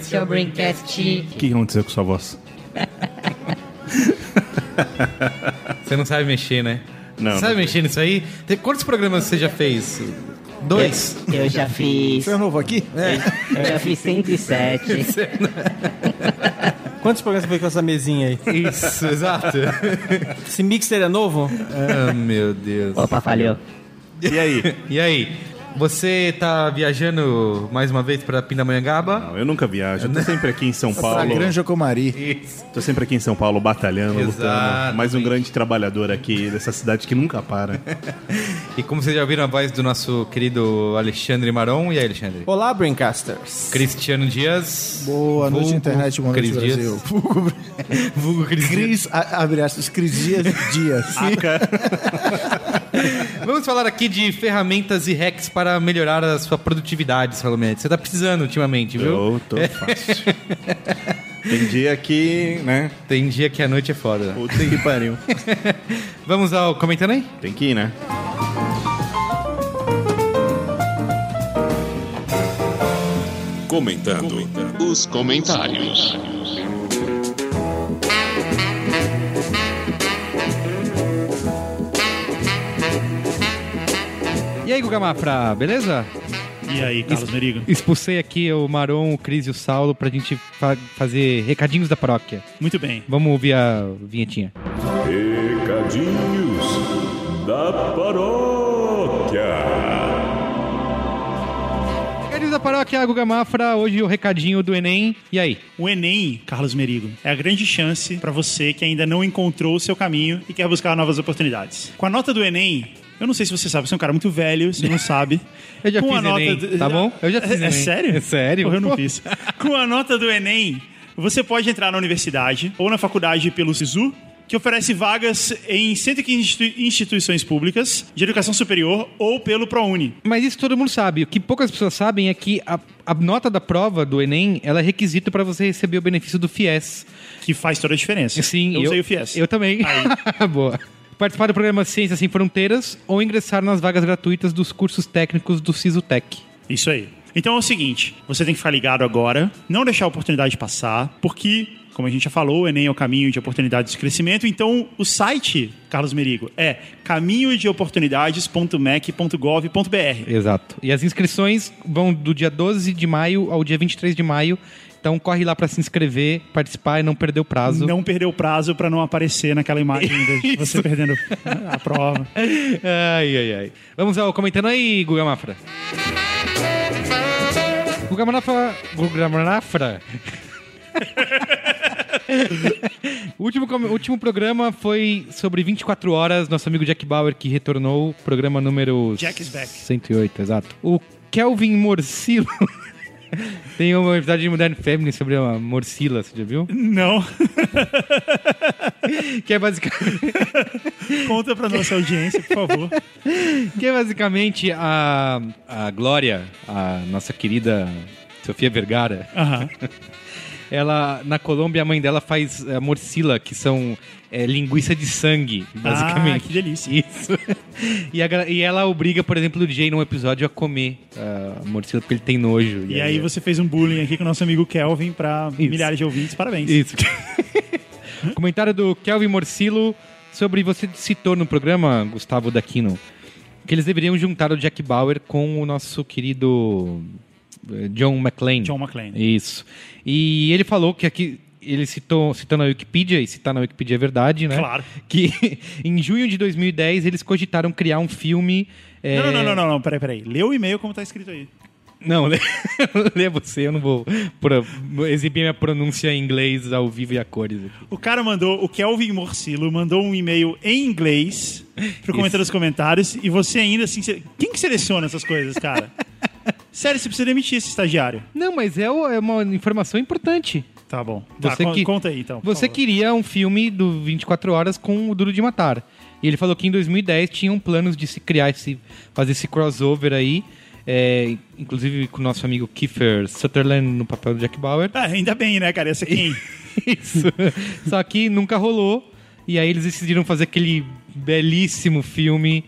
Esse é o Braincast. O que aconteceu com sua voz? Você não sabe mexer, né? Não, Você sabe não mexer nisso aí? Tem- Quantos programas você já fez? Dois? Eu já fiz. Você é novo aqui? Eu já fiz 107. Quantos programas você fez com essa mesinha aí? Isso, exato. Esse mixer é novo? ah, meu Deus. Opa, falhou. E aí? E aí? Você tá viajando mais uma vez pra Pindamonhangaba? Não, eu nunca viajo. Eu tô sempre aqui em São Pra Paulo. Granja Comari. Isso. Tô sempre aqui em São Paulo batalhando, lutando. Exatamente. Mais um grande trabalhador aqui dessa cidade que nunca para. E como vocês já ouviram a voz do nosso querido Alexandre Maron, e aí, Alexandre? Olá, Braincasters. Cristiano Dias. Boa noite, Vulgo internet, boa noite, Cris Brasil. Dias. Vulgo- Vulgo Cris Dias. Cris, a- abre aspas, Cris Dias Dias. Vamos falar aqui de ferramentas e hacks para melhorar a sua produtividade, Salomé. Você tá precisando ultimamente, viu? Eu tô fácil. Tem dia que, né? Tem dia que a noite é foda. Puta que pariu. Vamos ao comentando aí? Tem que ir, né? Comentando os comentários. E aí, Guga Mafra, beleza? E aí, Carlos Merigo? Expulsei aqui o Maron, o Cris e o Saulo pra gente fa- fazer recadinhos da paróquia. Muito bem. Vamos ouvir a vinhetinha. Recadinhos da paróquia. Recadinhos da paróquia, Guga Mafra. Hoje o recadinho do Enem. E aí? O Enem, Carlos Merigo, é a grande chance para você que ainda não encontrou o seu caminho e quer buscar novas oportunidades. Com a nota do Enem, eu não sei se você sabe, você é um cara muito velho, você não sabe. Eu já Com fiz a nota Enem, do- tá bom? Eu já fiz é. É sério? É sério? Porra, eu não Pô. fiz. Com a nota do Enem, você pode entrar na universidade ou na faculdade pelo SISU, que oferece vagas em 115 institui- instituições públicas de educação superior ou pelo ProUni. Mas isso todo mundo sabe. O que poucas pessoas sabem é que a, a nota da prova do Enem ela é requisito para você receber o benefício do FIES. Que faz toda a diferença. Sim, eu, usei o FIES. Eu também. Boa. Participar do programa Ciências Sem Fronteiras ou ingressar nas vagas gratuitas dos cursos técnicos do Sisutec. Isso aí. Então é o seguinte, você tem que ficar ligado agora, não deixar a oportunidade passar, porque, como a gente já falou, o Enem é o caminho de oportunidades de crescimento, então o site, Carlos Merigo, é caminhodeoportunidades.mec.gov.br. Exato. E as inscrições vão do dia 12 de maio ao dia 23 de maio. Então corre lá para se inscrever, participar e não perder o prazo. Não perder o prazo para não aparecer naquela imagem de você perdendo a prova. Ai, ai, ai. Vamos ao comentando aí, Guga Mafra. Guga Mafra. Guga Mafra. o último, último programa foi sobre 24 horas, nosso amigo Jack Bauer que retornou, programa número Jack is back. 108, exato. O Kelvin Morcilo tem uma episódio de Modern Family sobre a Morcila, você já viu? Não, Que é basicamente conta para nossa audiência, por favor. Que é basicamente a, a Glória, a nossa querida Sofia Vergara. Aham. Ela, na Colômbia, a mãe dela faz a morcila, que são é, linguiça de sangue, basicamente. Ah, que delícia. Isso. E, a e ela obriga, por exemplo, o Jay num episódio a comer a morcila porque ele tem nojo. E aí você fez um bullying aqui com o nosso amigo Kelvin para milhares de ouvintes. Parabéns. Isso. Comentário do Kelvin Morcilo sobre você citou no programa, Gustavo Daquino, que eles deveriam juntar o Jack Bauer com o nosso querido John McClane. John McClane. Isso. E ele falou que aqui ele citou, citou na Wikipedia, e citar na Wikipedia é verdade, né? Claro. Que em junho de 2010 eles cogitaram criar um filme. eh, Não, não, não, não, não, não, peraí, peraí. Lê o e-mail como tá escrito aí. Não, lê, lê você, eu não vou pro- exibir minha pronúncia em inglês ao vivo e a cores aqui. O cara mandou, o Kelvin Morcilo mandou um e-mail em inglês pro comentário dos comentários e você ainda assim. se- Quem que seleciona essas coisas, cara? Sério, você precisa demitir esse estagiário. Não, mas é, é uma informação importante. Tá bom. Tá, Você con- que- conta aí então. Você favor. queria um filme do 24 Horas com o Duro de Matar. E ele falou que em 2010 tinham planos de se criar, esse, fazer esse crossover aí. É, inclusive com o nosso amigo Kiefer Sutherland no papel do Jack Bauer. Ah, ainda bem, né, cara? Esse aqui. Isso. Só que nunca rolou. E aí eles decidiram fazer aquele belíssimo filme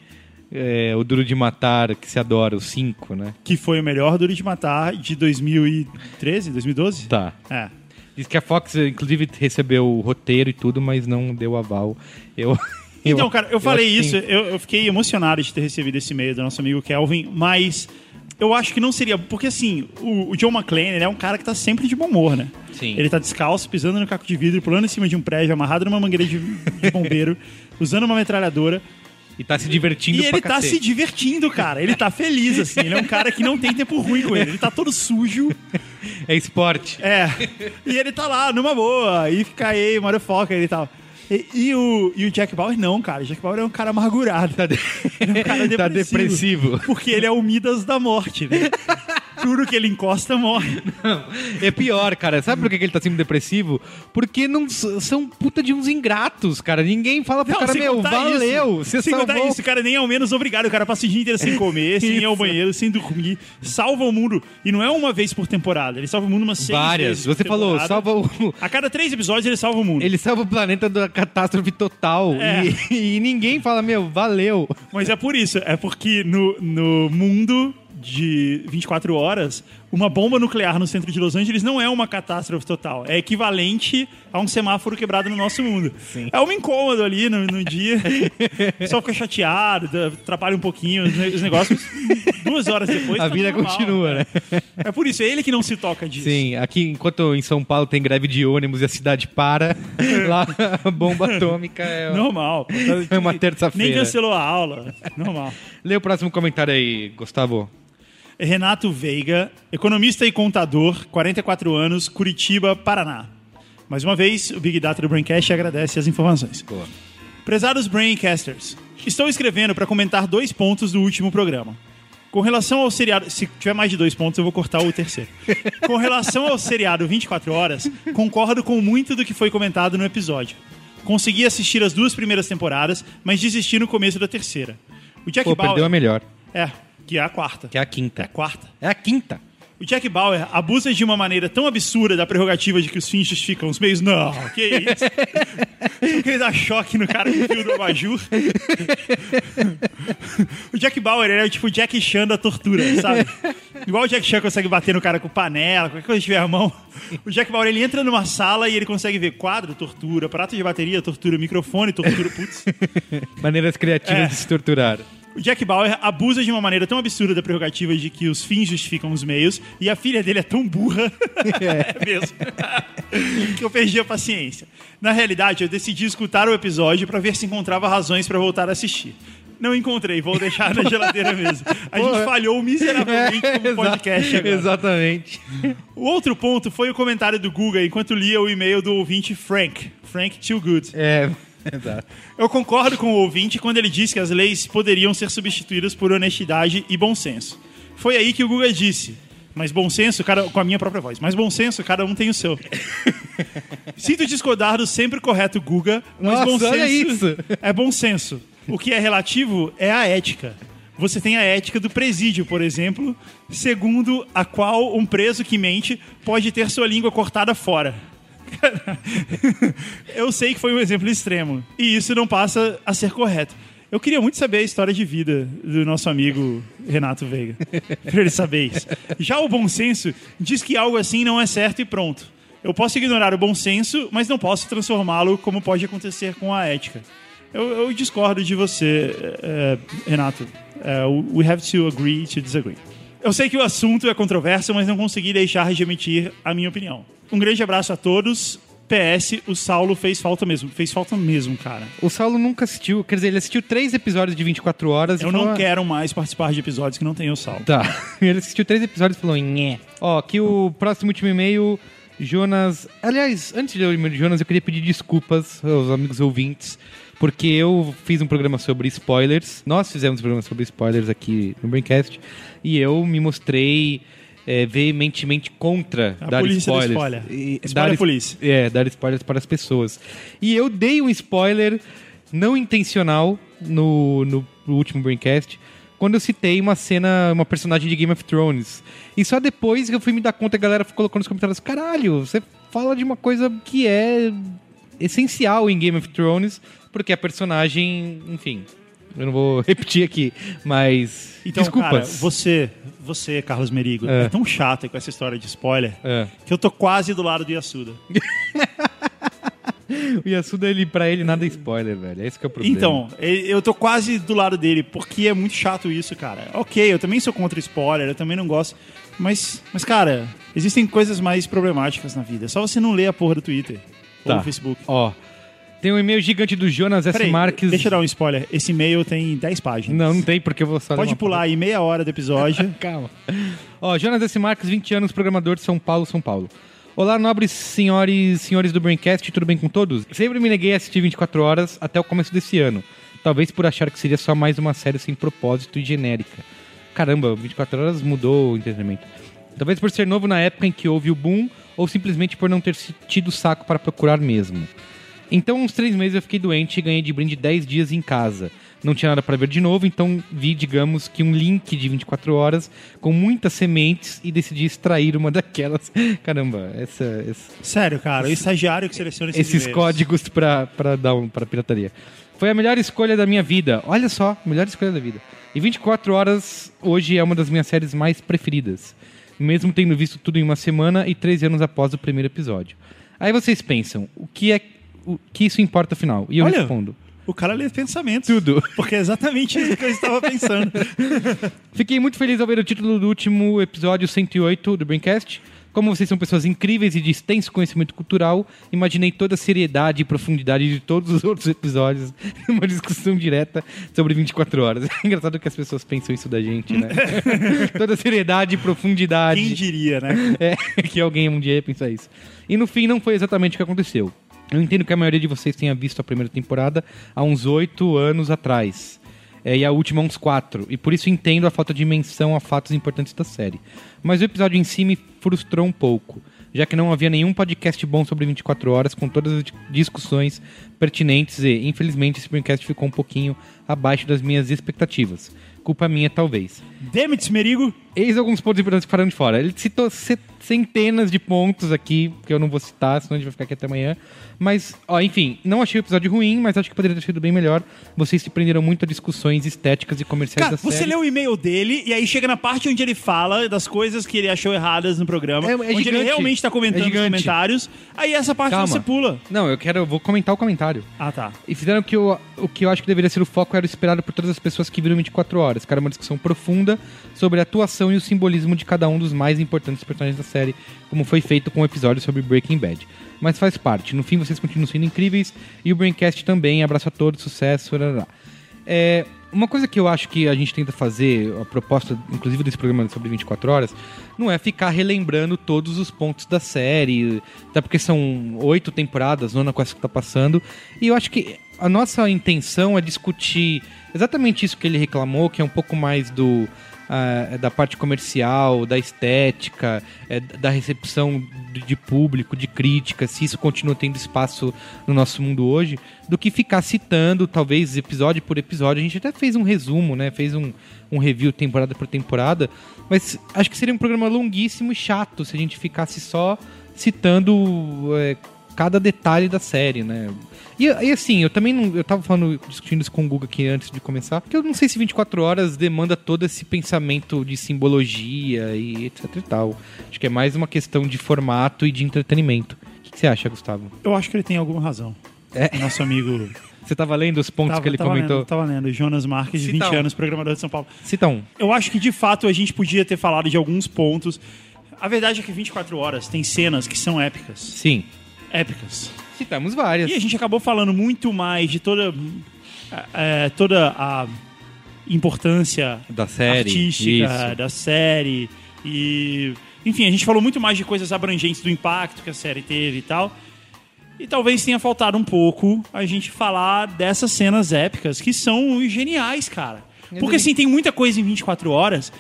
é, o Duro de Matar, que se adora, o 5, né? Que foi o melhor Duro de Matar de 2013, 2012? Tá. É. Diz que a Fox, inclusive, recebeu o roteiro e tudo, mas não deu aval. Eu. Então, cara, eu falei acho que isso, eu, eu fiquei emocionado de ter recebido esse e-mail do nosso amigo Kelvin, mas eu acho que não seria. Porque assim, o, o John McClane é um cara que tá sempre de bom humor, né? Sim. Ele tá descalço, pisando no caco de vidro, pulando em cima de um prédio, amarrado numa mangueira de, de bombeiro, usando uma metralhadora. E tá se divertindo E ele tá cacete. se divertindo, cara. Ele tá feliz, assim. Ele é um cara que não tem tempo ruim com ele. Ele tá todo sujo. É esporte. É. E ele tá lá, numa boa. E fica aí, motherfucker e tal. E, e o, e o Jack Bauer não, cara. O Jack Bauer é um cara amargurado. Tá, de- é um cara tá depressivo. depressivo. Porque ele é o Midas da morte, né? Tudo que ele encosta morre. É pior, cara. Sabe por que ele tá sendo depressivo? Porque não são puta de uns ingratos, cara. Ninguém fala pro cara, sem meu, contar valeu. isso. Você contar salvou. isso, o cara nem ao menos obrigado. O cara passa o dia inteiro sem comer, sem ir ao Isso. banheiro, sem dormir. Salva o mundo. E não é uma vez por temporada. Ele salva o mundo umas seis Várias. Você falou, salva o. A cada três episódios ele salva o mundo. Ele salva o planeta da catástrofe total. É. E, e ninguém fala, meu, valeu. Mas é por isso. É porque no, no mundo de 24 horas, uma bomba nuclear no centro de Los Angeles não é uma catástrofe total. É equivalente a um semáforo quebrado no nosso mundo. É um incômodo ali no, no dia. Pessoal fica chateado, atrapalha um pouquinho os, ne- os negócios. Duas horas depois. A tá vida normal, continua, né? É por isso, é ele que não se toca disso. Sim, aqui enquanto em São Paulo tem greve de ônibus e a cidade para, lá a bomba atômica é. Normal. É uma terça-feira. Nem cancelou a aula. Normal. Lê o próximo comentário aí, Gustavo. Renato Veiga, economista e contador, 44 anos, Curitiba, Paraná. Mais uma vez, o Big Data do Braincast agradece as informações. Prezados Braincasters, estou escrevendo para comentar dois pontos do último programa. Com relação ao seriado. Se tiver mais de dois pontos, eu vou cortar o terceiro. Com relação ao seriado 24 Horas, concordo com muito do que foi comentado no episódio. Consegui assistir as duas primeiras temporadas, mas desisti no começo da terceira. O Jack Pô, Bauer. perdeu a melhor, É, que é a quarta. que é a É a quinta. quarta. É a quinta. O Jack Bauer abusa de uma maneira tão absurda da prerrogativa de que os fins justificam os meios. Não, que isso? Que ele dá choque no cara o fio do abajur. o Jack Bauer ele é tipo o Jack Chan da tortura, sabe? Igual o Jack Chan consegue bater no cara com panela, qualquer coisa que tiver à mão. O Jack Bauer ele entra numa sala e ele consegue ver quadro, tortura, prato de bateria, tortura, microfone, tortura, putz. Maneiras criativas É. de se torturar. O Jack Bauer abusa de uma maneira tão absurda da prerrogativa de que os fins justificam os meios e a filha dele é tão burra, é mesmo, que eu perdi a paciência. Na realidade, eu decidi escutar o episódio para ver se encontrava razões para voltar a assistir. Não encontrei, vou deixar na geladeira mesmo. A gente falhou miseravelmente como Exa- podcast agora. Exatamente. O outro ponto foi o comentário do Guga enquanto lia o e-mail do ouvinte Frank. Frank Too Good. É, exato. Eu concordo com o ouvinte quando ele diz que as leis poderiam ser substituídas por honestidade e bom senso. Foi aí que o Guga disse. Mas bom senso, cada, com a minha própria voz. Mas bom senso, cada um tem o seu. Sinto discordar do sempre correto Guga, mas Nossa, bom senso é bom senso. O que é relativo é a ética. Você tem a ética do presídio, por exemplo, segundo a qual um preso que mente pode ter sua língua cortada fora. Eu sei que foi um exemplo extremo. E isso não passa a ser correto. Eu queria muito saber a história de vida do nosso amigo Renato Veiga. pra ele saber isso. Já o bom senso diz que algo assim não é certo e pronto. Eu posso ignorar o bom senso, mas não posso transformá-lo como pode acontecer com a ética. Eu, eu discordo de você, eh, Renato. Eh, we have to agree to disagree. Eu sei que o assunto é controverso, mas não consegui deixar de emitir a minha opinião. Um grande abraço a todos. PS, o Saulo fez falta mesmo. Fez falta mesmo, cara. O Saulo nunca assistiu, quer dizer, ele assistiu três episódios de 24 horas Eu falou, não "Ah, quero mais participar de episódios que não tenham Saulo. Tá. Ele assistiu três episódios e falou, nhé. Ó, aqui o próximo último e-mail, Jonas. Aliás, antes de o e-mail de Jonas, eu queria pedir desculpas aos amigos ouvintes, porque eu fiz um programa sobre spoilers. Nós fizemos um programa sobre spoilers aqui no Braincast, e eu me mostrei. É, veementemente contra A dar polícia spoilers. spoiler. E- Spoiler dar, a polícia. É, dar spoilers para as pessoas. E eu dei um spoiler não intencional no, no último Braincast, quando eu citei uma cena, uma personagem de Game of Thrones. E só depois que eu fui me dar conta, a galera colocou nos comentários: caralho, você fala de uma coisa que é essencial em Game of Thrones, porque a personagem, enfim. Eu não vou repetir aqui, mas. Então, Desculpas. cara, você, você, Carlos Merigo, É. é. tão chato com essa história de spoiler É. que eu tô quase do lado do Yasuda. O Yasuda, ele, pra ele, nada é spoiler, velho. É esse que é o problema. Então, eu tô quase do lado dele, porque é muito chato isso, cara. Ok, eu também sou contra spoiler, eu também não gosto. Mas, mas cara, existem coisas mais problemáticas na vida. É só você não ler a porra do Twitter ou Tá. do Facebook. Ó, tem um e-mail gigante do Jonas S. Peraí, Marques. deixa eu dar um spoiler. Esse e-mail tem 10 páginas. Não, não tem, porque eu vou só Pode pular aí meia hora do episódio. Calma. Ó, Jonas S. Marques, 20 anos, programador de São Paulo, São Paulo. Olá, nobres senhores senhores do Braincast, tudo bem com todos? Sempre me neguei a assistir 24 horas até o começo desse ano. Talvez por achar que seria só mais uma série sem propósito e genérica. Caramba, 24 horas mudou o entretenimento. Talvez por ser novo na época em que houve o boom, ou simplesmente por não ter tido saco para procurar mesmo. Então, uns três meses eu fiquei doente e ganhei de brinde 10 dias em casa. Não tinha nada para ver de novo, então vi, digamos, que um link de 24 horas com muitas sementes e decidi extrair uma daquelas. Caramba, essa, essa- Sério, cara, o estagiário que seleciona esses, esses e-mails. códigos pra, pra dar um, pra pirataria. Foi a melhor escolha da minha vida. Olha só, melhor escolha da vida. E 24 horas hoje é uma das minhas séries mais preferidas. Mesmo tendo visto tudo em uma semana e 13 anos após o primeiro episódio. Aí vocês pensam, o que é o que isso importa afinal? E eu Olha, respondo. O cara lê pensamentos. Tudo. Porque é exatamente isso que eu estava pensando. Fiquei muito feliz ao ver o título do último episódio 108 do Braincast. Como vocês são pessoas incríveis e de extenso conhecimento cultural, imaginei toda a seriedade e profundidade de todos os outros episódios numa discussão direta sobre 24 horas. É engraçado que as pessoas pensam isso da gente, né? toda a seriedade e profundidade. Quem diria, né? É, que alguém um dia ia pensar isso. E no fim não foi exatamente o que aconteceu. Eu entendo que a maioria de vocês tenha visto a primeira temporada há uns oito anos atrás. É, e a última há uns quatro. E por isso entendo a falta de menção a fatos importantes da série. Mas o episódio em si me frustrou um pouco, já que não havia nenhum podcast bom sobre 24 horas, com todas as discussões pertinentes e, infelizmente, esse podcast ficou um pouquinho abaixo das minhas expectativas. Culpa minha, talvez. Demet Merigo. Eis alguns pontos importantes que de fora. Ele citou centenas de pontos aqui, que eu não vou citar, senão a gente vai ficar aqui até amanhã. Mas, ó, enfim, não achei o episódio ruim, mas acho que poderia ter sido bem melhor. Vocês se prenderam muito a discussões estéticas e comerciais Cara, da você série. lê o e-mail dele e aí chega na parte onde ele fala das coisas que ele achou erradas no programa. É- é onde ele gigante. realmente tá comentando É nos gigante. comentários. Aí essa parte Calma. você pula. Não, eu quero, eu vou comentar o comentário. Ah, tá. E fizeram que eu, o que eu acho que deveria ser o foco era o esperado por todas as pessoas que viram 24 horas. Era uma discussão profunda sobre a atuação e o simbolismo de cada um dos mais importantes personagens da série, como foi feito com o episódio sobre Breaking Bad. Mas faz parte. No fim, vocês continuam sendo incríveis e o Braincast também. Abraço a todos, sucesso. É, uma coisa que eu acho que a gente tenta fazer, a proposta, inclusive desse programa sobre 24 horas, não é ficar relembrando todos os pontos da série, até porque são oito temporadas, nona com essa que tá passando, e eu acho que a nossa intenção é discutir exatamente isso que ele reclamou, que é um pouco mais do da parte comercial, da estética, é, da recepção de, de público, de crítica, se isso continua tendo espaço no nosso mundo hoje, do que ficar citando, talvez episódio por episódio. A gente até fez um resumo, né? Fez um, um review temporada por temporada, mas acho que seria um programa longuíssimo e chato se a gente ficasse só citando é, cada detalhe da série, né? E, e assim, eu também não. Eu tava falando, discutindo isso com o Guga aqui antes de começar, que eu não sei se 24 horas demanda todo esse pensamento de simbologia e etc e tal. Acho que é mais uma questão de formato e de entretenimento. O que, que você acha, Gustavo? Eu acho que ele tem alguma razão. É. Nosso amigo. Você tava lendo os pontos tava, que ele tava comentou? Lendo, tava lendo. Jonas Marques, de Cita 20 um. anos, programador de São Paulo. Cita um. Eu acho que de fato a gente podia ter falado de alguns pontos. A verdade é que 24 horas tem cenas que são épicas. Sim. Épicas. Citamos várias. E a gente acabou falando muito mais de toda, é, toda a importância Da série, artística isso. da série. E, enfim, a gente falou muito mais de coisas abrangentes do impacto que a série teve e tal. E talvez tenha faltado um pouco a gente falar dessas cenas épicas que são geniais, cara. Porque assim, tem muita coisa em 24 horas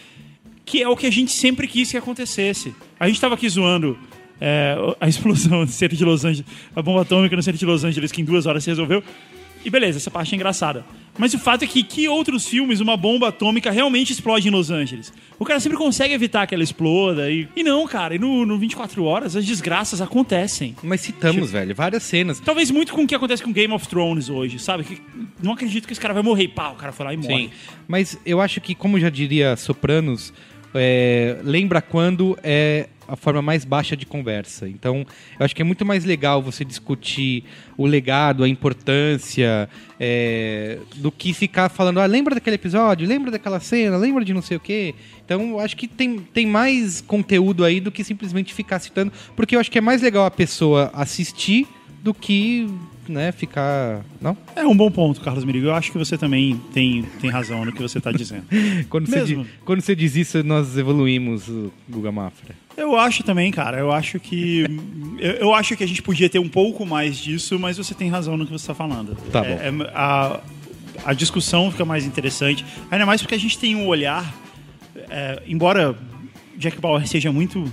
que é o que a gente sempre quis que acontecesse. A gente tava aqui zoando é, a explosão do centro de Los Angeles, a bomba atômica no centro de Los Angeles, que em duas horas se resolveu. E beleza, essa parte é engraçada. Mas o fato é que que outros filmes uma bomba atômica realmente explode em Los Angeles? O cara sempre consegue evitar que ela exploda. E, e não, cara, e no, no 24 horas as desgraças acontecem. Mas citamos, velho, várias cenas. Talvez muito com o que acontece com Game of Thrones hoje, sabe? Que não acredito que esse cara vai morrer. Pá, o cara foi lá e morre. Sim. Mas eu acho que, como já diria Sopranos, é, lembra quando é a forma mais baixa de conversa. Então, eu acho que é muito mais legal você discutir o legado, a importância, é, do que ficar falando, ah, lembra daquele episódio, lembra daquela cena, lembra de não sei o quê. Então, eu acho que tem, tem mais conteúdo aí do que simplesmente ficar citando, porque eu acho que é mais legal a pessoa assistir do que né, ficar. Não? É um bom ponto, Carlos Mirigo. Eu acho que você também tem, tem razão no que você está dizendo. Quando você, Mesmo. di- quando você diz isso, nós evoluímos, o Guga Mafra. Eu acho também, cara. Eu acho que. Eu, eu acho que a gente podia ter um pouco mais disso, mas você tem razão no que você está falando. Tá É- é- a, a discussão fica mais interessante. Ainda mais porque a gente tem um olhar. é, embora Jack Bauer seja muito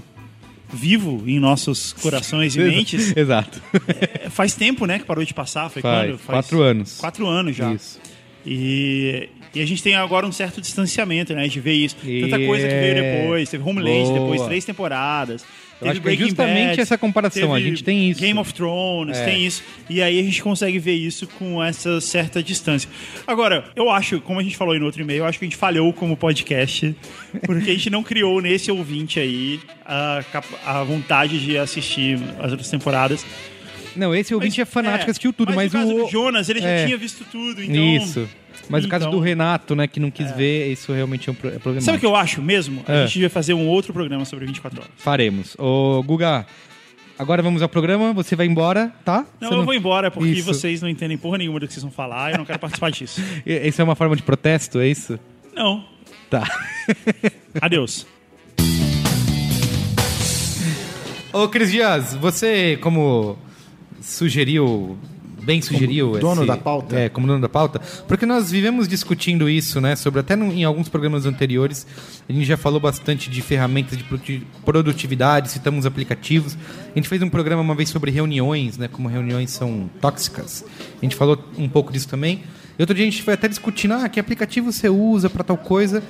vivo em nossos corações e mentes, Exato. é, faz tempo, né, que parou de passar. Foi Faz, quando? quatro anos. Quatro anos já. Isso. E, e a gente tem agora um certo distanciamento, né? De ver isso. Tanta É. coisa que veio depois. Teve Homeland Boa. depois, três temporadas. Eu acho que é justamente Bad, essa comparação, a gente tem isso. Game of Thrones, É. tem isso. E aí a gente consegue ver isso com essa certa distância. Agora, eu acho, como a gente falou aí no outro e-mail, eu acho que a gente falhou como podcast, porque a gente não criou nesse ouvinte aí a, a vontade de assistir as outras temporadas. Não, esse ouvinte é fanático, É, assistiu tudo, mas, no caso o. do Jonas, ele já é. tinha visto tudo, então... Isso. Mas o caso Então- do Renato, né, que não quis ver, isso realmente é, um é problemático. Sabe o que eu acho mesmo? A É. gente devia fazer um outro programa sobre 24 horas. Faremos. Ô, Guga, agora vamos ao programa, você vai embora, tá? Não, Você eu vou embora porque Isso. vocês não entendem porra nenhuma do que vocês vão falar eu não quero participar disso. Isso é uma forma de protesto, é isso? Não. Tá. Adeus. Ô, Cris Dias, você, como sugeriu, bem sugeriu... Como dono da pauta? É, como dono da pauta, porque nós vivemos discutindo isso, né, sobre até no- em alguns programas anteriores, a gente já falou bastante de ferramentas de produti- produtividade, citamos aplicativos, a gente fez um programa uma vez sobre reuniões, né, como reuniões são tóxicas, a gente falou um pouco disso também, e outro dia a gente foi até discutindo, ah, que aplicativo você usa para tal coisa,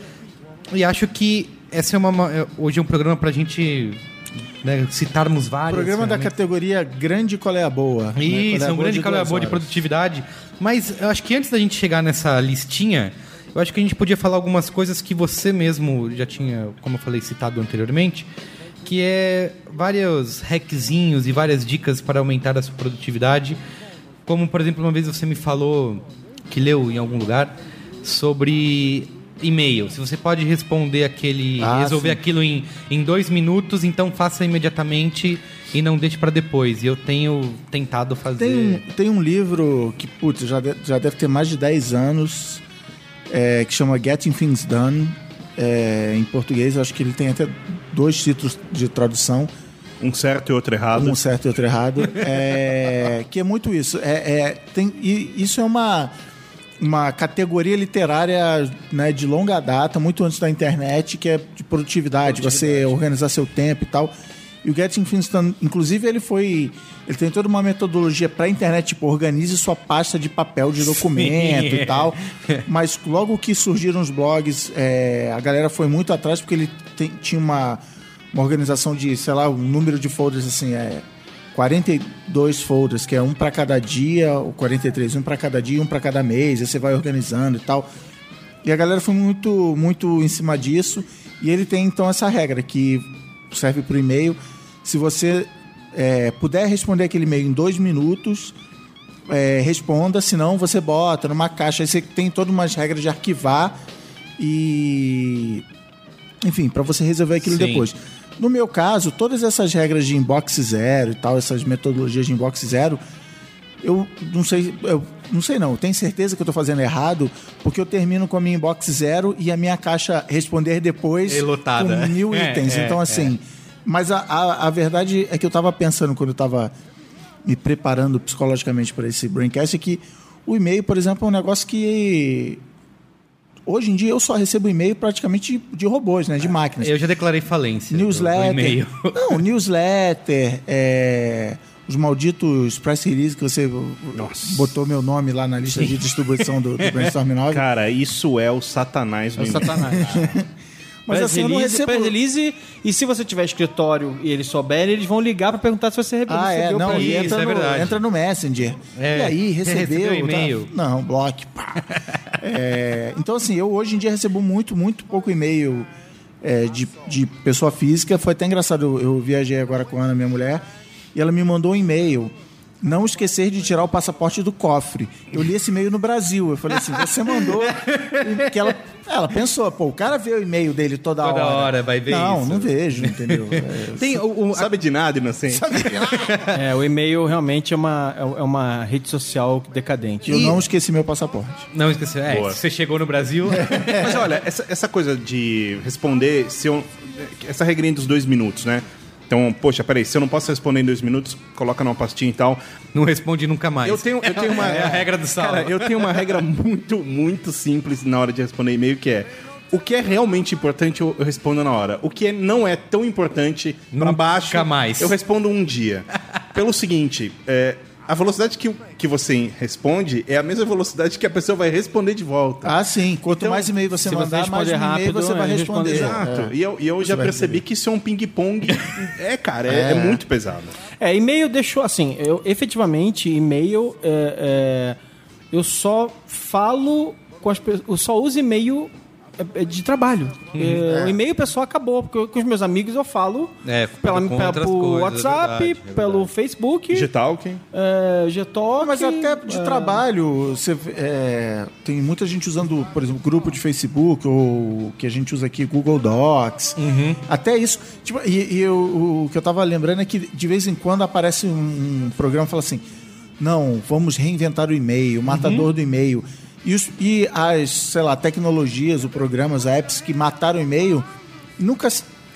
e acho que essa é uma, hoje é um programa pra gente né, citarmos vários. Programa da categoria Grande Qual é a Boa. né? Isso, Qual é a um grande de calor duas boa de produtividade. Mas eu acho que antes da gente chegar nessa listinha, eu acho que a gente podia falar algumas coisas que você mesmo já tinha, como eu falei, citado anteriormente, que é vários hackzinhos e várias dicas para aumentar a sua produtividade. Como, por exemplo, uma vez você me falou, que leu em algum lugar, sobre e-mail. Se você pode responder aquele. Ah, resolver sim. aquilo em, em dois minutos, então faça imediatamente e não deixe para depois. E eu tenho tentado fazer. Tem um, tem um livro que, putz, já, de- já deve ter mais de 10 anos, é, que chama Getting Things Done. É, em português, acho que ele tem até dois títulos de tradução, Um certo e outro errado. um certo e outro errado. É, que é muito isso. É, é, tem, e isso é uma, uma categoria literária né, de longa data, muito antes da internet, que é de produtividade, você organizar seu tempo e tal. E o Getting Things Done, inclusive, ele foi. Ele tem toda uma metodologia para a internet, tipo, organize sua pasta de papel de documento e tal. Mas logo que surgiram os blogs, é, a galera foi muito atrás porque ele tem- tinha uma, uma organização de, sei lá, um número de folders assim, é 42 folders, que é um para cada dia, ou 43, um para cada dia, um para cada mês, aí você vai organizando e tal. E a galera foi muito, muito em cima disso. E ele tem então essa regra que serve para o e-mail. Se você é, puder responder aquele e-mail em dois minutos, é, responda, senão você bota numa caixa. Aí você tem todas umas regras de arquivar e. Enfim, para você resolver aquilo Sim. depois. No meu caso, todas essas regras de inbox zero e tal, essas metodologias de inbox zero, eu não sei, eu não sei não, eu tenho certeza que eu tô fazendo errado, porque eu termino com a minha inbox zero e a minha caixa responder depois É lotada. com mil É, itens. é, então, assim, mas a, a, a verdade é que eu tava pensando quando eu tava me preparando psicologicamente para esse Braincast, é que o e-mail, por exemplo, é um negócio que hoje em dia eu só recebo e-mail praticamente de, de robôs, né, de máquinas Eu já declarei falência. newsletter. Não, newsletter, é, os malditos press release que você botou meu nome lá na lista de distribuição do, do Brainstorm 9. Cara, isso é o satanás do É o satanás. Mas Press assim, eu não release, recebo... press release, e se você tiver escritório e eles souberem, eles vão ligar pra perguntar se você recebeu Ah, é, não, e. Isso, entra, é no, verdade. entra no Messenger. É, e aí, recebeu? recebeu e-mail? Tá? Não, bloque. pá. É, então, assim, eu hoje em dia recebo muito, muito pouco e-mail é, de, de pessoa física. Foi até engraçado, eu, eu viajei agora com a Ana, minha mulher, e ela me mandou um e-mail. Não esquecer de tirar o passaporte do cofre. Eu li esse e-mail no Brasil. Eu falei assim: você mandou. que ela, ela pensou, pô, o cara vê o e-mail dele toda, Toda hora. hora, vai ver Não, isso. não vejo, entendeu? É, Tem o, o- Sabe de nada, inocente? É, o e-mail realmente é uma, é é uma rede social decadente. eu não esqueci meu passaporte. Não esqueceu. É, Boa. se você chegou no Brasil. Mas olha, essa, essa coisa de responder, se eu, essa regrinha dos dois minutos, né? Então, poxa, peraí, se eu não posso responder em dois minutos, coloca numa pastinha e tal. não responde nunca mais. Eu tenho, eu tenho uma. É a regra do sal. Cara, eu tenho uma regra muito, muito simples na hora de responder e-mail, que é. O que é realmente importante, eu eu respondo na hora. O que é- não é tão importante, Nunca baixo, mais. eu respondo um dia. Pelo seguinte, é, a velocidade que, que você responde é a mesma velocidade que a pessoa vai responder de volta. Ah, sim. Quanto Então, mais e-mail você se você mandar, mais e-mail rápido, você vai responder. responde Exato. É. E eu, e eu já percebi que isso é um ping-pong. é, cara, é, é muito pesado. É, e-mail deixou assim, eu efetivamente, e-mail, é, é, eu só falo com as pessoas, eu só uso e-mail é, é, de trabalho. É, O e-mail pessoal acabou, porque eu- com os meus amigos eu falo É, pela, com pela, por é WhatsApp, verdade, é pelo verdade. Facebook, Getalking. é, Gtalk, Mas até de é, trabalho, você, é, tem muita gente usando, por exemplo, grupo de Facebook ou que a gente usa aqui, Google Docs. Uhum. Até isso. Tipo, e e eu- o que eu tava lembrando é que de vez em quando aparece um, um programa e fala assim: não, vamos reinventar o e-mail, o matador Uhum. do e-mail. E, os- e as, sei lá, tecnologias, os programas, apps que mataram o e-mail nunca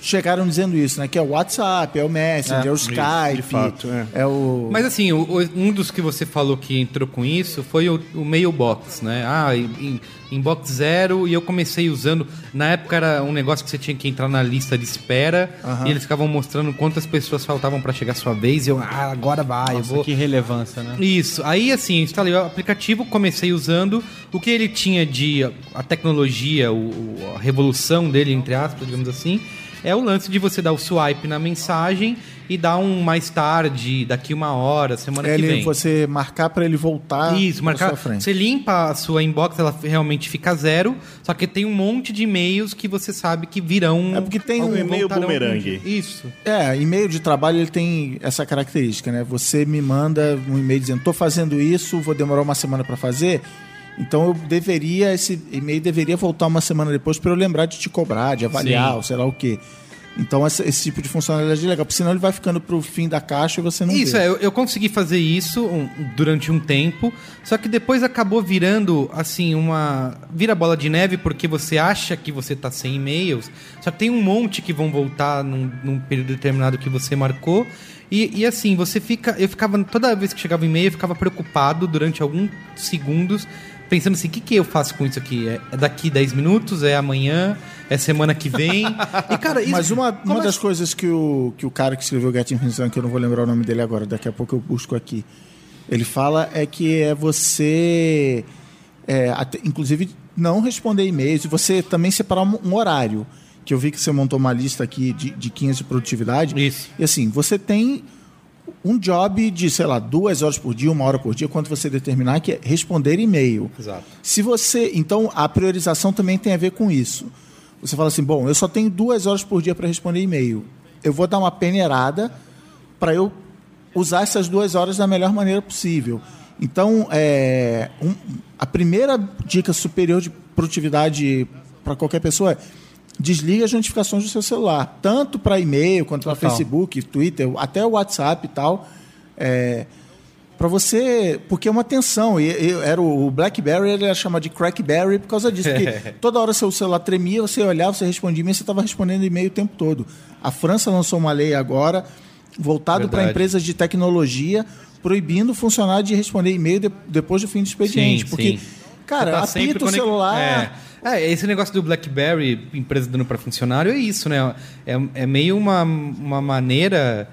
chegaram dizendo isso, né? Que é o WhatsApp, é o Messenger, é, o Skype, de fato, é. é o. Mas assim, o- o- um dos que você falou que entrou com isso foi o, o Mailbox, né? Ah, em- em- inbox zero, e eu comecei usando. Na época era um negócio que você tinha que entrar na lista de espera e eles ficavam mostrando quantas pessoas faltavam para chegar a sua vez. E eu, ah, agora vai, eu Nossa, vou. que relevância, né? Isso. Aí, assim, eu instalei o aplicativo, comecei usando. O que ele tinha de a tecnologia, o- a revolução dele, entre aspas, digamos assim, é o lance de você dar o swipe na mensagem e dar um mais tarde, daqui uma hora, semana que ele, vem. você marcar para ele voltar Isso, marcar. sua frente. Você limpa a sua inbox, ela realmente fica zero. Só que tem um monte de e-mails que você sabe que virão. É porque tem um e-mail bumerangue. dia. Isso. É, e-mail de trabalho ele tem essa característica, né? Você me manda um e-mail dizendo, tô fazendo isso, vou demorar uma semana para fazer. Então eu deveria, esse e-mail deveria voltar uma semana depois para eu lembrar de te cobrar, de avaliar, Sim. ou sei lá o quê. Então essa- esse tipo de funcionalidade é legal, porque senão ele vai ficando pro fim da caixa e você não Isso, vê. é, eu, eu consegui fazer isso um- durante um tempo, só que depois acabou virando, assim, uma. Vira bola de neve porque você acha que você tá sem e-mails, só que tem um monte que vão voltar num, num período determinado que você marcou. E, e assim, você fica. Eu ficava. Toda vez que chegava o e-mail, eu ficava preocupado durante alguns segundos, pensando assim: o que, que eu faço com isso aqui? É, é daqui 10 minutos? É amanhã? É semana que vem? E, cara, isso. Mas uma, uma começa- das coisas que o, que o cara que escreveu Get Infinity, que eu não vou lembrar o nome dele agora, daqui a pouco eu busco aqui, ele fala é que é você, é, até- inclusive, não responder e-mails e você também separar um, um horário. Que eu vi que você montou uma lista aqui de, de 15 de produtividade. Isso. E assim, você tem um job de, sei lá, duas horas por dia, uma hora por dia, quanto você determinar, que é responder e-mail. Exato. Se você. Então, a priorização também tem a ver com isso. Você fala assim: bom, eu só tenho duas horas por dia para responder e-mail. Eu vou dar uma peneirada para eu usar essas duas horas da melhor maneira possível. Então, é, um- a primeira dica superior de produtividade para qualquer pessoa é desliga as notificações do seu celular, tanto para e-mail quanto para. Facebook, Twitter, até o WhatsApp e tal. É, para você, porque é uma tensão. E, e era o o BlackBerry, ele era chamado de Crackberry por causa disso. Porque toda hora seu celular tremia, você olhava, você respondia e-mail, você estava respondendo e-mail o tempo todo. A França lançou uma lei agora, voltado para empresas de tecnologia, proibindo o funcionário de responder e-mail de- depois do fim do expediente. Sim, porque, sim. cara, tá apita o conect- celular. É. É, esse negócio do BlackBerry, empresa dando para funcionário, é isso, né? É, é meio uma, uma maneira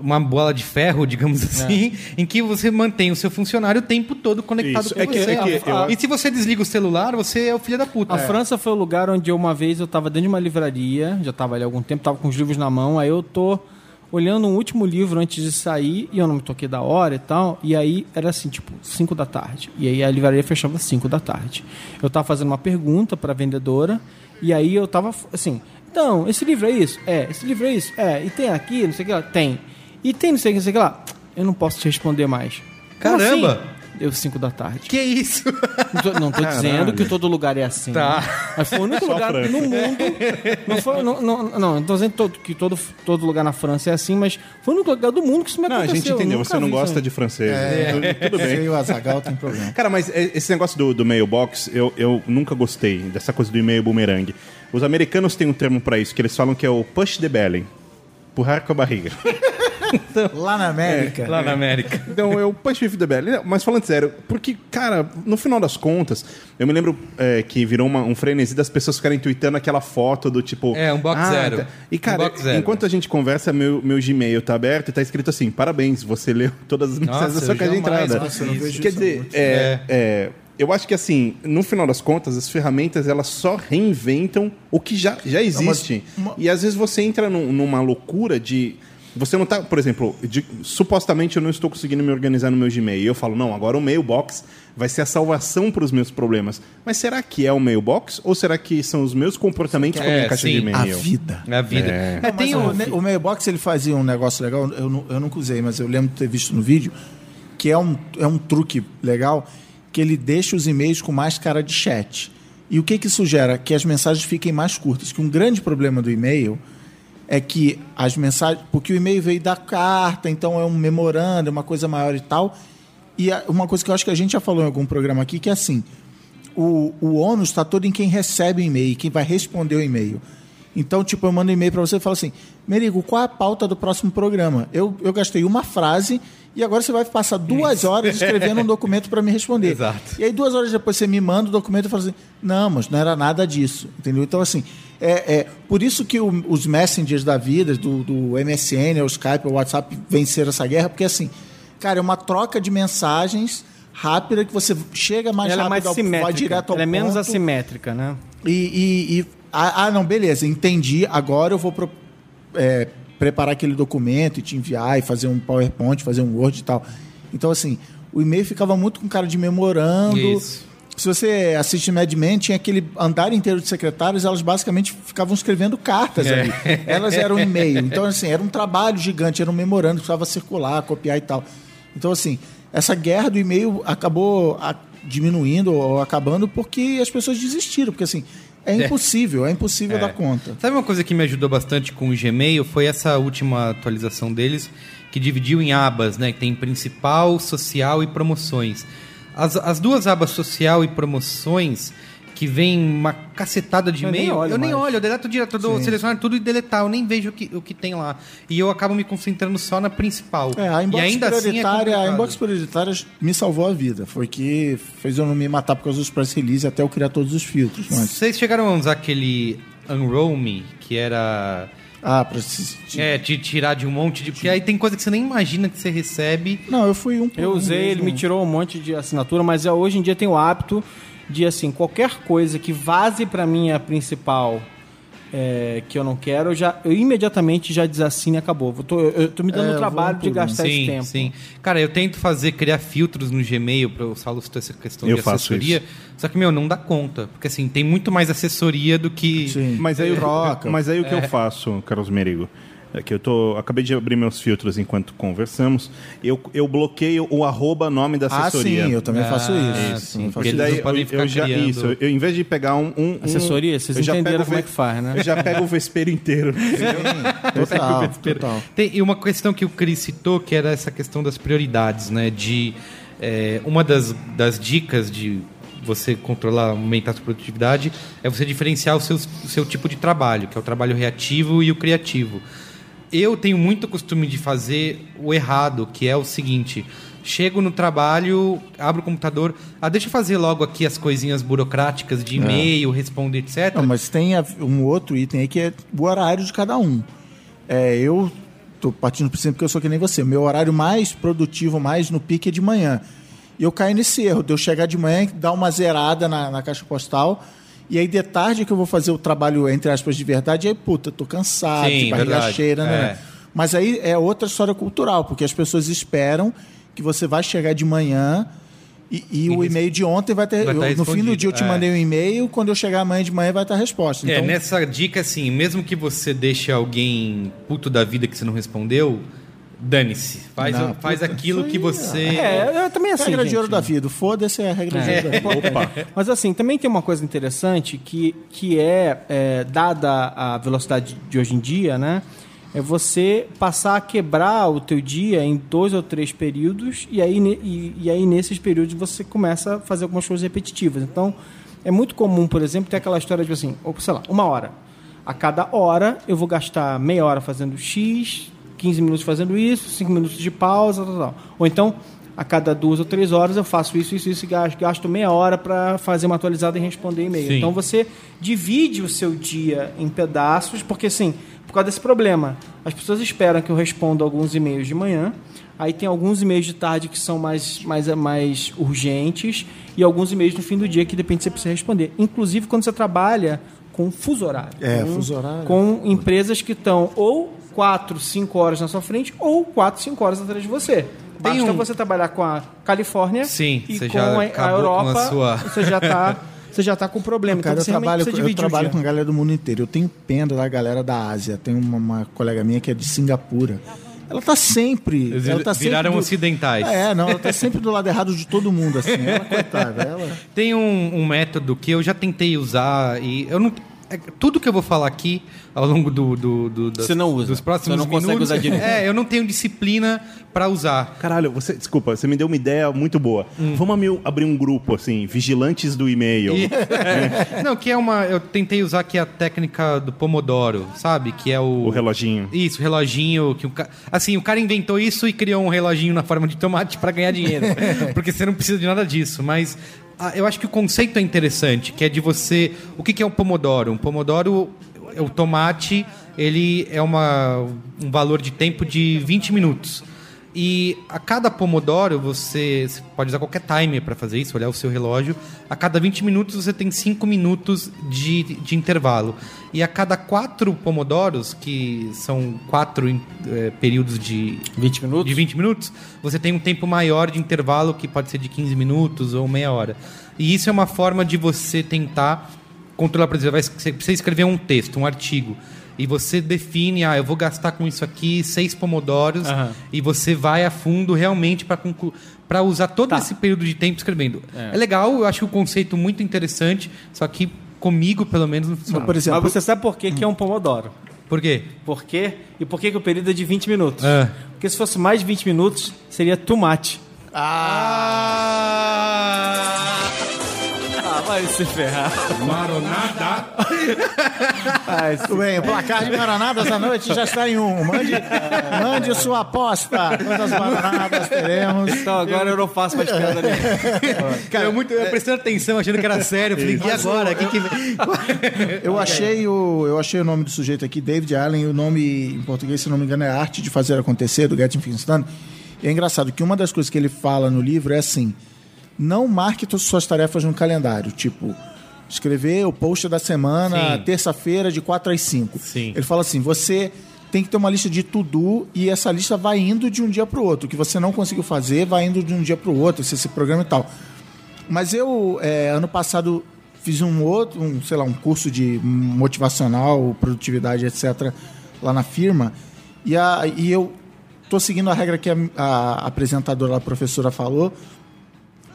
uma bola de ferro, digamos assim, em que você mantém o seu funcionário o tempo todo conectado Isso. com É que- você. é que eu- E se você desliga o celular, você é o filho da puta. A França foi o lugar onde eu, uma vez eu tava dentro de uma livraria, já tava ali há algum tempo, tava com os livros na mão, aí eu tô olhando um último livro antes de sair, e eu não me toquei da hora e tal, e aí era assim, tipo, 5 da tarde. E aí a livraria fechava às 5 da tarde. Eu tava fazendo uma pergunta pra vendedora, e aí eu tava assim, então, esse livro é isso? É, esse livro é isso? É, e tem aqui, não sei o que lá? Tem. E tem não sei o que, não sei o que lá? Eu não posso te responder mais. Como Caramba! assim? Deu 5 da tarde. Que isso? Não tô, não tô dizendo que todo lugar é assim. Tá. Mas foi o único lugar França. no mundo. Não, foi, não, não, não, não tô dizendo todo- que todo, todo lugar na França é assim, mas foi o único lugar do mundo que isso me Não, a aconteceu. gente entendeu. Eu Você não gosta de francês. Tudo, tudo Você bem. e o Azagal tem problema. Cara, mas é- esse negócio do, do mailbox, eu, eu nunca gostei dessa coisa do e-mail boomerang. Os americanos têm um termo pra isso, que eles falam que é o push the belly. Empurrar com a barriga. Lá na América. Lá na América. Então, eu the belly. Não, Mas falando sério, porque, cara, no final das contas, eu me lembro é, que virou uma- um frenesi das pessoas ficarem tweetando aquela foto do tipo... É, um box zero. tá. E, cara, Um zero. enquanto a gente conversa, meu, meu Gmail tá aberto e tá escrito assim, parabéns, você leu todas as mensagens da sua caixa de entrada. faço isso. Quer dizer, é, é, eu acho que assim, no final das contas, as ferramentas elas só reinventam o que já, já existe. uma- E às vezes você entra num- numa loucura de. Você não tá, por exemplo, de- supostamente eu não estou conseguindo me organizar no meu Gmail. E eu falo, não, agora o mailbox vai ser a salvação para os meus problemas. Mas será que é o mailbox? Ou será que são os meus comportamentos com a minha É, caixa sim. de A e-mail? vida. Na vida. É. É, Mas tem o, o Mailbox ele fazia um negócio legal, eu, nu- eu nunca usei, mas eu lembro de ter visto no vídeo, que é um, é um truque legal, que ele deixa os e-mails com mais cara de chat. E o que, que isso gera? Que as mensagens fiquem mais curtas. Que um grande problema do e-mail é que as mensagens. Porque o e-mail veio da carta, então é um memorando, é uma coisa maior e tal. E uma coisa que eu acho que a gente já falou em algum programa aqui, que é assim: o, o ônus está todo em quem recebe o e-mail, quem vai responder o e-mail. Então, tipo, eu mando um e-mail para você e falo assim: Merigo, qual é a pauta do próximo programa? Eu, eu gastei uma frase e agora você vai passar duas horas escrevendo um documento para me responder. Exato. E aí, duas horas depois, você me manda o documento e fala assim: não, mas não era nada disso. Entendeu? Então, assim, é, é por isso que o- os messengers da vida, do, do MSN, o Skype, o WhatsApp, venceram essa guerra, porque, assim, cara, é uma troca de mensagens rápida que você chega mais Ela é rápido, mais ao- simétrica. vai direto ao Ela é menos ponto. assimétrica, né? E, e- e- ah, ah, não, beleza, entendi. Agora eu vou pro- é, preparar aquele documento e te enviar e fazer um PowerPoint, fazer um Word e tal. Então, assim, o e-mail ficava muito com cara de memorando. Isso. Se você assiste Mad Men, tinha aquele andar inteiro de secretários, elas basicamente ficavam escrevendo cartas É. ali. Elas eram e-mail. Então, assim, era um trabalho gigante, era um memorando, precisava circular, copiar e tal. Então, assim, essa guerra do e-mail acabou diminuindo ou acabando porque as pessoas desistiram. Porque, assim, é impossível, é, impossível É. dar conta. Sabe uma coisa que me ajudou bastante com o Gmail? Foi essa última atualização deles, que dividiu em abas, né? Que tem principal, social e promoções. As, as duas abas social e promoções, que vem uma cacetada de Eu nem e-mail, olho eu nem olho, eu deleto direto, eu seleciono tudo e deletar, eu nem vejo o que, o que tem lá. E eu acabo me concentrando só na principal. É, a inbox e ainda assim é prioritária, a inbox prioritária me salvou a vida. Foi que fez eu não me matar por causa dos press release até eu criar todos os filtros. Mas, Vocês chegaram a usar aquele Unroll Me, que era... ah, pra se- É, te tirar de um monte de... Porque aí tem coisa que você nem imagina que você recebe... Não, eu fui um Eu usei, ele mesmo. me tirou um monte de assinatura, mas eu, hoje em dia tenho o hábito de, assim, qualquer coisa que vaze pra minha principal é, que eu não quero, eu, já, eu imediatamente já desassino e acabou. Eu tô, eu, eu tô me dando É, o eu trabalho de gastar esse sim, tempo. sim. Cara, eu tento fazer, criar filtros no Gmail, para o Saulo citou essa questão Eu de faço assessoria. Só que, meu, não dá conta. Porque, assim, tem muito mais assessoria do que... Sim. Mas aí, Troca. eu, mas aí o que eu faço, Carlos Merigo? É que eu tô. Acabei de abrir meus filtros enquanto conversamos. Eu, eu bloqueio o arroba nome da Ah, assessoria. sim, eu também faço isso. Ah, Eu sim, faço porque Porque isso. eles daí eu, eu já, criando- isso, eu, em vez de pegar um. um- um- Assessoria, vocês eu já entenderam como é que faz, né? Eu já pego o vespeiro inteiro. Total, total. Tem, e uma questão que o Cris citou, que era essa questão das prioridades, né? De é, uma das, das dicas de você controlar, aumentar a sua produtividade, é você diferenciar o seu, o seu tipo de trabalho, que é o trabalho reativo e o criativo. Eu tenho muito costume de fazer o errado, que é o seguinte: chego no trabalho, abro o computador, ah, deixa eu fazer logo aqui as coisinhas burocráticas de e-mail, responder, etc. Não, mas tem um outro item aí que é o horário de cada um. É, eu tô partindo do princípio que eu sou que nem você. Meu horário mais produtivo, mais no pique é de manhã. E eu caio nesse erro de eu chegar de manhã, dar uma zerada na, na caixa postal. E aí, de tarde que eu vou fazer o trabalho, entre aspas, de verdade, aí, puta, tô cansado, Sim, de barriga verdade. cheira, né? É. Mas aí é outra história cultural, porque as pessoas esperam que você vai chegar de manhã e, e o e-mail de ontem vai ter. vai tá eu- no fim do dia eu te é. mandei um e-mail, quando eu chegar amanhã de manhã vai estar a resposta. É, Então, nessa dica, assim, mesmo que você deixe alguém puto da vida que você não respondeu, dane-se. Faz, Não, faz puta, aquilo que você. É, eu também assim, regra de gente. ouro da vida. Foda-se é a regra de ouro da vida. Opa. Mas assim, também tem uma coisa interessante que, que é, é, dada a velocidade de hoje em dia, né? É você passar a quebrar o teu dia em dois ou três períodos e aí, e, e aí nesses períodos você começa a fazer algumas coisas repetitivas. Então, é muito comum, por exemplo, ter aquela história de assim, ou, sei lá, uma hora. A cada hora eu vou gastar meia hora fazendo X, 15 minutos fazendo isso, 5 minutos de pausa, tal, tal. Ou então, a cada duas ou três horas eu faço isso, isso, isso e gasto, gasto meia hora para fazer uma atualizada e responder e-mail. Sim. Então você divide o seu dia em pedaços, porque assim, por causa desse problema, as pessoas esperam que eu responda alguns e-mails de manhã, aí tem alguns e-mails de tarde que são mais, mais, mais urgentes e alguns e-mails no fim do dia que depende se você precisa responder. Inclusive quando você trabalha com fuso horário. É, com, fuso horário. Com empresas que estão ou 4, 5 horas na sua frente ou 4, 5 horas atrás de você. Basta um- você trabalhar com a Califórnia Sim, e com já a, a acabou com a Europa, sua- você já está você já tá com problema. Cara, então eu trabalho, eu trabalho com galera do mundo inteiro. Eu tenho pena da galera da Ásia. Tem uma, uma colega minha que é de Singapura. Ela tá sempre. Eles ela tá sempre viraram do- ocidentais. É, não, ela tá sempre do lado errado de todo mundo, assim. Ela, coitada, ela. Tem um, um método que eu já tentei usar e eu não. É, Tudo que eu vou falar aqui ao longo do, do, do- das- Você não usa. dos próximos Você não consegue minutos, usar direito. É, eu não tenho disciplina pra usar. Caralho, você, desculpa, você me deu uma ideia muito boa. Vamos ami- abrir um grupo, assim, vigilantes do e-mail. E- Não, que é uma. Eu tentei usar é a técnica do Pomodoro, sabe? Que é o. O reloginho. Isso, o reloginho. Que o ca... Assim, o cara inventou isso e criou um reloginho na forma de tomate para ganhar dinheiro. porque você não precisa de nada disso. Mas eu acho que o conceito é interessante, que é de você. O que é um Pomodoro? Um Pomodoro, o tomate, ele é uma, um valor de tempo de 20 minutos. E a cada pomodoro, você, você pode usar qualquer timer para fazer isso, olhar o seu relógio. A cada 20 minutos você tem 5 minutos de, de intervalo. E a cada quatro pomodoros, que são quatro eh, períodos de 20 minutos? de 20 minutos, você tem um tempo maior de intervalo, que pode ser de 15 minutos ou meia hora. E isso é uma forma de você tentar controlar, por exemplo, você escrever um texto, um artigo. E você define, ah, eu vou gastar com isso aqui seis pomodoros, Aham. e você vai a fundo realmente para usar todo Tá. esse período de tempo escrevendo. É. legal, eu acho o conceito muito interessante, só que comigo, pelo menos, não funciona. Mas, por exemplo, Mas você sabe por que, que é um pomodoro? Por quê? Por quê? E por que, que o período é de 20 minutos? Ah. Porque se fosse mais de 20 minutos, seria tomate. Ah, vai se ferrar. Maronada. Vai se... Tudo bem, o placar de maranadas essa noite já está em um. Mande, mande sua aposta. Quantas maranadas teremos? Então agora eu não faço mais piada nenhuma. Cara, eu, muito, eu prestando atenção, achando que era sério. Eu falei, e agora? Que que... Eu achei, o, eu achei o nome do sujeito aqui, David Allen, e o nome em português, se não me engano, é Arte de Fazer Acontecer, do Getting Things Done. E é engraçado que uma das coisas que ele fala no livro é assim: não marque todas as suas tarefas no calendário. Tipo, escrever o post da semana, terça-feira, de 4 às 5. Sim. Ele fala assim: você tem que ter uma lista de to-do e essa lista vai indo de um dia para o outro. O que você não conseguiu fazer vai indo de um dia para o outro, você se programa e tal. Mas eu, é, ano passado, fiz um outro, um, sei lá, um curso de motivacional, produtividade, etc., lá na firma. E, a, e eu tô seguindo a regra que a, a apresentadora, a professora falou,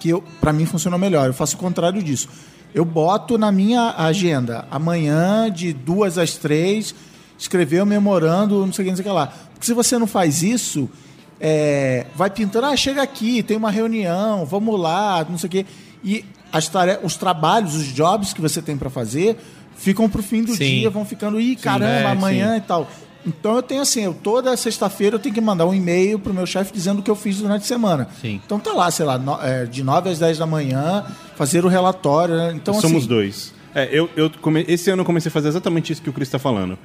que eu, para mim funcionou melhor. Eu faço o contrário disso. Eu boto na minha agenda amanhã de duas às três escrever o memorando, não sei o que, não sei o que lá. Porque se você não faz isso, é, vai pintando, ah, chega aqui, tem uma reunião, vamos lá, não sei o quê. E as tare- os trabalhos, os jobs que você tem para fazer ficam pro fim do Sim. dia, vão ficando, ih, caramba, é, amanhã e tal. Então eu tenho assim, eu, toda sexta-feira eu tenho que mandar um e-mail pro meu chefe dizendo o que eu fiz durante a semana. Sim. Então tá lá, sei lá, no- é, de 9 às 10 da manhã, fazer o relatório. Né? Então, Somos assim, dois. É, eu, eu come- Esse ano eu comecei a fazer exatamente isso que o Cris está falando.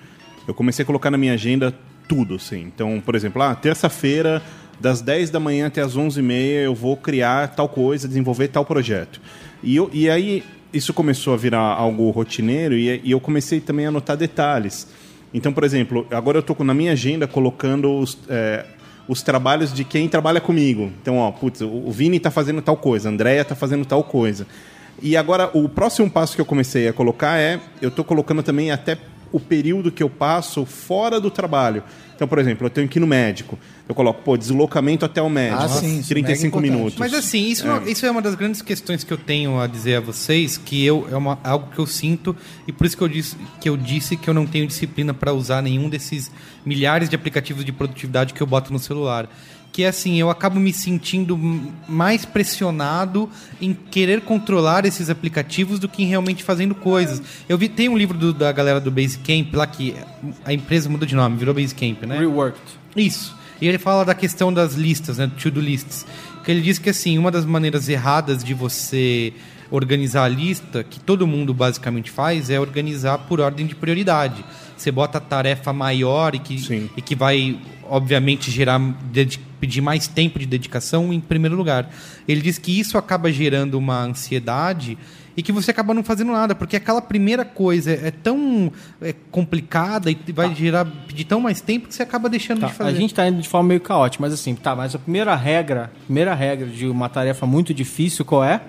Eu comecei a colocar na minha agenda tudo, assim. Então, por exemplo, ah, terça-feira, das 10 da manhã até as 11h30, eu vou criar tal coisa, desenvolver tal projeto. E, eu, e aí, isso começou a virar algo rotineiro e, e eu comecei também a anotar detalhes. Então, por exemplo, agora eu estou na minha agenda colocando os, é, os trabalhos de quem trabalha comigo. Então, ó, putz, o Vini está fazendo tal coisa, a Andrea está fazendo tal coisa. E agora, o próximo passo que eu comecei a colocar é, eu estou colocando também até o período que eu passo fora do trabalho. Então, por exemplo, eu tenho que ir no médico. Eu coloco, pô, deslocamento até o médico. Ah, sim, isso é 35 mega importante. minutos. Mas assim, isso é. isso é uma das grandes questões que eu tenho a dizer a vocês, que eu é uma, algo que eu sinto e por isso que eu disse que eu disse que eu não tenho disciplina para usar nenhum desses milhares de aplicativos de produtividade que eu boto no celular. Que assim, eu acabo me sentindo mais pressionado em querer controlar esses aplicativos do que em realmente fazendo coisas. Eu vi, tem um livro do- da galera do Basecamp lá que a empresa mudou de nome, virou Basecamp, né? Reworked. Isso. E ele fala da questão das listas, né, do to-do lists. Que ele diz que assim, uma das maneiras erradas de você organizar a lista, que todo mundo basicamente faz, é organizar por ordem de prioridade. Você bota a tarefa maior e que, Sim. e que vai, obviamente, gerar pedir mais tempo de dedicação em primeiro lugar. Ele diz que isso acaba gerando uma ansiedade e que você acaba não fazendo nada, porque aquela primeira coisa é tão é, complicada e vai gerar pedir tão mais tempo que você acaba deixando Tá, de fazer. a gente tá indo de forma meio caótica, mas assim, tá, mas a primeira regra, primeira regra de uma tarefa muito difícil, qual é?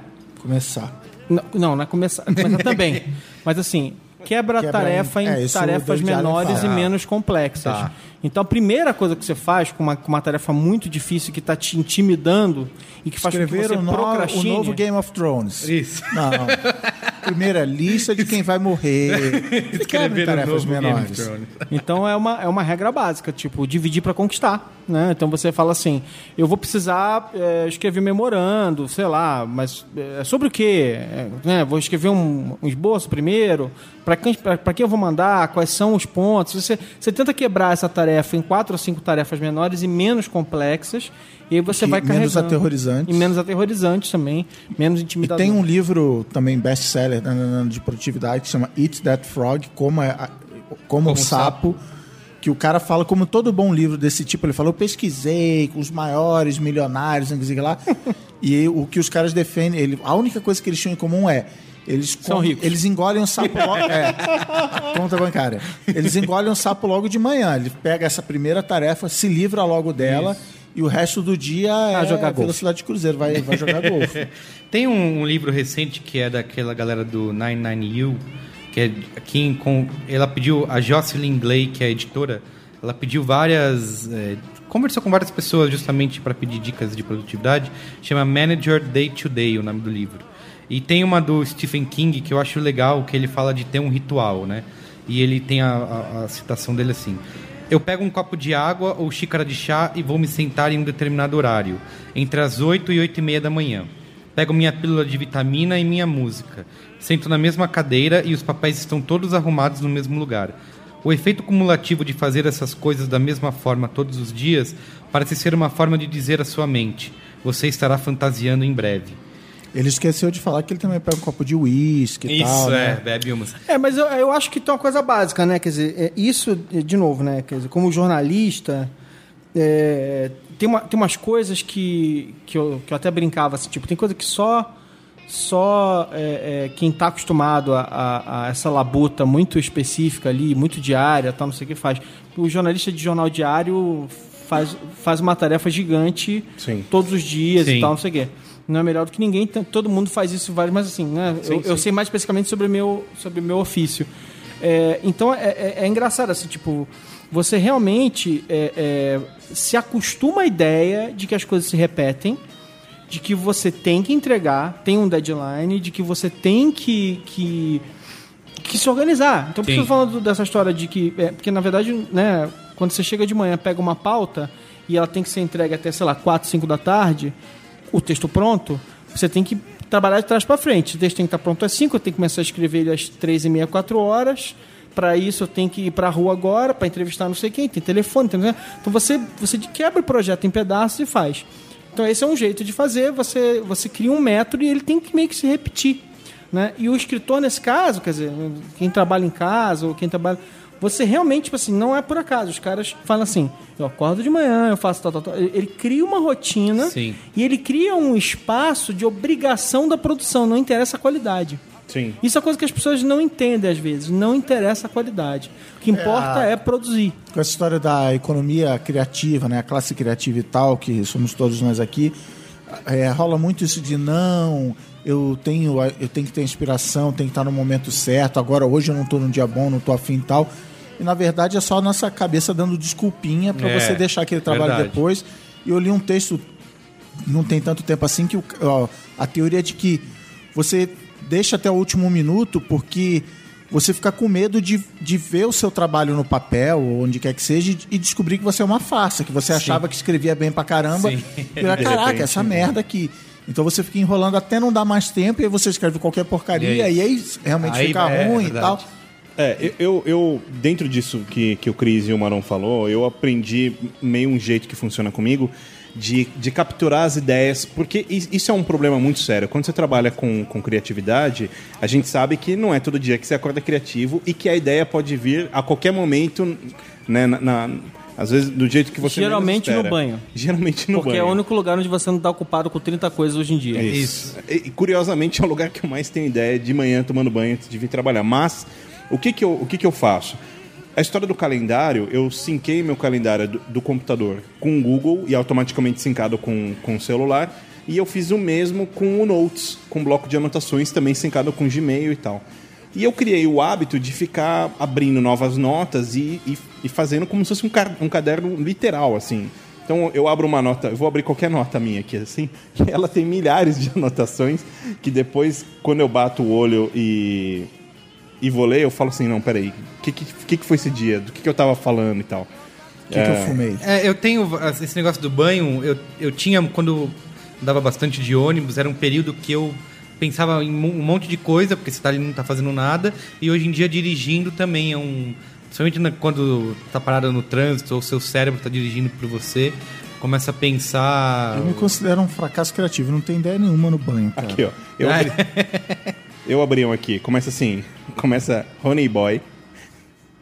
Começar. Não, não, não é começar, começar também. Mas assim, quebra a tarefa em- em é, tarefas menores e menos complexas. Tá. Então a primeira coisa que você faz com uma, com uma tarefa muito difícil que está te intimidando e que faz com que Escrever você o, no- o procrastine. novo Game of Thrones. Isso. Não. Primeira lista de quem vai morrer. Escrever tarefas menores. Então é uma, é uma regra básica, tipo, dividir para conquistar. Né? Então você fala assim: eu vou precisar é, escrever memorando, sei lá, mas é, sobre o quê? É, né? Vou escrever um, um esboço primeiro? Para quem, pra- pra quem eu vou mandar? Quais são os pontos? Você, você tenta quebrar essa tarefa em quatro ou cinco tarefas menores e menos complexas. E aí você Que vai menos carregando. aterrorizantes. E menos aterrorizantes também, menos E intimidadoras. tem um livro também best-seller né, né, de produtividade que chama Eat That Frog, como, é, a- como, um sapo, que o cara fala como todo bom livro desse tipo, ele falou, eu pesquisei com os maiores milionários, lá, e o que os caras defendem, ele, a única coisa que eles tinham em comum é eles São com- ricos. Eles engolem um sapo logo. É, conta bancária. Eles engolem um sapo logo de manhã. Ele pega essa primeira tarefa, se livra logo dela. E o resto do dia é jogar golfe. velocidade de cruzeiro, vai, vai jogar golfe. Tem um, um livro recente que é daquela galera do 99U, que é quem com ela pediu a Jocelyn Glay, que é a editora, ela pediu várias é, conversou com várias pessoas justamente para pedir dicas de produtividade, chama Manager Day to Day o nome do livro. E tem uma do Stephen King que eu acho legal, que ele fala de ter um ritual, né? E ele tem a, a- a citação dele assim: Eu pego um copo de água ou xícara de chá e vou me sentar em um determinado horário, entre as 8 e 8 e meia da manhã. Pego minha pílula de vitamina e minha música. Sento na mesma cadeira e os papéis estão todos arrumados no mesmo lugar. O efeito cumulativo de fazer essas coisas da mesma forma todos os dias parece ser uma forma de dizer à sua mente: você estará fantasiando em breve. Ele esqueceu de falar que ele também pega um copo de uísque e tal. é, né? bebe umas. É, mas eu, eu acho que tem uma coisa básica, né? Quer dizer, é, isso, é, de novo, né? Quer dizer, como jornalista, é, tem, uma, tem umas coisas que, que, eu, que eu até brincava, assim, tipo, tem coisa que só só é, é, quem está acostumado a, a- a essa labuta muito específica ali, muito diária, tal, não sei o que faz. O jornalista de jornal diário faz, faz uma tarefa gigante Sim. todos os dias Sim. e tal, não sei o quê. Não é melhor do que ninguém, t- todo mundo faz isso vários, mas assim, né? eu, eu sei mais especificamente sobre o meu, sobre meu ofício. É, então é, é- é engraçado, assim, tipo, você realmente é, é, se acostuma à ideia de que as coisas se repetem, de que você tem que entregar, tem um deadline, de que você tem que, que, que se organizar. Então, por isso eu Sim. falando dessa história de que. é, porque, na verdade, né, quando você chega de manhã, pega uma pauta e ela tem que ser entregue até, sei lá, 4, 5 da tarde, o texto pronto, você tem que trabalhar de trás para frente. O texto tem que estar pronto às 5, eu tenho que começar a escrever ele às 3 e meia, 4 horas. Para isso, eu tenho que ir para a rua agora para entrevistar não sei quem, tem telefone, tem... Então, você, você quebra o projeto em pedaços e faz. Então esse é um jeito de fazer, você, você cria um método e ele tem que meio que se repetir. Né? E o escritor, nesse caso, quer dizer, quem trabalha em casa ou quem trabalha. Você realmente, tipo assim, não é por acaso. Os caras falam assim: eu acordo de manhã, eu faço tal, tal, tal. Ele cria uma rotina Sim. e ele cria um espaço de obrigação da produção, não interessa a qualidade. Sim. Isso é coisa que as pessoas não entendem às vezes, não interessa a qualidade. O que importa é, produzir. com essa história da economia criativa, né, a classe criativa e tal, que somos todos nós aqui, é, rola muito isso de não, eu tenho, eu tenho que ter inspiração, tenho que estar no momento certo, agora hoje eu não estou num dia bom, não estou afim e tal. E na verdade é só a nossa cabeça dando desculpinha para É, você deixar aquele trabalho verdade. depois. E eu li um texto não tem tanto tempo assim que o- ó, a teoria é de que você deixa até o último minuto porque você fica com medo de, de ver o seu trabalho no papel ou onde quer que seja e- e descobrir que você é uma farsa, que você achava que escrevia bem pra caramba Sim. e era, caraca, repente, essa merda aqui. Então você fica enrolando até não dar mais tempo e aí você escreve qualquer porcaria E e aí- aí, realmente Aí fica é ruim e verdade. tal. É, eu- eu, dentro disso que, que o Cris e o Marão falou, eu aprendi meio um jeito que funciona comigo de, de capturar as ideias, porque is- isso é um problema muito sério. Quando você trabalha com, com criatividade, a gente sabe que não é todo dia que você acorda criativo e que a ideia pode vir a qualquer momento, né, na, na- às vezes do jeito que você Geralmente no banho. Geralmente no porque banho. é o único lugar onde você não está ocupado com 30 coisas hoje em dia. Isso. E, e, curiosamente é o lugar que eu mais tenho ideia de manhã tomando banho antes de vir trabalhar. Mas o que que eu, o que que eu faço? A história do calendário, eu sinquei meu calendário do, do computador com o Google e automaticamente sincado com, com o celular. E eu fiz o mesmo com o Notes, com o bloco de anotações também sincado com Gmail e tal. E eu criei o hábito de ficar abrindo novas notas e, e, e fazendo como se fosse um, um caderno literal, assim. Então eu abro uma nota, eu vou abrir qualquer nota minha aqui, assim, e ela tem milhares de anotações que depois, quando eu bato o olho e, e vou ler, eu falo assim, não, peraí, o que, que, que foi esse dia? Do que, que eu tava falando e tal? O que, que eu fumei? É, eu tenho esse negócio do banho, eu, eu tinha, quando dava bastante de ônibus, era um período que eu pensava em um monte de coisa, porque você tá ali não tá fazendo nada, e hoje em dia dirigindo também é um... Principalmente na- quando tá parado no trânsito, ou seu cérebro tá dirigindo por você, começa a pensar... Eu me considero um fracasso criativo, não tem ideia nenhuma no banho, cara. Aqui, ó. Eu abri, eu abri um aqui, começa assim, começa Honey Boy,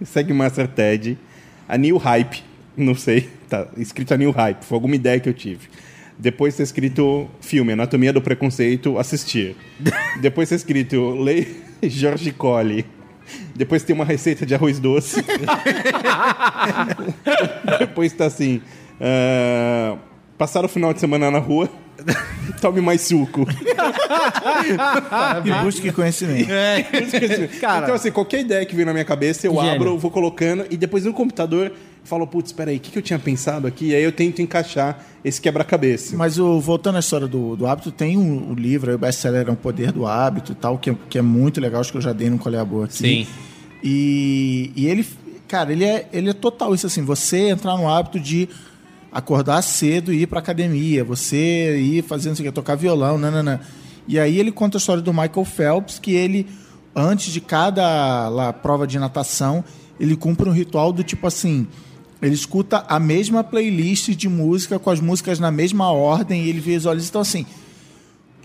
segue Master Ted, a New Hype, não sei, tá escrito a New Hype, foi alguma ideia que eu tive. Depois tá escrito filme, Anatomia do Preconceito, assistir. Depois tá escrito Lei Jorge Colli. Depois tem uma receita de arroz doce. Depois tá assim. ah, passar o final de semana na rua. Tome mais suco. E busque conhecimento. Cara, então, assim, qualquer ideia que vem na minha cabeça, eu Gênio. abro, vou colocando, e depois no computador falo, putz, peraí, o que, que eu tinha pensado aqui? E aí eu tento encaixar esse quebra-cabeça. Mas o, voltando à história do, do hábito, tem um, um livro, aí, o best-seller é O Poder do Hábito e tal, que é, que é muito legal, acho que eu já dei no Colher a Boa aqui. Sim. E, e ele, cara, ele é, ele é total isso assim, você entrar no hábito de acordar cedo e ir pra academia, você ir fazendo isso aqui, tocar violão, nananã. E aí ele conta a história do Michael Phelps, que ele, antes de cada lá, prova de natação, ele cumpre um ritual do tipo assim, ele escuta a mesma playlist de música, com as músicas na mesma ordem, e ele visualiza. Então, assim,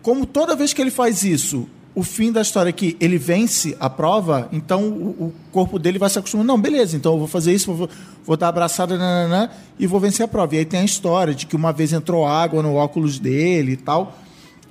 como toda vez que ele faz isso, o fim da história é que ele vence a prova, então o, o corpo dele vai se acostumando. Não, beleza, então eu vou fazer isso, vou, vou dar abraçada nananã, e vou vencer a prova. E aí tem a história de que uma vez entrou água no óculos dele e tal,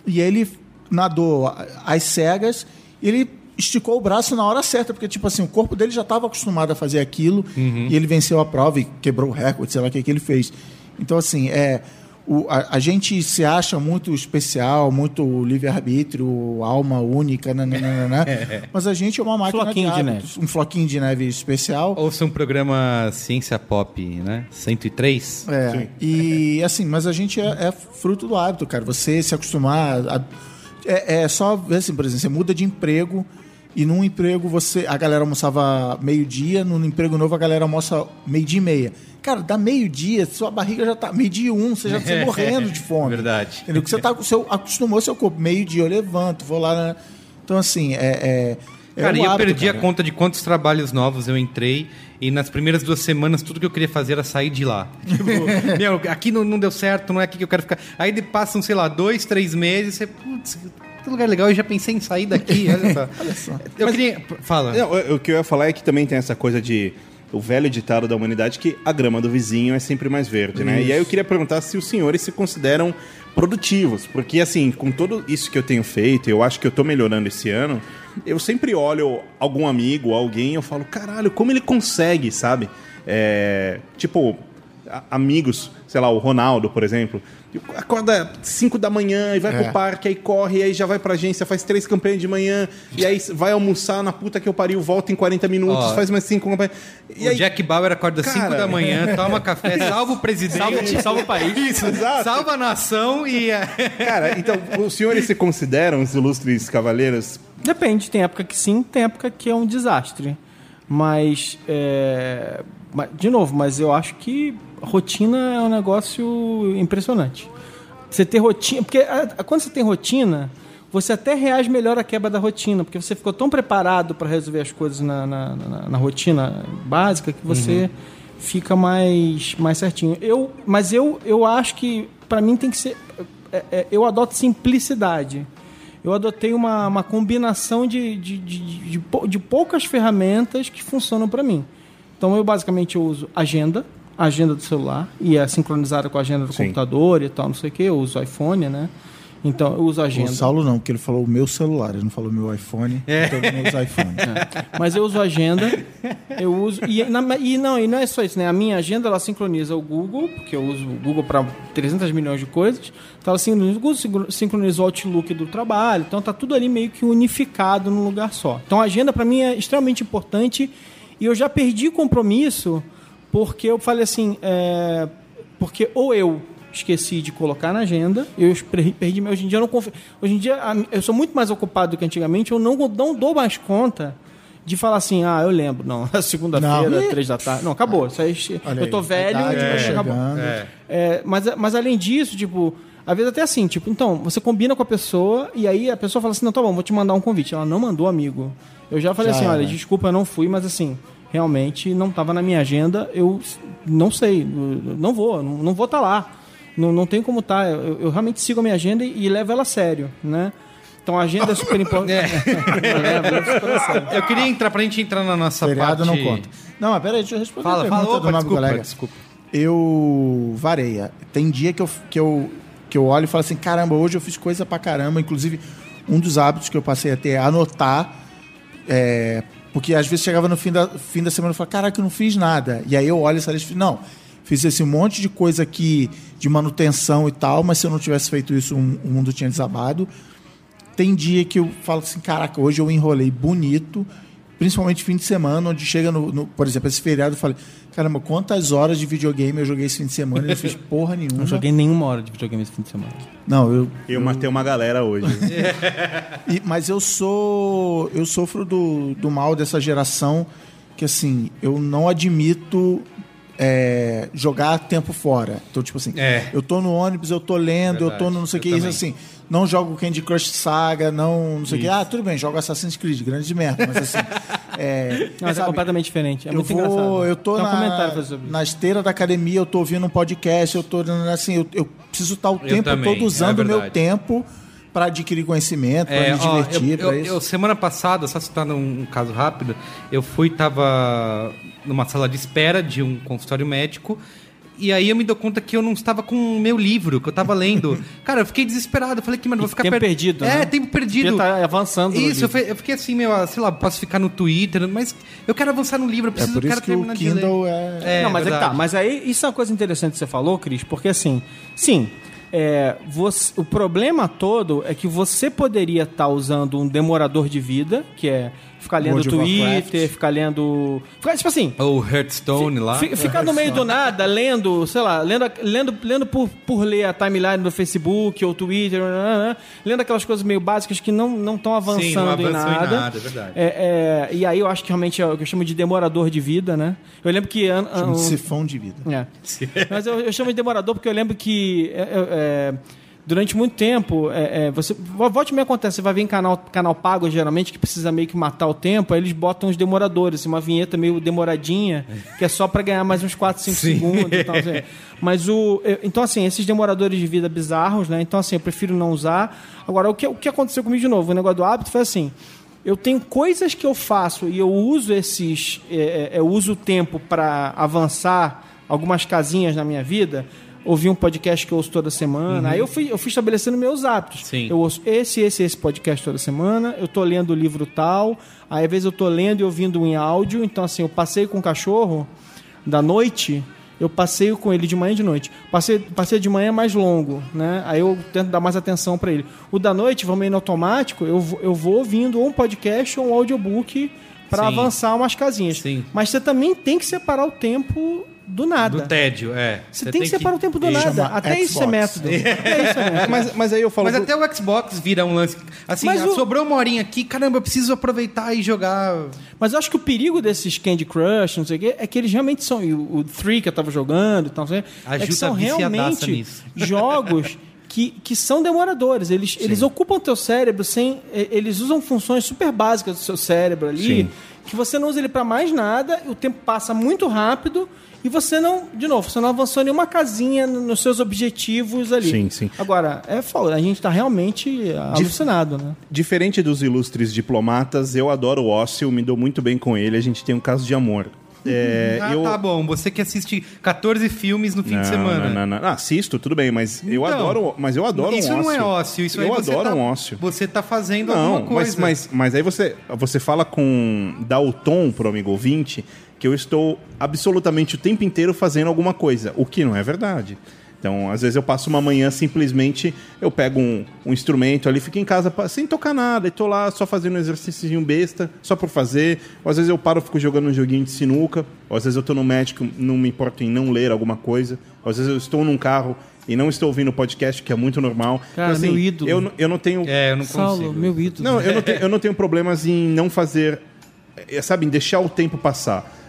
e ele nadou às cegas, e ele esticou o braço na hora certa, porque, tipo assim, o corpo dele já estava acostumado a fazer aquilo, e ele venceu a prova e quebrou o recorde, sei lá o que, que ele fez. Então, assim, é, o- a, a gente se acha muito especial, muito livre-arbítrio, alma única, nananana, mas a gente é uma máquina Floquinho de hábitos, um floquinho de neve especial. Ouça um programa Ciência Pop, né? 103. É, e assim, mas a gente é, é fruto do hábito, cara. Você se acostumar. A, é, é só ver assim, por exemplo, você muda de emprego e num emprego você a galera almoçava meio-dia, num emprego novo a galera almoça meio-dia e meia. Cara, dá meio-dia, sua barriga já tá. Meio-dia e um, você já tá morrendo de fome. Verdade. Entendeu? Que você tá, seu, acostumou seu corpo. Meio-dia eu levanto, vou lá. né? Então, assim, é. é é Cara, um e eu hábito, perdi cara. a conta de quantos trabalhos novos eu entrei. E nas primeiras duas semanas, tudo que eu queria fazer era sair de lá. Tipo, meu, aqui não, não deu certo, não é aqui que eu quero ficar. Aí passam, sei lá, dois, três meses, você, putz, que lugar legal, eu já pensei em sair daqui. Olha só. Eu queria. Fala. Não, o que eu ia falar é que também tem essa coisa de. o velho ditado da humanidade que a grama do vizinho é sempre mais verde, né? E aí eu queria perguntar se os senhores se consideram produtivos, porque assim, com tudo isso que eu tenho feito, eu acho que eu tô melhorando esse ano, eu sempre olho algum amigo, alguém, eu falo, caralho, como ele consegue, sabe? É, tipo, amigos, sei lá, o Ronaldo, por exemplo, acorda 5 da manhã e vai É. pro parque, aí corre, e aí já vai pra agência, faz três campanhas de manhã, e aí vai almoçar na puta que eu pariu, volta em 40 minutos, Ó, faz mais cinco campanhas. E o aí, Jack Bauer acorda 5 Cara. da manhã, toma café, salva o presidente, Salva- salva o país. Isso, Exato. salva a nação e. é, cara, então, os senhores se consideram os ilustres cavaleiros? Depende, tem época que sim, tem época que é um desastre. Mas, é, mas, de novo, mas eu acho que rotina é um negócio impressionante. Você ter rotina, porque a- a- quando você tem rotina, você até reage melhor à quebra da rotina, porque você ficou tão preparado para resolver as coisas na, na, na- na rotina básica que você fica mais, mais certinho. Eu, mas eu, eu acho que para mim tem que ser, é- é- eu adoto simplicidade eu adotei uma, uma combinação de, de, de, de, de poucas ferramentas que funcionam para mim. Então, eu basicamente eu uso agenda, a agenda do celular, e é sincronizada com a agenda do Sim. computador e tal, não sei o que. Eu uso iPhone, né? Então, eu uso a O agenda. Saulo não, porque ele falou o meu celular, ele não falou meu iPhone. Então ele não usa iPhone. Mas eu uso a agenda, eu uso. E, na- e não, e não é só isso, né? A minha agenda ela sincroniza o Google, porque eu uso o Google para 300 milhões de coisas. Então ela sincroniza o Google, sincro- sincroniza o Outlook do trabalho. Então tá tudo ali meio que unificado num lugar só. Então a agenda para mim é extremamente importante e eu já perdi compromisso porque eu falei assim, é, porque ou eu esqueci de colocar na agenda, eu perdi, perdi hoje em dia eu não confio, hoje em dia eu sou muito mais ocupado do que antigamente, eu não, não dou mais conta de falar assim, ah, eu lembro, não, segunda-feira, Não. três da tarde, não, acabou, isso aí, eu tô velho, idade vai tipo, acabou. chegando. É, mas, mas além disso, tipo, às vezes até assim, tipo, então, você combina com a pessoa e aí a pessoa fala assim, não, tá bom, vou te mandar um convite. Ela não mandou, amigo. Eu já falei Já assim, olha, desculpa, eu não fui, mas assim, realmente não estava na minha agenda, eu não sei, não vou, não, não vou estar lá. Não, não tem como estar. Eu, eu realmente sigo a minha agenda e, e levo ela a sério, né? Então a agenda é super importante. Eu levo, eu queria entrar, pra gente entrar na nossa Feriado parte... não conta. Não, mas peraí, deixa eu responder Fala, a fala, pergunta opa, do desculpa, colega. desculpa. Eu vareia. Tem dia que eu, que, eu, que eu olho e falo assim, caramba, hoje eu fiz coisa pra caramba. Inclusive, um dos hábitos que eu passei a ter é anotar. é, porque às vezes chegava no fim da, fim da semana e falava, caraca, eu não fiz nada. E aí eu olho essa lista e não, fiz esse monte de coisa aqui de manutenção e tal, mas se eu não tivesse feito isso, o mundo tinha desabado. Tem dia que eu falo assim, caraca, hoje eu enrolei bonito, principalmente fim de semana, onde chega no, no- por exemplo, esse feriado eu falei, caramba, quantas horas de videogame eu joguei esse fim de semana e não fiz porra nenhuma. Não joguei nenhuma hora de videogame esse fim de semana. Não, eu, Eu matei uma galera hoje. e- mas eu sou. Eu sofro do, do mal dessa geração que assim, eu não admito é, jogar tempo fora. Então, tipo assim, É. eu tô no ônibus, eu tô lendo, eu tô Verdade, no não sei o eu que, isso assim. Não jogo Candy Crush Saga, não, não sei o que. Ah, tudo bem, jogo Assassin's Creed, grande merda, mas assim. É, Não, mas é sabe, completamente diferente. É eu muito vou, engraçado. eu tô Tem um na, comentário sobre isso. na esteira da academia, eu tô ouvindo um podcast, eu tô assim, eu, eu preciso estar o tempo também, todo usando é o meu verdade. tempo para adquirir conhecimento, para É, me ó, divertir, eu, pra eu- isso. eu- semana passada, só citando um, um caso rápido, eu fui, tava numa sala de espera de um consultório médico. E aí eu me dou conta que eu não estava com o meu livro, que eu tava lendo. Cara, eu fiquei desesperado. Eu falei que, mano, vou ficar Tempo per- perdido, É, né? tempo perdido. Tá avançando Isso, eu eu fiquei assim, meu, sei lá, posso ficar no Twitter, mas eu quero avançar no livro, eu É preciso, por eu isso quero que o terminar. Kindle é... É, não, mas é que tá. Mas aí, isso é uma coisa interessante que você falou, Cris, porque assim, sim, é, você- o problema todo é que você poderia estar usando um demorador de vida, que é ficar lendo World Twitter, ficar lendo. Ficar, tipo assim. Ou Hearthstone lá. fi- Ficar no meio do nada, lendo, sei lá, lendo, lendo, lendo por, por ler a timeline do Facebook ou Twitter, nananã, lendo aquelas coisas meio básicas que não estão avançando Sim, não avançou em em nada. nada, é verdade. É, é, e aí eu acho que realmente é o que eu chamo de demorador de vida, né? Eu lembro que. an- Chama de an- sifão de vida. é. Mas eu, eu chamo de demorador porque eu lembro que é, é, é, durante muito tempo, é, é, você. Volte me acontece, você vai ver em canal, canal pago, geralmente, que precisa meio que matar o tempo, aí eles botam os demoradores, assim, uma vinheta meio demoradinha, que é só para ganhar mais uns 4, 5 segundos e tal. assim. Mas o. Então, assim, esses demoradores de vida bizarros, né? Então, assim, eu prefiro não usar. Agora, o que, o que aconteceu comigo de novo? O negócio do hábito foi assim. eu tenho coisas que eu faço e eu uso esses. é, é, eu uso o tempo para avançar algumas casinhas na minha vida. Ouvi um podcast que eu ouço toda semana. Aí eu fui, eu fui estabelecendo meus hábitos. Sim. Eu ouço esse, esse, esse podcast toda semana. Eu tô lendo o livro tal. Aí às vezes eu tô lendo e ouvindo em áudio. Então, assim, eu passei com o cachorro da noite. Eu passeio com ele de manhã e de noite. Passei, passei de manhã é mais longo, né? Aí eu tento dar mais atenção para ele. O da noite, vamos meio no automático, eu, vou- eu vou ouvindo ou um podcast ou um audiobook para avançar umas casinhas. Sim. Mas você também tem que separar o tempo do nada. Do tédio, é. Você, tem, que separar o tempo do nada. Até isso é Xbox. método. Até isso é método. Mas, mas aí eu falo. Mas até o Xbox vira um lance. Assim, Mas ah, o- sobrou uma horinha aqui, caramba, eu preciso aproveitar e jogar. Mas eu acho que o perigo desses Candy Crush, não sei o quê, é que eles realmente são. e O, o Three que eu tava jogando e tal, não sei, A é Ju que são realmente nisso. jogos que, que são demoradores. Eles, eles ocupam o teu cérebro sem. Eles usam funções super básicas do seu cérebro ali, Sim. Que você não usa ele pra mais nada, o tempo passa muito rápido. E você não, de novo, você não avançou nenhuma casinha no- nos seus objetivos ali. Sim, sim. Agora, é foda, a gente tá realmente alucinado, né? Diferente dos ilustres diplomatas, eu adoro o ócio, me dou muito bem com ele, a gente tem um caso de amor. É, ah, eu... tá bom. Você que assiste 14 filmes no fim Não, de semana. Não, não, não. Ah, assisto, tudo bem, mas eu Então, adoro, mas eu adoro Isso um ócio. não é ócio, isso eu adoro tá, um ócio. Você tá fazendo Não, alguma mas, coisa. mas, mas aí você, você fala com. dá o tom pro amigo ouvinte que eu estou absolutamente o tempo inteiro fazendo alguma coisa, o que não é verdade. Então, às vezes eu passo uma manhã simplesmente, eu pego um, um instrumento ali, fico em casa sem tocar nada, e tô lá só fazendo um exercício besta, só por fazer. Ou às vezes eu paro, fico jogando um joguinho de sinuca, ou às vezes eu tô no médico, não me importo em não ler alguma coisa, ou às vezes eu estou num carro e não estou ouvindo podcast, que é muito normal. Cara, meu ídolo. Eu, não- eu não tenho É, eu não Saulo, consigo. meu ídolo. não, eu não, tenho, eu não tenho problemas em não fazer, é, sabe, em deixar o tempo passar.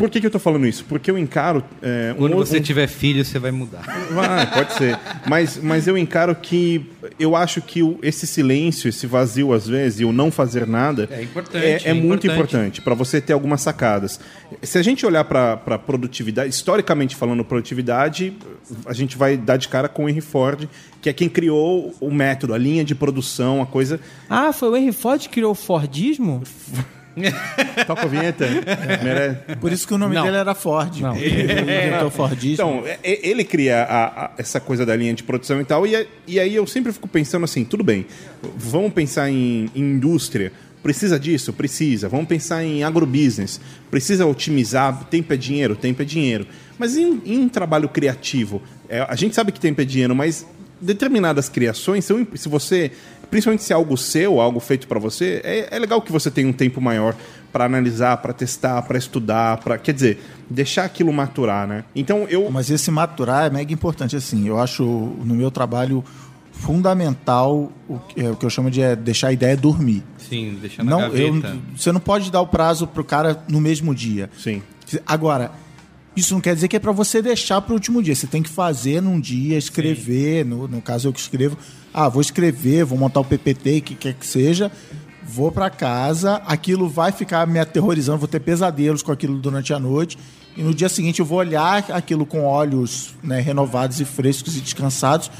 Por que, que eu tô falando isso? Porque eu encaro. É, um Quando outro- você um- tiver filho, você vai mudar. Vai, pode ser. Mas, mas eu encaro que. Eu acho que o- esse silêncio, esse vazio às vezes, e o não fazer nada. É importante, É, é é muito importante. importante para você ter algumas sacadas. Se a gente olhar para produtividade, historicamente falando, produtividade, a gente vai dar de cara com o Henry Ford, que é quem criou o método, a linha de produção, a coisa. Ah, foi o Henry Ford que criou o Fordismo? Toca a vinheta. Mere- Por isso que o nome Não. dele era Ford. Não. Ele inventou Fordismo. Então, é- é- ele cria a- a- essa coisa da linha de produção e tal, e, a- e aí eu sempre fico pensando assim, tudo bem, vamos pensar em, em indústria, precisa disso? Precisa. Vamos pensar em agrobusiness, precisa otimizar, tempo é dinheiro, tempo é dinheiro. Mas em, em um trabalho criativo, é, a gente sabe que tempo é dinheiro, mas determinadas criações, se você, principalmente se é algo seu, algo feito para você, é, é legal que você tenha um tempo maior para analisar, para testar, para estudar, para, quer dizer, deixar aquilo maturar, né? Então eu Mas esse maturar é mega importante. Assim, eu acho no meu trabalho fundamental o que, é, o que eu chamo de é deixar a ideia dormir. Sim, deixar na Não, eu, gaveta. você não pode dar o prazo pro cara no mesmo dia. sim. Agora, isso não quer dizer que é para você deixar para o último dia. Você tem que fazer num dia, escrever. No, no caso, eu que escrevo. Ah, vou escrever, vou montar o PPT, que quer que seja. Vou para casa, aquilo vai ficar me aterrorizando, vou ter pesadelos com aquilo durante a noite. E no dia seguinte eu vou olhar aquilo com olhos né, renovados e frescos e descansados.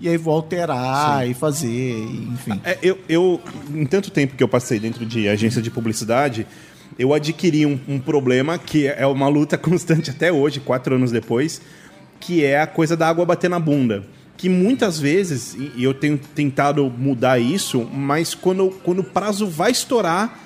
E aí vou alterar e fazer, enfim. É, eu, eu, em tanto tempo que eu passei dentro de agência de publicidade, eu adquiri um, um problema que é uma luta constante até hoje, quatro anos depois, que é a coisa da água bater na bunda. Que muitas vezes, e eu tenho tentado mudar isso, mas quando, quando o prazo vai estourar,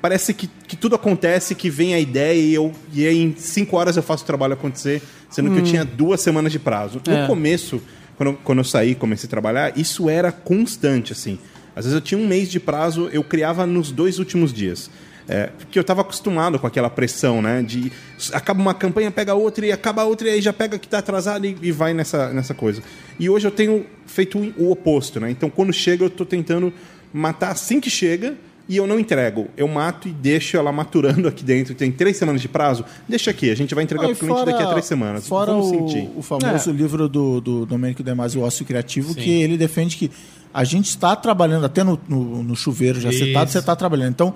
parece que, que tudo acontece, que vem a ideia e, eu, e aí em cinco horas eu faço o trabalho acontecer, sendo que eu tinha duas semanas de prazo. No É. começo, quando, quando eu saí comecei a trabalhar, isso era constante, assim. Às vezes eu tinha um mês de prazo, eu criava nos dois últimos dias. É, porque eu estava acostumado com aquela pressão, né? De acaba uma campanha, pega outra e acaba outra e aí já pega que está atrasado e, e vai nessa, nessa coisa. E hoje eu tenho feito o, oposto, né? Então quando chega eu estou tentando matar assim que chega e eu não entrego. Eu mato e deixo ela maturando aqui dentro. Tem três semanas de prazo, deixa aqui, a gente vai entregar para e o cliente daqui a três semanas. Fora Vamos o, sentir. o famoso livro do, do Domênico De Masi, O Ócio Criativo, que ele defende que a gente está trabalhando, até no, no, no chuveiro já Isso. citado, você está trabalhando. Então,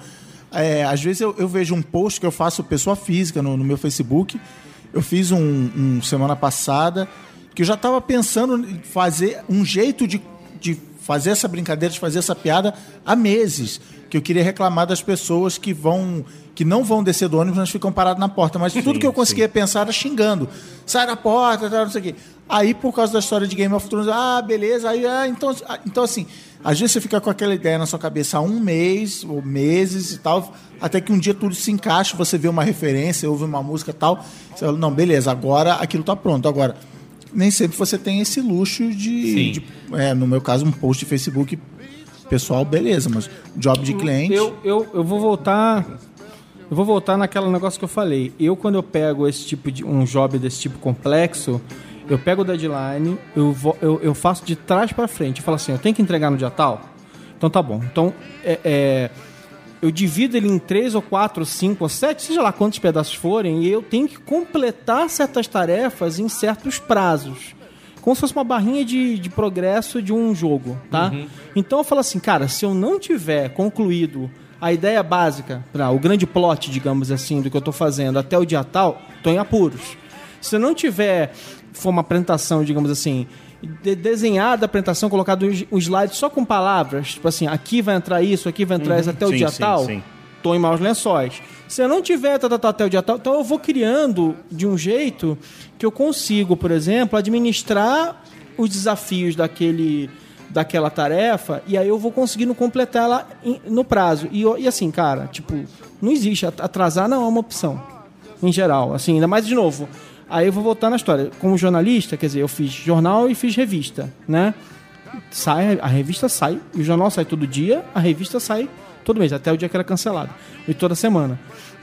é, às vezes eu, eu vejo um post que eu faço pessoa física no, no meu Facebook. Eu fiz um, um semana passada que eu já estava pensando em fazer um jeito de, de fazer essa brincadeira, de fazer essa piada há meses. Que eu queria reclamar das pessoas que vão. que não vão descer do ônibus, mas ficam parados na porta. Mas tudo que eu conseguia pensar era xingando. Sai da porta, não sei o quê. Aí, por causa da história de Game of Thrones, ah, beleza, aí, ah, então, ah, então assim, às vezes você fica com aquela ideia na sua cabeça há um mês, ou meses e tal, até que um dia tudo se encaixa, você vê uma referência, ouve uma música e tal, você fala, não, beleza, agora aquilo tá pronto. Agora, nem sempre você tem esse luxo de, de- é, no meu caso, um post de Facebook pessoal, beleza, mas job de cliente. Eu, eu, eu vou voltar. Eu vou voltar naquele negócio que eu falei. Eu, quando eu pego esse tipo de um job desse tipo complexo, eu pego o deadline, eu, vou, eu, eu faço de trás para frente. Eu falo assim, eu tenho que entregar no dia tal? Então tá bom. Então, é, é, eu divido ele em três ou quatro, ou cinco ou sete, seja lá quantos pedaços forem, e eu tenho que completar certas tarefas em certos prazos. Como se fosse uma barrinha de, de progresso de um jogo, tá? Então eu falo assim, cara, se eu não tiver concluído a ideia básica, pra, o grande plot, digamos assim, do que eu tô fazendo até o dia tal, tô em apuros. Se eu não tiver, for uma apresentação, digamos assim, de, desenhada a apresentação, colocado um, slide só com palavras, tipo assim, aqui vai entrar isso, aqui vai entrar isso até o Sim, dia sim, tal, sim. tô em maus lençóis. Se eu não tiver tá, tá, tá, até o dia tal, então eu vou criando de um jeito que eu consigo, por exemplo, administrar os desafios daquele daquela tarefa e aí eu vou conseguindo completar ela em- no prazo. E, e assim, cara, tipo, não existe. at- Atrasar não é uma opção. Em geral. Assim, ainda mais de novo. Aí eu vou voltar na história. Como jornalista, quer dizer, eu fiz jornal e fiz revista, né? sai, a revista sai, e o jornal sai todo dia, a revista sai todo mês, até o dia que era cancelado. E toda semana.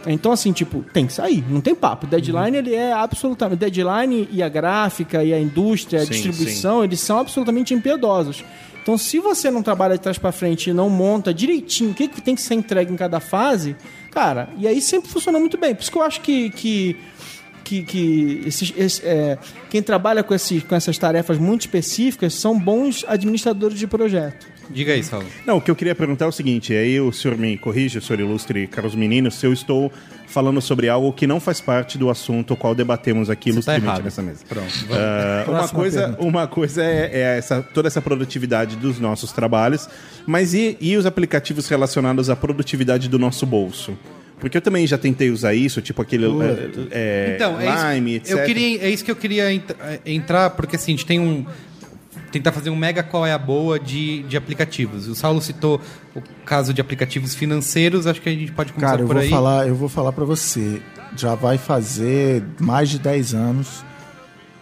Então, assim, tipo, tem que sair, não tem papo. Deadline, ele é absolutamente. Deadline e a gráfica, e a indústria, a Sim, distribuição, eles são absolutamente impiedosos. Então, se você não trabalha de trás pra frente e não monta direitinho o que, que tem que ser entregue em cada fase, cara, e aí sempre funciona muito bem. Por isso que eu acho que. que que, que esses, esse, é, quem trabalha com, esses, com essas tarefas muito específicas são bons administradores de projeto. Diga aí, Saulo. Não, o que eu queria perguntar é o seguinte, aí o senhor me corrige, o senhor ilustre, caros meninos, se eu estou falando sobre algo que não faz parte do assunto o qual debatemos aqui tá ilustremente errado. nessa mesa. Pronto. Ah, uma coisa, pergunta. uma coisa é, é essa, toda essa produtividade dos nossos trabalhos, mas e, e os aplicativos relacionados à produtividade do nosso bolso? Porque eu também já tentei usar isso, tipo aquele é, Então, é Lime, isso, etc. eu queria, é isso que eu queria ent- eh, entrar, porque assim, a gente tem um. Tentar fazer um mega qual é a boa de, de aplicativos. O Saulo citou o caso de aplicativos financeiros, acho que a gente pode começar Cara, eu por vou aí. falar, eu vou falar para você. Já vai fazer mais de 10 anos.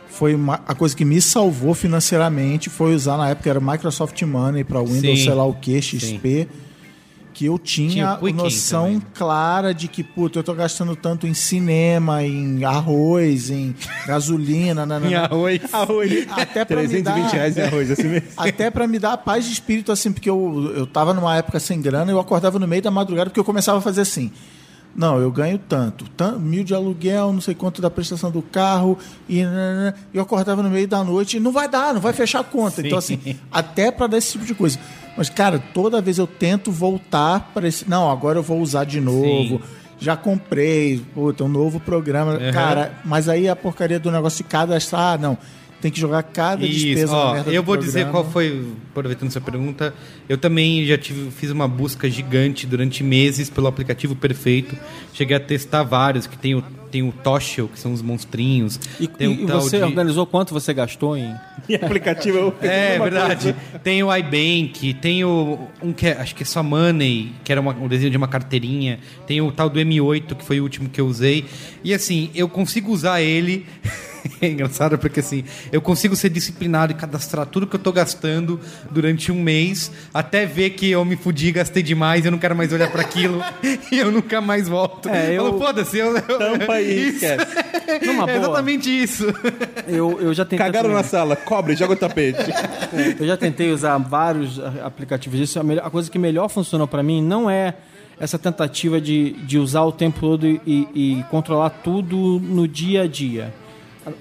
Foi uma- a coisa que me salvou financeiramente foi usar na época era Microsoft Money para Windows, Sim. sei lá o que, XP. Que eu Tinha tinha noção também. clara de que, puta, eu tô gastando tanto em cinema, em arroz, em gasolina, na, na, Em arroz. Arroz. Até pra me 320 dar- reais em arroz, assim mesmo. até pra me dar a paz de espírito, assim, porque eu, eu tava numa época sem grana, eu acordava no meio da madrugada, porque eu começava a fazer assim. Não, eu ganho tanto, tan- mil de aluguel, não sei quanto da prestação do carro, e nananã. eu acordava no meio da noite, e não vai dar, não vai fechar a conta. Então, assim, até pra dar esse tipo de coisa. Mas, cara, toda vez eu tento voltar para esse. Não, agora eu vou usar de novo. Já comprei, puta, um novo programa. Cara, mas aí a porcaria do negócio de cadastrar, ah, não. Tem que jogar cada Isso, despesa na ó, merda eu do vou dizer programa. qual foi, aproveitando sua pergunta, eu também já tive, fiz uma busca gigante durante meses pelo aplicativo perfeito. Cheguei a testar vários, que tem o, tem o Toshel, que são os monstrinhos. E, tem e- um e tal você de- organizou quanto você gastou em. E aplicativo eu É verdade. Tem o iBank, tem o um que é- acho que é só Money, que era uma- um desenho de uma carteirinha. Tem o tal do M8, que foi o último que eu usei. E assim, eu consigo usar ele. é engraçado porque assim, eu consigo ser disciplinado e cadastrar tudo que eu tô gastando durante um mês, até ver que eu me fudi, gastei demais, eu não quero mais olhar para aquilo e eu nunca mais volto. É, eu- Falo, Foda-se, eu, Tampa Isso. esquece. É exatamente isso. Eu, eu já tentei. Cagaram também. na sala, cobre, joga o tapete. Eu já tentei usar vários aplicativos disso. A coisa que melhor funcionou para mim não é essa tentativa de, de usar o tempo todo e, e controlar tudo no dia a dia.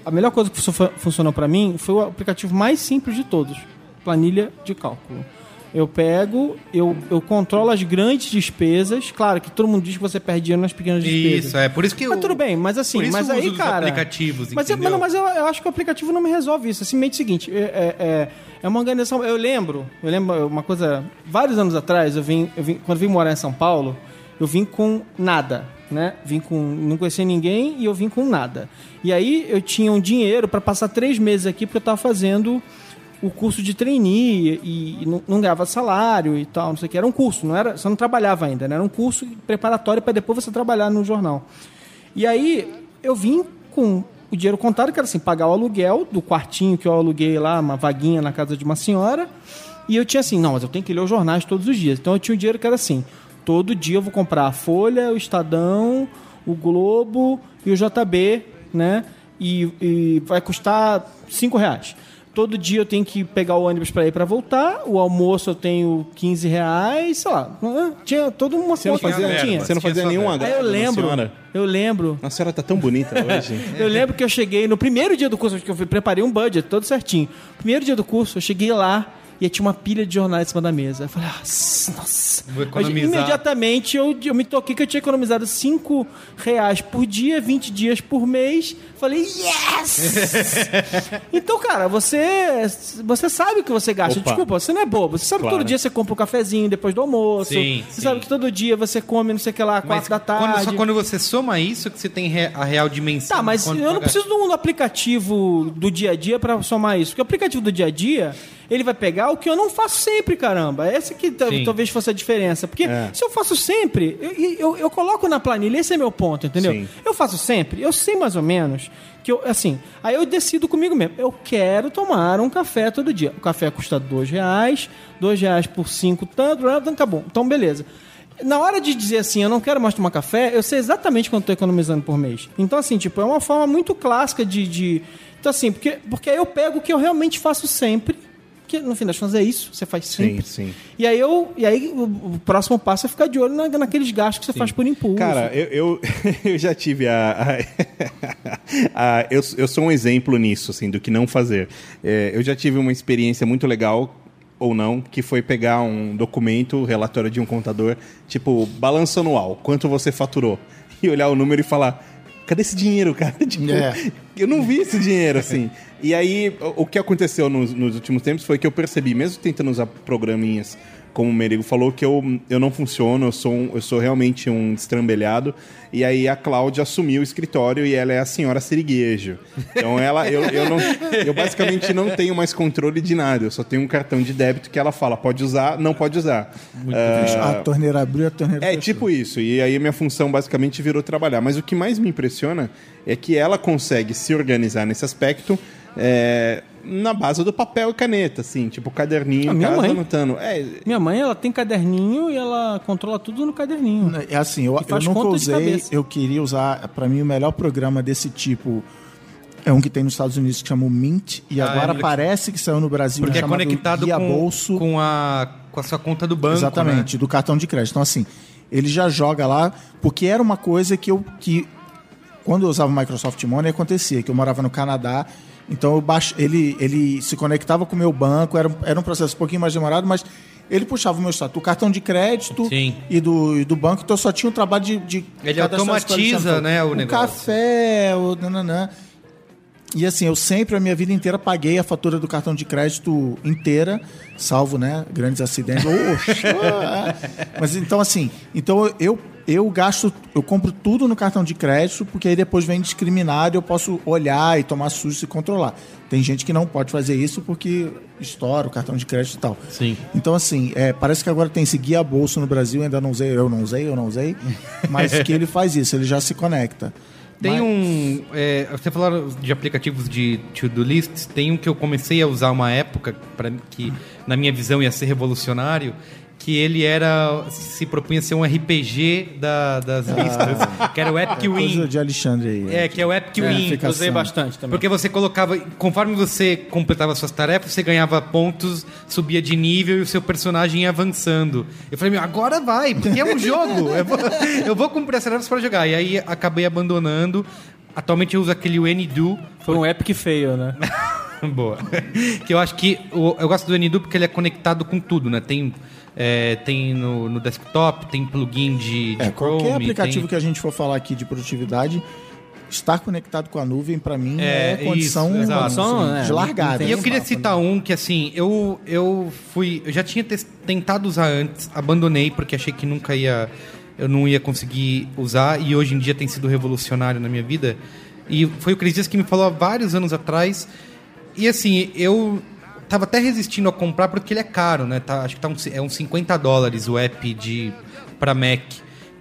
A, melhor coisa que fu- funcionou para mim foi o aplicativo mais simples de todos: planilha de cálculo. Eu pego, eu, eu controlo as grandes despesas. Claro que todo mundo diz que você perde dinheiro nas pequenas despesas. Isso, é por isso que Mas eu- tudo bem, mas assim, por isso mas aí, cara. aplicativos, mas, eu, entendeu? mano, mas eu, eu acho que o aplicativo não me resolve isso. Simplesmente é o seguinte: é, é, é- é uma organização. Eu lembro, eu lembro uma coisa. Vários anos atrás, eu vim, eu vim, quando eu vim morar em São Paulo, eu vim com nada. Né? Vim com. Não conhecia ninguém e eu vim com nada. E aí eu tinha um dinheiro para passar três meses aqui, porque eu estava fazendo o curso de trainee e, e não, não ganhava salário e tal, não sei o que. Era um curso, não era, você não trabalhava ainda, né? Era um curso preparatório para depois você trabalhar no jornal. E aí eu vim com o dinheiro contado, que era assim, pagar o aluguel do quartinho que eu aluguei lá, uma vaguinha na casa de uma senhora. E eu tinha assim, não, mas eu tenho que ler os jornais todos os dias. Então eu tinha um dinheiro que era assim, todo dia eu vou comprar a Folha, o Estadão, o Globo e o JB, né? E, e vai custar cinco reais. Todo dia eu tenho que pegar o ônibus para ir para voltar. O almoço eu tenho 15 reais, sei lá. Tinha toda uma Você não fazia, certinha. você não Tinha fazia nenhum agrado eu lembro, eu lembro. Nossa senhora tá tão bonita hoje. Eu lembro que eu cheguei no primeiro dia do curso, que eu preparei um budget todo certinho. Primeiro dia do curso, eu cheguei lá e tinha uma pilha de jornais em cima da mesa. Eu falei, ah, nossa. Vou Mas, economizar. imediatamente eu, eu me toquei que eu tinha economizado 5 reais por dia, 20 dias por mês. Falei, yes! então, cara, você, você sabe o que você gasta. Opa. Desculpa, você não é bobo. Você sabe que Claro. todo dia você compra um cafezinho depois do almoço. Sim, você sim. sabe que todo dia você come não sei o que lá, 4 Mas da tarde. quando, só quando você soma isso que você tem a real dimensão. Tá, mas eu não preciso de um aplicativo do dia a dia pra somar isso. Porque o aplicativo do dia a dia, ele vai pegar o que eu não faço sempre, caramba. Essa que talvez fosse a diferença. Porque É. se eu faço sempre, eu, eu, eu coloco na planilha, esse é meu ponto, entendeu? Sim. Eu faço sempre, eu sei mais ou menos que eu, assim, aí eu decido comigo mesmo. Eu quero tomar um café todo dia. O café custa dois reais, dois reais por cinco, tanto, tanto, acabou. Então, beleza. Na hora de dizer assim, eu não quero mais tomar café, eu sei exatamente quanto estou economizando por mês. Então, assim, tipo, é uma forma muito clássica de. de... Então, assim, porque, porque aí eu pego o que eu realmente faço sempre. Que no fim das contas é isso, você faz sempre. sim. E aí eu. E aí o, próximo passo é ficar de olho na, naqueles gastos que você faz por impulso. Cara, eu, eu, eu já tive a. a- a- eu, eu sou um exemplo nisso, assim, do que não fazer. É, eu já tive uma experiência muito legal, ou não, que foi pegar um documento, relatório de um contador, tipo, balanço anual, quanto você faturou. E olhar o número e falar. Cadê esse dinheiro, cara? Tipo, É. eu não vi esse dinheiro, assim. E aí, o, que aconteceu nos, nos últimos tempos foi que eu percebi, mesmo tentando usar programinhas, como o Merigo falou, que eu, eu não funciono, eu sou, um- eu sou realmente um destrambelhado. E aí a Cláudia assumiu o escritório e ela é a senhora siriguejo. Então ela, eu, eu, não, eu basicamente não tenho mais controle de nada. Eu só tenho um cartão de débito que ela fala, pode usar, não pode usar. A torneira abriu, a torneira É fechou. tipo isso. E aí minha função basicamente virou trabalhar. Mas o que mais me impressiona é que ela consegue se organizar nesse aspecto é, na base do papel e caneta, assim, tipo caderninho, A em minha casa mãe. anotando. É, Minha mãe, ela tem caderninho e ela controla tudo no caderninho. É assim, eu, eu nunca usei, eu queria usar, pra mim o melhor programa desse tipo é um que tem nos Estados Unidos que chama o Mint e Ah, agora que- parece que saiu no Brasil Porque é conectado Guia com, Bolso. com, a, com a sua conta do banco. Exatamente, né? do cartão de crédito. Então, assim, ele já joga lá, porque era uma coisa que eu. Que, quando eu usava o Microsoft Money, acontecia, que eu morava no Canadá, então baix, ele, ele se conectava com o meu banco, era, um- era um processo um pouquinho mais demorado, mas ele puxava o meu status do cartão de crédito Sim. e do, e do banco, então eu só tinha o trabalho de. de Ele automatiza, né, o o negócio. café, o nananã. E assim, eu sempre, a minha vida inteira, paguei a fatura do cartão de crédito inteira, salvo, né, grandes acidentes. Oxa! Mas então, assim, então eu, eu gasto, eu compro tudo no cartão de crédito, porque aí depois vem discriminado e eu posso olhar e tomar susto e controlar. Tem gente que não pode fazer isso porque estoura o cartão de crédito e tal. Sim. Então, assim, é, parece que agora tem esse guia bolso no Brasil, ainda não usei, eu não usei, eu não usei, mas que ele faz isso, ele já se conecta. Tem Mas- um. é, você falou de aplicativos de to-do lists. Tem um que eu comecei a usar uma época, pra, que na minha visão ia ser revolucionário, que ele era. se propunha ser um RPG da- das listas, que era o Epic Coisa Win. de Alexandre aí. É, que é o Epic Win. fica- Usei bastante também. Porque você colocava, conforme você completava suas tarefas, você ganhava pontos, subia de nível e o seu personagem ia avançando. Eu falei, meu, agora vai, porque é um jogo. Eu vou, eu vou cumprir as tarefas para jogar. E aí acabei abandonando. Atualmente eu uso aquele Anydo. Foi um epic fail, né? Boa. que eu acho que o- eu gosto do NDU porque ele é conectado com tudo, né? Tem, é, tem no, no desktop, tem plugin de, de É, Chrome. qualquer aplicativo tem... que a gente for falar aqui de produtividade, estar conectado com a nuvem, para mim, É, é, condição isso, assim, Condição, é, de largada. E eu queria citar um que assim, eu, eu fui. Eu já tinha tentado usar antes, abandonei porque achei que nunca ia. Eu não ia conseguir usar e hoje em dia tem sido revolucionário na minha vida. E foi o Cris Dias que me falou há vários anos atrás. E assim, eu tava até resistindo a comprar porque ele é caro, né? Tá, acho que tá uns, é uns 50 dólares o app de para Mac,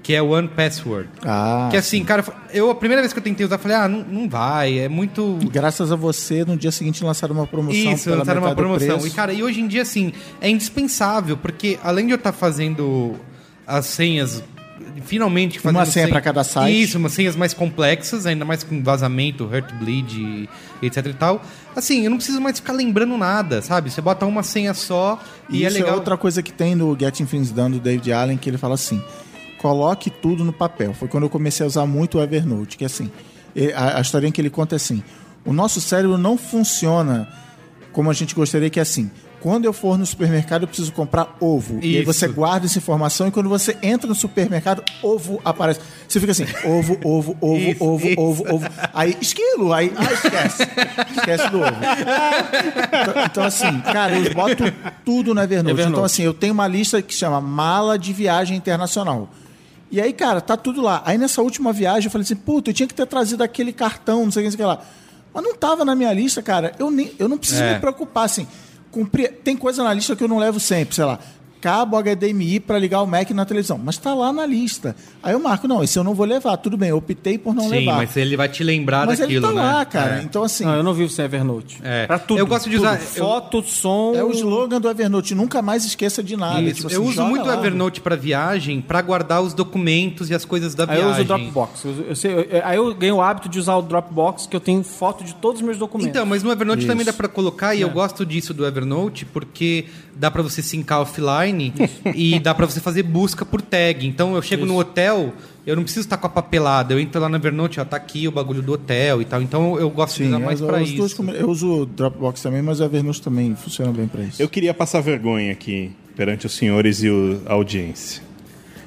que é o One Password. Ah, que assim, cara, eu a primeira vez que eu tentei usar, eu falei, ah, não, não vai, é muito Graças a você, no dia seguinte lançaram uma promoção. isso, lançaram uma promoção. E, cara, e hoje em dia, assim, é indispensável, porque além de eu estar fazendo as senhas, finalmente fazendo Uma senha pra cada site. Isso, umas senhas mais complexas, ainda mais com vazamento, Heartbleed, etc e tal. Assim, eu não preciso mais ficar lembrando nada, sabe? Você bota uma senha só e, E é isso legal. outra coisa que tem no Getting Things Done do David Allen, que ele fala assim: coloque tudo no papel. Foi quando eu comecei a usar muito o Evernote, que assim, e- a, a historinha que ele conta é assim: o nosso cérebro não funciona como a gente gostaria que é assim. Quando eu for no supermercado, eu preciso comprar ovo. E aí Isso. você guarda essa informação e quando você entra no supermercado, ovo aparece. Você fica assim, ovo, ovo, ovo, Isso, ovo, isso. ovo, ovo. Aí, esquilo, aí, ah, esquece. esquece do ovo. Então, então, assim, cara, eu boto tudo no Evernote. Evernote. Então, assim, eu tenho uma lista que chama Mala de Viagem Internacional. E aí, cara, tá tudo lá. Aí nessa última viagem eu falei assim, puta, eu tinha que ter trazido aquele cartão, não sei o que, não sei o que lá. Mas não tava na minha lista, cara. Eu, nem, eu não preciso É. me preocupar, assim. Cumprir, tem coisa na lista que eu não levo sempre, sei lá. Cabo HDMI para ligar o Mac na televisão. Mas tá lá na lista. Aí eu marco, não, esse eu não vou levar. Tudo bem, eu optei por não Sim, levar. mas ele vai te lembrar Mas daquilo, ele tá né? lá, cara. É. Então, assim, Não, eu não vivo sem Evernote. É. Pra tudo. Eu gosto de tudo. usar- eu- Foto, som. é o slogan do Evernote. Nunca mais esqueça de nada. Isso. Tipo assim, eu uso muito o. Evernote pra viagem, pra guardar os documentos e as coisas da Aí viagem. eu uso o Dropbox. Eu, eu sei- eu- aí eu ganho o hábito de usar o Dropbox, que eu tenho foto de todos os meus documentos. Então, mas no Evernote também Isso. dá pra colocar, e eu gosto disso do Evernote, porque dá pra você sincar offline e dá pra você fazer busca por tag. Então eu chego no hotel, eu não preciso estar com a papelada, eu entro lá no Evernote, ó, tá aqui o bagulho do hotel e tal. Então eu gosto de Sim, usar mais duas isso. eu uso o Dropbox também, mas o Evernote também funciona bem para isso. Eu queria passar vergonha aqui perante os senhores e o- a audiência.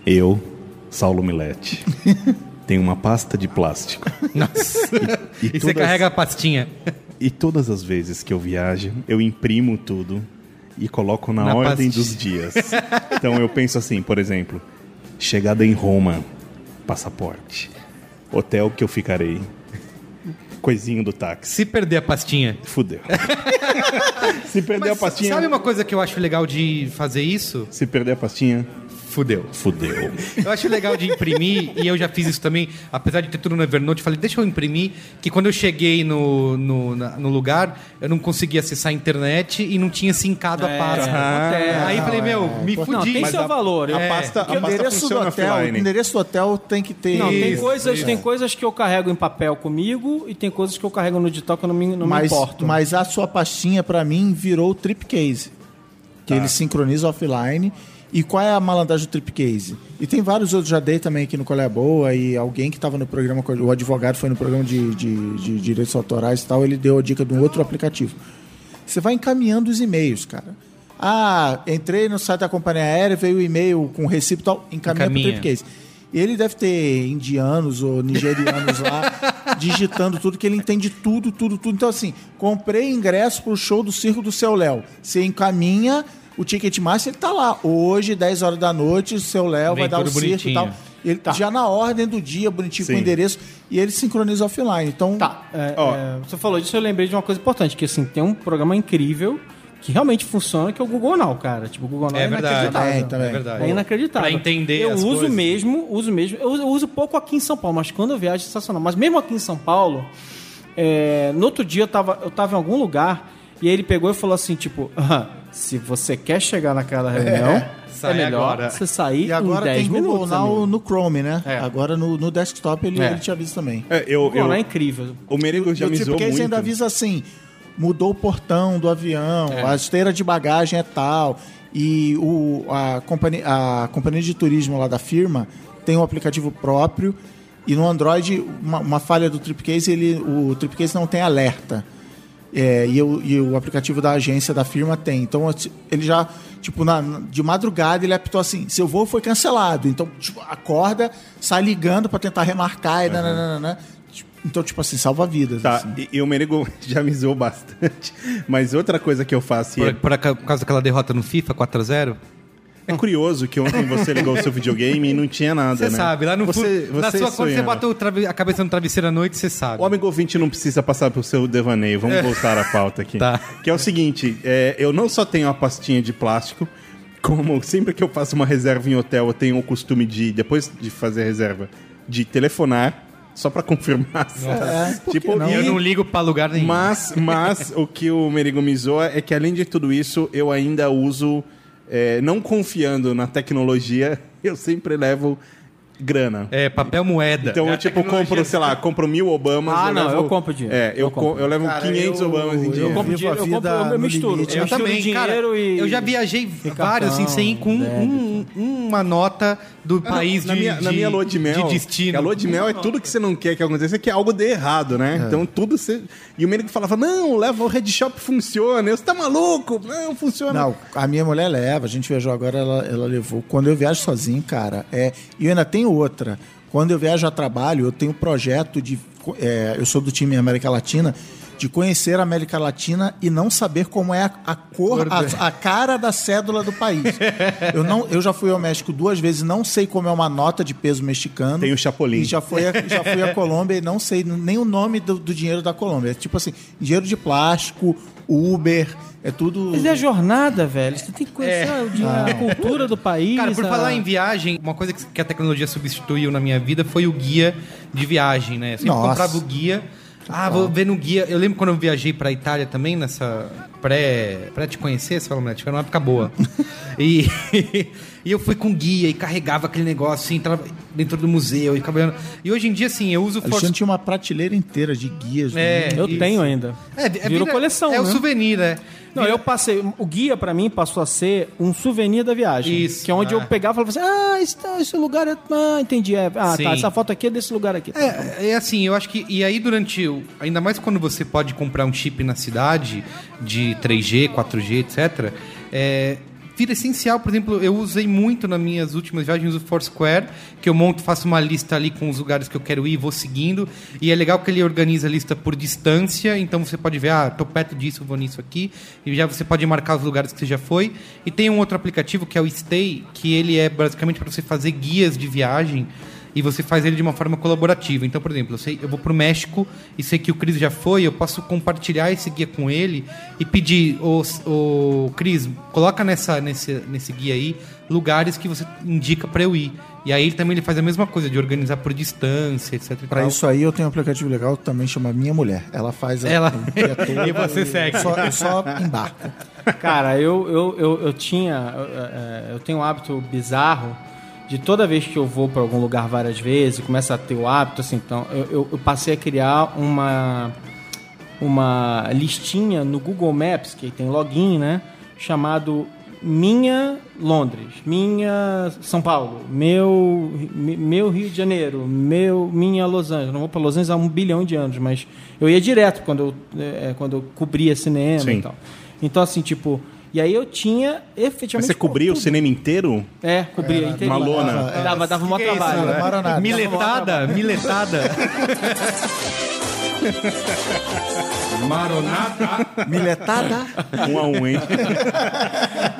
Eu, Saulo Milete, tenho uma pasta de plástico. Nossa. E, E você todas- carrega a pastinha. e todas as vezes que eu viajo, eu imprimo tudo e coloco na, Na ordem dos dias. Então eu penso assim, por exemplo, chegada em Roma, passaporte. Hotel que eu ficarei. Coisinho do táxi. Se perder a pastinha. Fudeu. Se perder Mas a pastinha. sabe uma coisa que eu acho legal de fazer isso? Se perder a pastinha, Fudeu. fudeu. Eu acho legal de imprimir, e eu já fiz isso também, apesar de ter tudo no Evernote, falei, deixa eu imprimir, que quando eu cheguei no, no, na- no lugar, eu não conseguia acessar a internet e não tinha sincado a pasta. acontece. Aí falei, meu, me Não, fudi. tem Mas seu a- valor. A É. pasta, a o pasta endereço do hotel, o endereço do hotel tem que ter. Não, tem Isso, coisas, isso. tem coisas que eu carrego em papel comigo e tem coisas que eu carrego no digital que eu não me, não me mas, importo. mas a sua pastinha, pra mim, virou o Tripcase. Que ele sincroniza offline. E qual é a malandragem do Tripcase? E tem vários outros, já dei também aqui no é a Boa, e alguém que estava no programa, o advogado foi no programa de, de, de direitos autorais e tal, ele deu a dica de um outro aplicativo. Você vai encaminhando os e-mails, cara. Ah, entrei no site da companhia aérea, veio o e-mail com recibo e tal, encaminha, Encaminha. pro Tripcase. E ele deve ter indianos ou nigerianos lá digitando tudo, que ele entende tudo, tudo, tudo. Então, assim, comprei ingresso pro show do Circo do Seu Léo. Você encaminha o Ticketmaster, ele tá lá. Hoje, 10 horas da noite, o Seu Léo vai dar o circo e tal. Ele tá já na ordem do dia, bonitinho com o Sim. endereço, e ele sincroniza offline. Então, Tá, é, Ó. é, você falou disso, eu lembrei de uma coisa importante, que assim, tem um programa incrível que realmente funciona, que é o Google Now, cara. Tipo, o Google Now é, É verdade, inacreditável. Também, também. é verdade. É inacreditável. Pra entender Eu as uso coisas. mesmo, uso mesmo. Eu uso, eu uso pouco aqui em São Paulo, mas quando eu viajo é sensacional. Mas mesmo aqui em São Paulo, é, no outro dia eu tava, eu tava em algum lugar e aí ele pegou e falou assim, tipo, "Aham, se você quer chegar naquela reunião, é, Sai melhor agora." você sair e agora em 10 tem Google minutos. Now amigo. no Chrome, né? É. Agora no, no desktop ele, É. ele te avisa também. É, eu, Google eu, Now é incrível. o Merigo já o me zoou Tripcase muito. ainda avisa assim: mudou o portão do avião, É. a esteira de bagagem é tal. E o, a, companhia, a companhia de turismo lá da firma tem um aplicativo próprio. E no Android, uma, uma falha do Tripcase, ele, o Tripcase não tem alerta. É, e, eu- e o aplicativo da agência da firma tem. Então ele já, tipo, na- de madrugada ele apitou assim: seu voo foi cancelado. Então, tipo, acorda, sai ligando para tentar remarcar e nananana. Tipo, Então, tipo assim, salva vidas. Tá, assim. e, e o Merigo já me zoou bastante. Mas outra coisa que eu faço. Por, é- por causa daquela derrota no FIFA 4x0? É curioso que ontem você ligou o seu videogame e não tinha nada, Você né? sabe, lá no você, fundo. Na você sua, quando você o trave- a cabeça no travesseiro à noite, você sabe. O amigo ouvinte não precisa passar pelo seu devaneio. Vamos voltar à pauta aqui. Tá. Que é o seguinte: é, eu não só tenho a pastinha de plástico, como sempre que eu faço uma reserva em hotel, eu tenho o costume de, depois de fazer a reserva, de telefonar. Só pra confirmar. É, tipo? E eu não ligo pra lugar nenhum. Mas, mas o que o Merigo me zoa é que, além de tudo isso, eu ainda uso, é, não confiando na tecnologia, eu sempre levo grana. É, papel moeda. Então, É eu, tipo, compro, sei lá, compro mil Obamas. Ah, eu não, levo- eu compro dinheiro. É, eu, Eu compro. co- eu levo Cara, 500 eu- Obamas em eu dinheiro. compro Vivo dinheiro, eu compro, vida eu misturo. limite. Eu misturo também, cara. e... Eu já viajei vários, assim, sem ir com um- uma nota do país na de, minha, na de- minha lua de mel, de destino. a lua de mel é tudo que você não quer que aconteça, que algo dê errado, né? Então tudo você... E o Merigo falava, não, leva o Red Shop, funciona. Eu, você tá maluco? Não, funciona. Não, a minha mulher leva, a gente viajou agora, ela, ela levou. Quando eu viajo sozinho, cara, é. E eu ainda tenho outra. Quando eu viajo a trabalho, eu tenho um projeto de. é, eu sou do time América Latina, de conhecer a América Latina e não saber como é a, a cor, a, a cara da cédula do país. eu, não, eu já fui ao México duas vezes, não sei como é uma nota de peso mexicano. Tem o Chapolin. E já fui a, já fui a Colômbia e não sei nem o nome do, do dinheiro da Colômbia. É tipo assim, dinheiro de plástico, Uber, é tudo. Mas é a jornada, velho. Você tem que conhecer o dia- a cultura do país. Cara, por a- falar em viagem, uma coisa que a tecnologia substituiu na minha vida foi o guia de viagem, né? Eu sempre Nossa. comprava o guia. Ah, vou ver no guia. Eu lembro quando eu viajei pra Itália também, nessa pré. pré te conhecer, essa Salomete, foi uma época boa. e, e eu fui com guia e carregava aquele negócio, assim, entrava dentro do museu e ficava. E hoje em dia, assim, eu uso o Alexandre tinha uma prateleira inteira de guias. É, né? Eu tenho ainda. É, é Virou vida- coleção, É o né? souvenir, né? Não, eu passei. O guia, pra mim, passou a ser um souvenir da viagem. Isso, Que é onde é. eu pegava e falava assim: ah, esse, esse lugar é. Ah, entendi. É, ah, Sim. tá. Essa foto aqui é desse lugar aqui. É, é assim, eu acho que. E aí, durante. Ainda mais quando você pode comprar um chip na cidade de 3G, 4G, etc. É, vira essencial. Por exemplo, eu usei muito nas minhas últimas viagens o Foursquare, que eu monto, faço uma lista ali com os lugares que eu quero ir, vou seguindo. E é legal que ele organiza a lista por distância, então você pode ver, ah, tô perto disso, vou nisso aqui. E já você pode marcar os lugares que você já foi. E tem um outro aplicativo que é o Stay, que ele é basicamente para você fazer guias de viagem e você faz ele de uma forma colaborativa. Então, por exemplo, eu, sei, eu vou pro México e sei que o Cris já foi, eu posso compartilhar esse guia com ele e pedir, ô ô, Cris, coloca nessa, nesse, nesse guia aí lugares que você indica para eu ir. E aí ele também ele faz a mesma coisa, de organizar por distância, etc. tal. isso aí eu tenho um aplicativo legal que também chama Minha Mulher. Ela faz a- Ela- o E você segue. Só, eu só embarco. Cara, eu, eu, eu, eu tinha. eu, é, Eu tenho um hábito bizarro de toda vez que eu vou para algum lugar várias vezes, começa a ter o hábito, assim, então, eu, eu- eu passei a criar uma. Uma listinha no Google Maps, que tem login, né? Chamado Minha Londres, Minha São Paulo, Meu, meu Rio de Janeiro, meu, Minha Los Angeles. Não vou para Los Angeles há um bilhão de anos, mas eu ia direto quando eu, é, quando eu cobria cinema Sim. e tal. Então, assim, tipo. E aí eu tinha efetivamente. Mas você cobria o cinema inteiro? É, cobria inteiro. uma lona. Dava, dava um é isso, trabalho. né? Maranata. Miletada, miletada. Maronata. Miletada. Um a um, hein?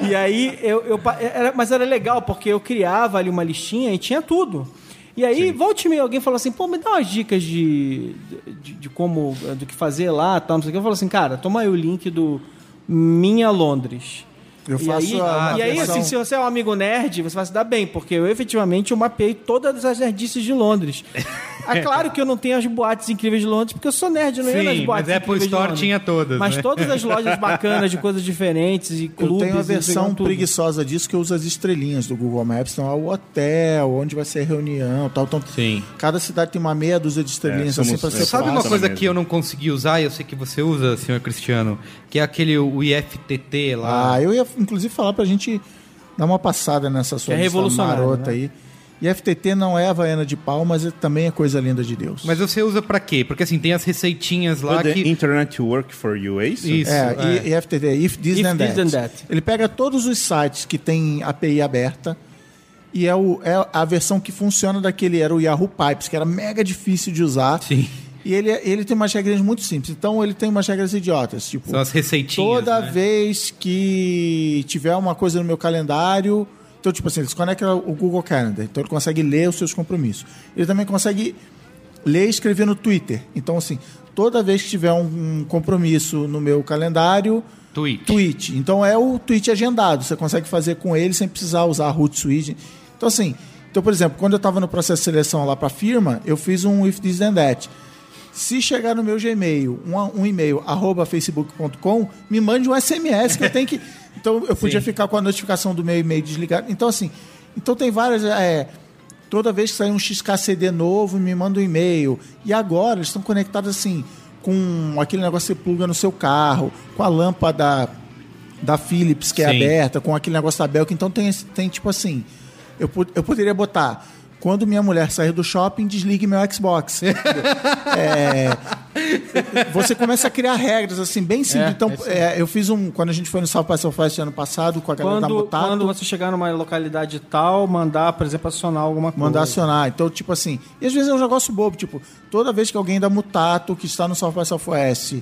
E aí eu, eu era, mas era legal porque eu criava ali uma listinha e tinha tudo. E aí, volte e meia, alguém falou assim, pô, me dá umas dicas de, de, de como, do que fazer lá, tal, não sei o que. Eu falo assim, cara, toma aí o link do Minha Londres. Eu e faço aí, a- e aí assim, se você é um amigo nerd, você vai se dar bem, porque eu efetivamente eu mapeei todas as nerdices de Londres. É claro que eu não tenho as boates incríveis de Londres, porque eu sou nerd, eu não ia nas Sim, boates mas Apple Store tinha todas, Mas né? todas as lojas bacanas de coisas diferentes e Eu clubes. tenho a versão preguiçosa disso que eu uso as estrelinhas do Google Maps. Então, é o hotel, onde vai ser a reunião tal. Então, Sim. cada cidade tem uma meia dúzia de estrelinhas É, assim somos- pra é, ser Sabe uma coisa mesmo. que eu não consegui usar e eu sei que você usa, senhor Cristiano? Que é aquele o IFTT lá. Ah, eu ia inclusive falar pra gente dar uma passada nessa sua é marota né? aí. E FTT não é Havaiana de pau, mas é- também é coisa linda de Deus. Mas você usa pra quê? Porque assim, tem as receitinhas lá The que. Internet Work for You, é isso? Isso. é, é. E, e FTT, If This If Then This That. Then That. Ele pega todos os sites que tem API aberta e é, o, é a versão que funciona daquele, era o Yahoo Pipes, que era mega difícil de usar. Sim. E ele, ele tem umas regras muito simples. Então ele tem umas regras idiotas. Tipo, São as receitinhas. toda né? vez que tiver uma coisa no meu calendário. Então, tipo assim, ele se conecta o Google Calendar. Então ele consegue ler os seus compromissos. Ele também consegue ler e escrever no Twitter. Então, assim, toda vez que tiver um, um compromisso no meu calendário, Tweet. tweet. Então é o tweet agendado. Você consegue fazer com ele sem precisar usar a Hootsuite. Então, assim, então, por exemplo, quando eu estava no processo de seleção lá para a firma, eu fiz um if this then that. Se chegar no meu Gmail, um, um e-mail, arroba facebook.com, me mande um SMS que eu tenho que. Então eu podia Sim. ficar com a notificação do meu e-mail desligado. Então, assim, então tem várias. é, toda vez que sair um XKCD novo, me manda um e-mail. E agora eles estão conectados assim, com aquele negócio que você pluga no seu carro, com a lâmpada da Philips que é Sim. aberta, com aquele negócio da Belk. Então tem, tem tipo assim. Eu, eu poderia botar. Quando minha mulher sair do shopping, desligue meu Xbox. É, você começa a criar regras assim bem simples. É, então, é é, eu fiz um quando a gente foi no South by Southwest ano passado com a galera da Quando, Mutato, quando você chegar numa localidade tal, mandar, por exemplo, acionar alguma coisa. mandar acionar. Então, tipo assim, e às vezes é um negócio bobo, tipo, toda vez que alguém da Mutato, que está no South by Southwest,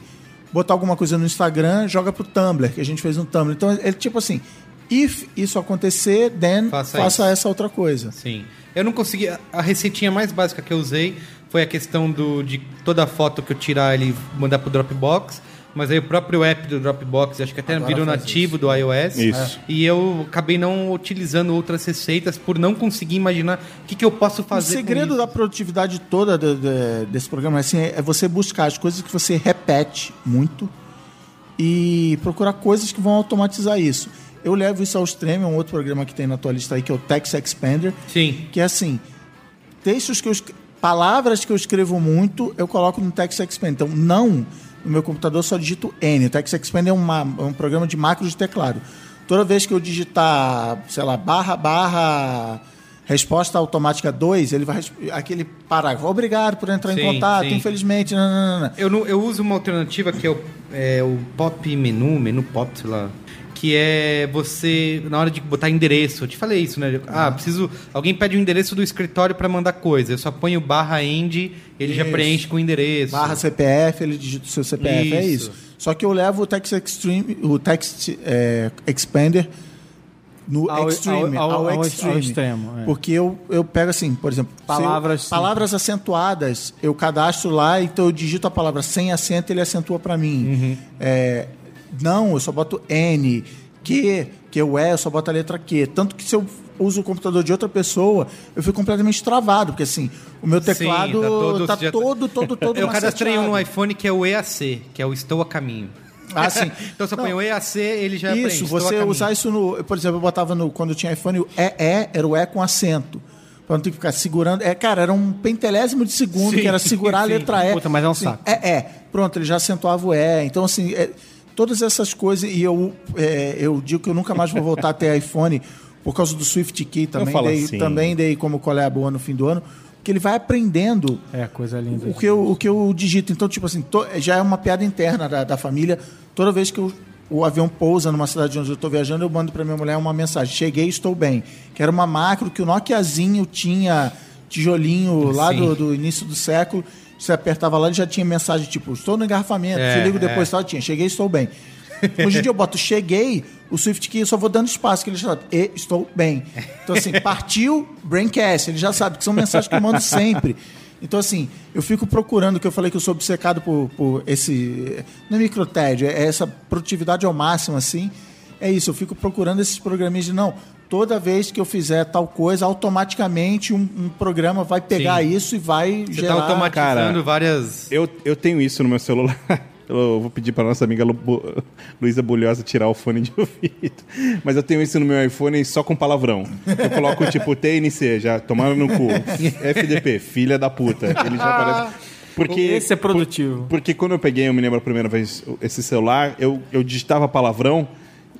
botar alguma coisa no Instagram, joga pro Tumblr, que a gente fez um Tumblr. Então, ele tipo assim, if isso acontecer, then Faça faça, essa outra coisa. Sim. Eu não consegui. a- receitinha mais básica que eu usei foi a questão do, de toda foto que eu tirar ele mandar pro Dropbox. Mas aí o próprio app do Dropbox, acho que até virou nativo do iOS. Isso. E eu acabei não utilizando outras receitas por não conseguir imaginar o que, que eu posso O fazer. com segredo isso. da produtividade toda do- do- desse programa assim, é você buscar as coisas que você repete muito e procurar coisas que vão automatizar isso. Eu levo isso ao extremo, é um outro programa que tem na tua lista aí, que é o Text Expander, Sim. que é assim, textos que eu palavras que eu escrevo muito, eu coloco no Text Expander. Então, não, no meu computador eu só digito N. O Text Expander é, uma- é um programa de macros de teclado. Toda vez que eu digitar, sei lá, barra, barra, resposta automática 2, ele vai aquele parágrafo. Obrigado por entrar Sim, em contato, sim. infelizmente. Não, não, não. Eu, eu uso uma alternativa que é o, é o pop menu, menu pop, sei lá. Que é você, na hora de botar endereço, eu te falei isso, né? Ah, preciso. Alguém pede o endereço do escritório para mandar coisa. Eu só ponho barra end, ele já Isso. preenche com o endereço. Barra CPF, ele digita o seu CPF, é Isso. isso. Só que eu levo o Text Extreme, o Text é, Expander no Ao- extreme, ao- ao, ao- ao extreme. extremo, é. Porque eu, eu pego assim, por exemplo, eu- Palavras simples. palavras acentuadas, eu cadastro lá, então eu digito a palavra sem acento, ele acentua para mim. Uhum. É, não, eu só boto N, Q, que eu é, eu só boto a letra Q. Tanto que se eu uso o computador de outra pessoa, eu fico completamente travado, porque assim, o meu Sim, teclado tá todo- tá tá- todo, todo, todo Eu cadastrei um no iPhone que é o EAC, que é o Estou a Caminho. Ah, sim. Então você põe o EAC, ele já Isso, preenche, "Estou a você caminho". usar isso no. Por exemplo, eu botava no. Quando eu tinha iPhone, o EE era o E com acento. Pra não ter que ficar segurando. É, cara, era um pentelésimo de segundo Sim, que era segurar a sim. letra E. Puta, mas é um Assim, saco. É, é. Pronto, ele já acentuava o E. Então, assim, é, todas essas coisas. E eu, é, eu digo que eu nunca mais vou voltar a ter iPhone por causa do Swift Key também. Dei, assim. Também dei como colher boa no fim do ano. Porque ele vai aprendendo É, coisa linda. o que eu, o que eu digito. Então, tipo assim, to- já é uma piada interna da, da família. Toda vez que eu- o avião pousa numa cidade onde eu estou viajando, eu mando para minha mulher uma mensagem: Cheguei, estou bem. Que era uma macro que o Nokiazinho tinha tijolinho lá do, do início do século. Você apertava lá e já tinha mensagem tipo: Estou no engarrafamento, É, te ligo depois. é. Tal, tinha, cheguei, estou bem. Hoje em dia eu boto cheguei, o Swift Key eu só vou dando espaço, que ele já sabe, e estou bem. Então, assim, partiu Braincast, ele já sabe que são mensagens que eu mando sempre. Então, assim, eu fico procurando, que eu falei que eu sou obcecado por, por esse. Não é microtédio, é essa produtividade ao máximo, assim. É isso, eu fico procurando esses programinhas de não. Toda vez que eu fizer tal coisa, automaticamente um, um programa vai pegar Sim. isso e vai Você gerar. tá automatizando cara, várias. Eu, eu tenho isso no meu celular. Eu vou pedir para nossa amiga Lu- Luísa Bulhosa tirar o fone de ouvido. Mas eu tenho isso no meu iPhone só com palavrão. Eu coloco tipo TNC, já tomaram no cu. FDP, filha da puta. Ele já aparece. Porque, Esse é produtivo. Porque quando eu peguei, eu me lembro a primeira vez esse celular, eu, eu digitava palavrão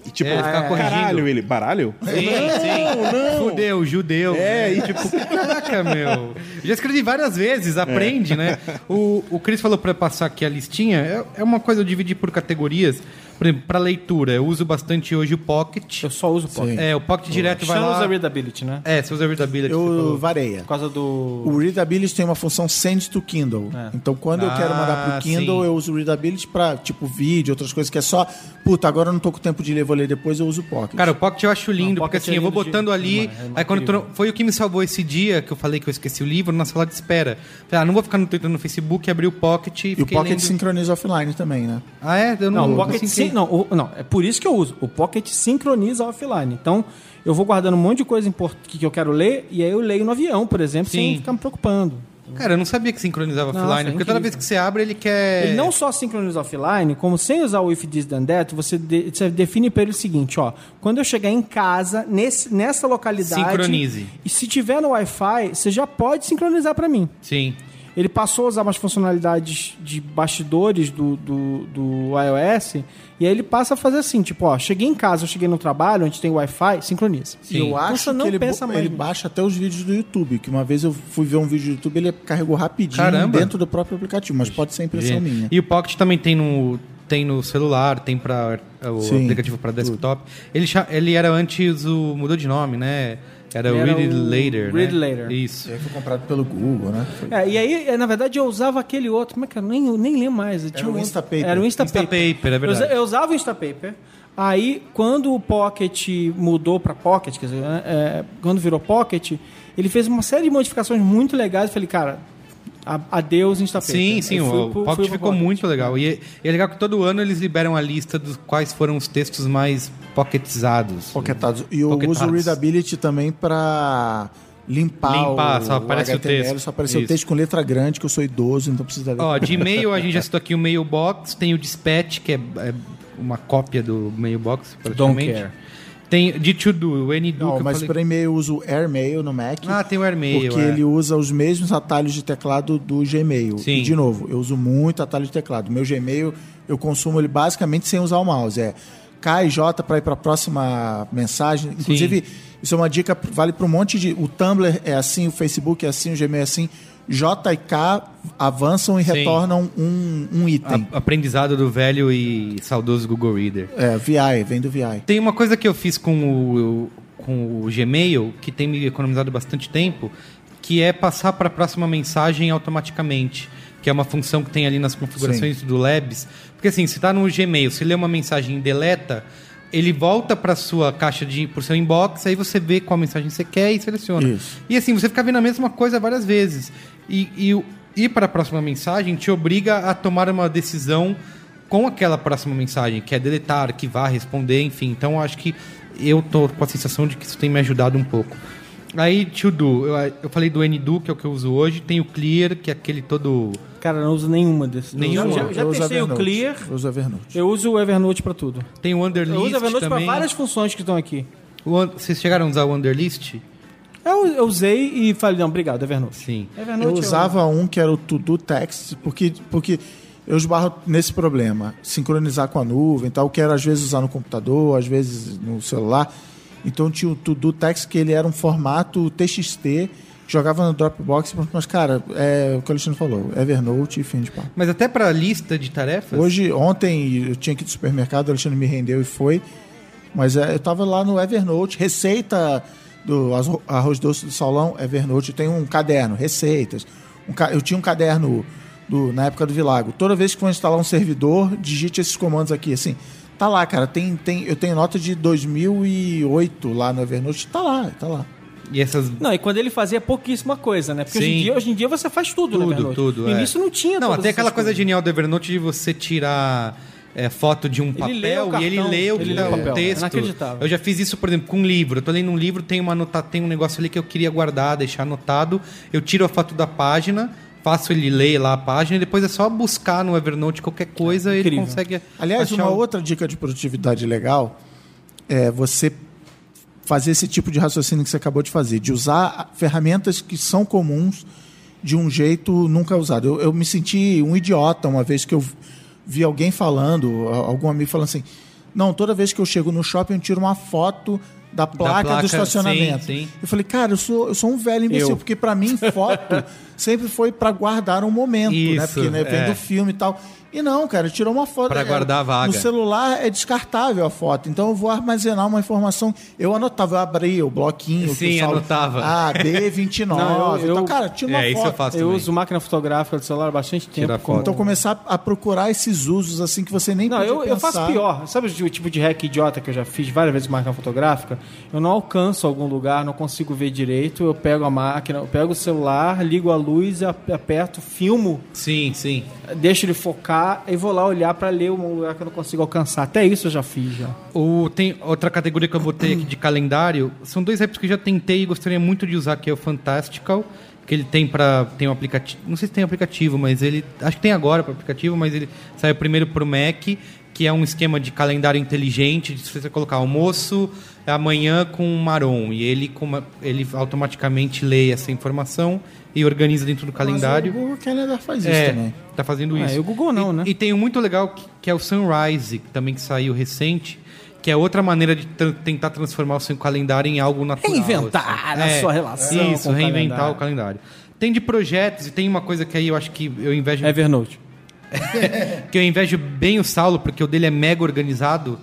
E tipo, É, ficar corrigindo. caralho, ele, baralho? Sim, sim. Fudeu, judeu. É, e tipo, caraca, meu. Já escrevi várias vezes, aprende, né? O, o Cris falou pra passar aqui a listinha. É, é uma coisa eu dividi por categorias. Por exemplo, pra leitura, eu uso bastante hoje o Pocket. Eu só uso o Pocket. É, o Pocket direto vai Você não lá. usa Readability, né? É, você usa Readability. você Eu vareia. Por causa do... O Readability tem uma função Send to Kindle. Então, quando eu quero mandar Ah, pro Kindle, sim. eu uso o Readability pra, tipo, vídeo, outras coisas que é só... Puta, agora eu não tô com tempo de ler, vou ler depois, eu uso o Pocket. Cara, o Pocket eu acho lindo, Não, porque assim, é eu vou lindo de- botando ali. demais, é aí quando não- foi o que me salvou esse dia que eu falei que eu esqueci o livro na sala de espera. Falei, ah, não vou ficar no Twitter no Facebook, abri o Pocket e e o Pocket lendo. sincroniza offline também, né? Ah, é? Eu não, Não, o Pocket não sim, não, o- não, é por isso que eu uso. O Pocket sincroniza offline. Então, eu vou guardando um monte de coisa que eu quero ler e aí eu leio no avião, por exemplo, sem Sim. ficar me preocupando. Cara, eu não sabia que sincronizava Nossa, offline, é porque toda vez que você abre, ele quer. Ele não só sincroniza offline, como sem usar o if this then that, você, de- você define para ele o seguinte, ó, quando eu chegar em casa, nesse, nessa localidade, Sincronize. e se tiver no Wi-Fi, você já pode sincronizar para mim. Sim. Ele passou a usar umas funcionalidades de bastidores do, do, do iOS e aí ele passa a fazer assim, tipo, ó, cheguei em casa, eu cheguei no trabalho, onde tem Wi-Fi, sincroniza. Sim. Eu acho não que ele, pensa mais ele baixa até os vídeos do YouTube, que uma vez eu fui ver um vídeo do YouTube, ele carregou rapidinho Caramba. dentro do próprio aplicativo, mas pode ser impressão minha. E o Pocket também tem no, tem no celular, tem para o Sim, aplicativo para desktop. Ele, ele era antes o. mudou de nome, né? Era o era Read It o Later. Read né? Later. Isso. E aí foi comprado pelo Google, né? Foi- É, e aí, é, na verdade, eu usava aquele outro, como é que era? Nem, eu nem lembro mais. Eu tinha o um outro- Instapaper. Era o Instapaper. Instapaper, é verdade. Eu, usa- eu usava o Instapaper. Aí, quando o Pocket mudou para Pocket, quer dizer, né, é, quando virou Pocket, ele fez uma série de modificações muito legais. Eu falei, cara, a- adeus Instapaper. Sim, sim, fui o pro- Pocket ficou muito legal. E é, e é legal que todo ano eles liberam a lista dos quais foram os textos mais pocketizados. Pocketados. E eu Pocketados. uso o Readability também pra limpar, Limpar, o, só aparece o HTML, texto. Só aparece o texto com letra grande, que eu sou idoso, então precisa ler. Ó, de e-mail, a gente já citou aqui o Mailbox, tem o Dispatch, que é, é uma cópia do Mailbox, praticamente. care. Tem de To Do, o N-Do, Não, mas falei... para e-mail eu uso o AirMail no Mac. Ah, tem o AirMail, Porque é. ele usa os mesmos atalhos de teclado do Gmail. Sim. E, de novo, eu uso muito atalho de teclado. Meu Gmail, eu consumo ele basicamente sem usar o mouse. É K e J para ir para a próxima mensagem. Inclusive, isso é uma dica, vale para um monte de... O Tumblr é assim, o Facebook é assim, o Gmail é assim. J e K avançam e Sim. retornam um, um item. A- aprendizado do velho e saudoso Google Reader. É, VI, vem do VI. Tem uma coisa que eu fiz com o, com o Gmail, que tem me economizado bastante tempo, que é passar para a próxima mensagem automaticamente. Que é uma função que tem ali nas configurações do Labs. Porque assim, se está no Gmail, se lê uma mensagem e deleta, ele volta para sua caixa de por seu inbox, aí você vê qual mensagem você quer e seleciona. Isso. E assim, você fica vendo a mesma coisa várias vezes. E, e ir para a próxima mensagem te obriga a tomar uma decisão com aquela próxima mensagem, que é deletar, arquivar, responder, enfim. Então eu acho que eu tô com a sensação de que isso tem me ajudado um pouco. Aí, to do, eu, eu falei do NDo, que é o que eu uso hoje, tem o Clear, que é aquele todo. Cara, eu não uso nenhuma desses. Nenhuma? Eu já, já Eu uso testei o. Clear. Eu uso Evernote. Eu uso o Evernote para tudo. Tem o Eu Underlist uso o Evernote para várias funções que estão aqui. O Vocês chegaram a usar o Underlist? Eu, eu usei e falei, não, obrigado, Evernote. Sim. Evernote Eu usava um que era o To Do Text, porque, porque eu esbarro nesse problema. Sincronizar com a nuvem e tal, eu quero às vezes usar no computador, às vezes no celular. Então tinha o To Do Text, que ele era um formato TXT, jogava no Dropbox, mas, cara, é o que o Alexandre falou, Evernote e fim de papo. Mas até para lista de tarefas? Hoje, ontem, eu tinha que ir do supermercado, o Alexandre me rendeu e foi. Mas é, eu tava lá no Evernote, receita do arro- arroz doce do Saulão, Evernote, tem um caderno, receitas. Um ca- eu tinha um caderno do, na época do Vilago. Toda vez que for instalar um servidor, digite esses comandos aqui, assim. Tá lá, cara, tem, tem, eu tenho nota de 2008 lá no Evernote, tá lá, tá lá. E essas. Não, e quando ele fazia pouquíssima coisa, né? Porque hoje em, dia, hoje em dia você faz tudo, no Tudo, Evernote. tudo. No é. início não tinha Não, até aquela coisa coisas. genial do Evernote de você tirar é, foto de um papel o e ele lê o, ele que tá texto. Inacreditável. Eu já fiz isso, por exemplo, com um livro. Eu tô lendo um livro, tem, uma anota... tem um negócio ali que eu queria guardar, deixar anotado. Eu tiro a foto da página, faço ele ler lá a página e depois é só buscar no Evernote qualquer coisa e ele consegue. Aliás, achar uma o- outra dica de produtividade legal é você fazer esse tipo de raciocínio que você acabou de fazer, de usar ferramentas que são comuns de um jeito nunca usado. Eu, eu me senti um idiota uma vez que eu vi alguém falando, algum amigo falando assim, Não, toda vez que eu chego no shopping, eu tiro uma foto da placa, placa, do estacionamento. sim, sim. Eu falei, cara, eu sou, eu sou um velho imbecil, Eu. porque pra mim foto sempre foi pra guardar um momento, né? Isso, Porque né, vem é. do filme e tal. E não, cara, tirou uma foto. Pra é, guardar a vaga. No celular é descartável a foto, então eu vou armazenar uma informação. Eu anotava, eu abria o bloquinho. Sim, o Saulo- anotava. Ah, D29. Não, eu- então, eu- cara, tira uma É, isso foto. eu faço Eu também. uso máquina fotográfica do celular há bastante tempo. Tira foto. Então começar a procurar esses usos assim que você nem Não, podia eu, eu faço pior. Sabe o tipo de hack idiota que eu já fiz várias vezes com máquina fotográfica? Eu não alcanço algum lugar, não consigo ver direito. Eu pego a máquina, eu pego o celular, ligo a luz, ap- aperto, filmo, Sim, sim. deixo ele focar e vou lá olhar pra ler um lugar que eu não consigo alcançar. Até isso eu já fiz já. O, tem outra categoria que eu botei aqui de calendário. São dois apps que eu já tentei e gostaria muito de usar, que é o Fantastical, que ele tem para tem um aplicativo, não sei se tem aplicativo, mas ele acho que tem agora para aplicativo, mas ele saiu primeiro para o Mac, que é um esquema de calendário inteligente, de se você colocar almoço amanhã com Maron e ele ele automaticamente lê essa informação e organiza dentro do calendário. Mas o Google Calendar faz isso É, também. tá fazendo É, isso. e o Google não, E- né? E tem um muito legal que, que é o Sunrise, que também que saiu recente, que é outra maneira de tra- tentar transformar o seu calendário em algo natural. Reinventar assim. a sua relação Isso, com o reinventar calendário. o calendário. Tem de projetos e tem uma coisa que aí eu acho que eu invejo, Evernote. que eu invejo bem o Saulo, porque o dele é mega organizado,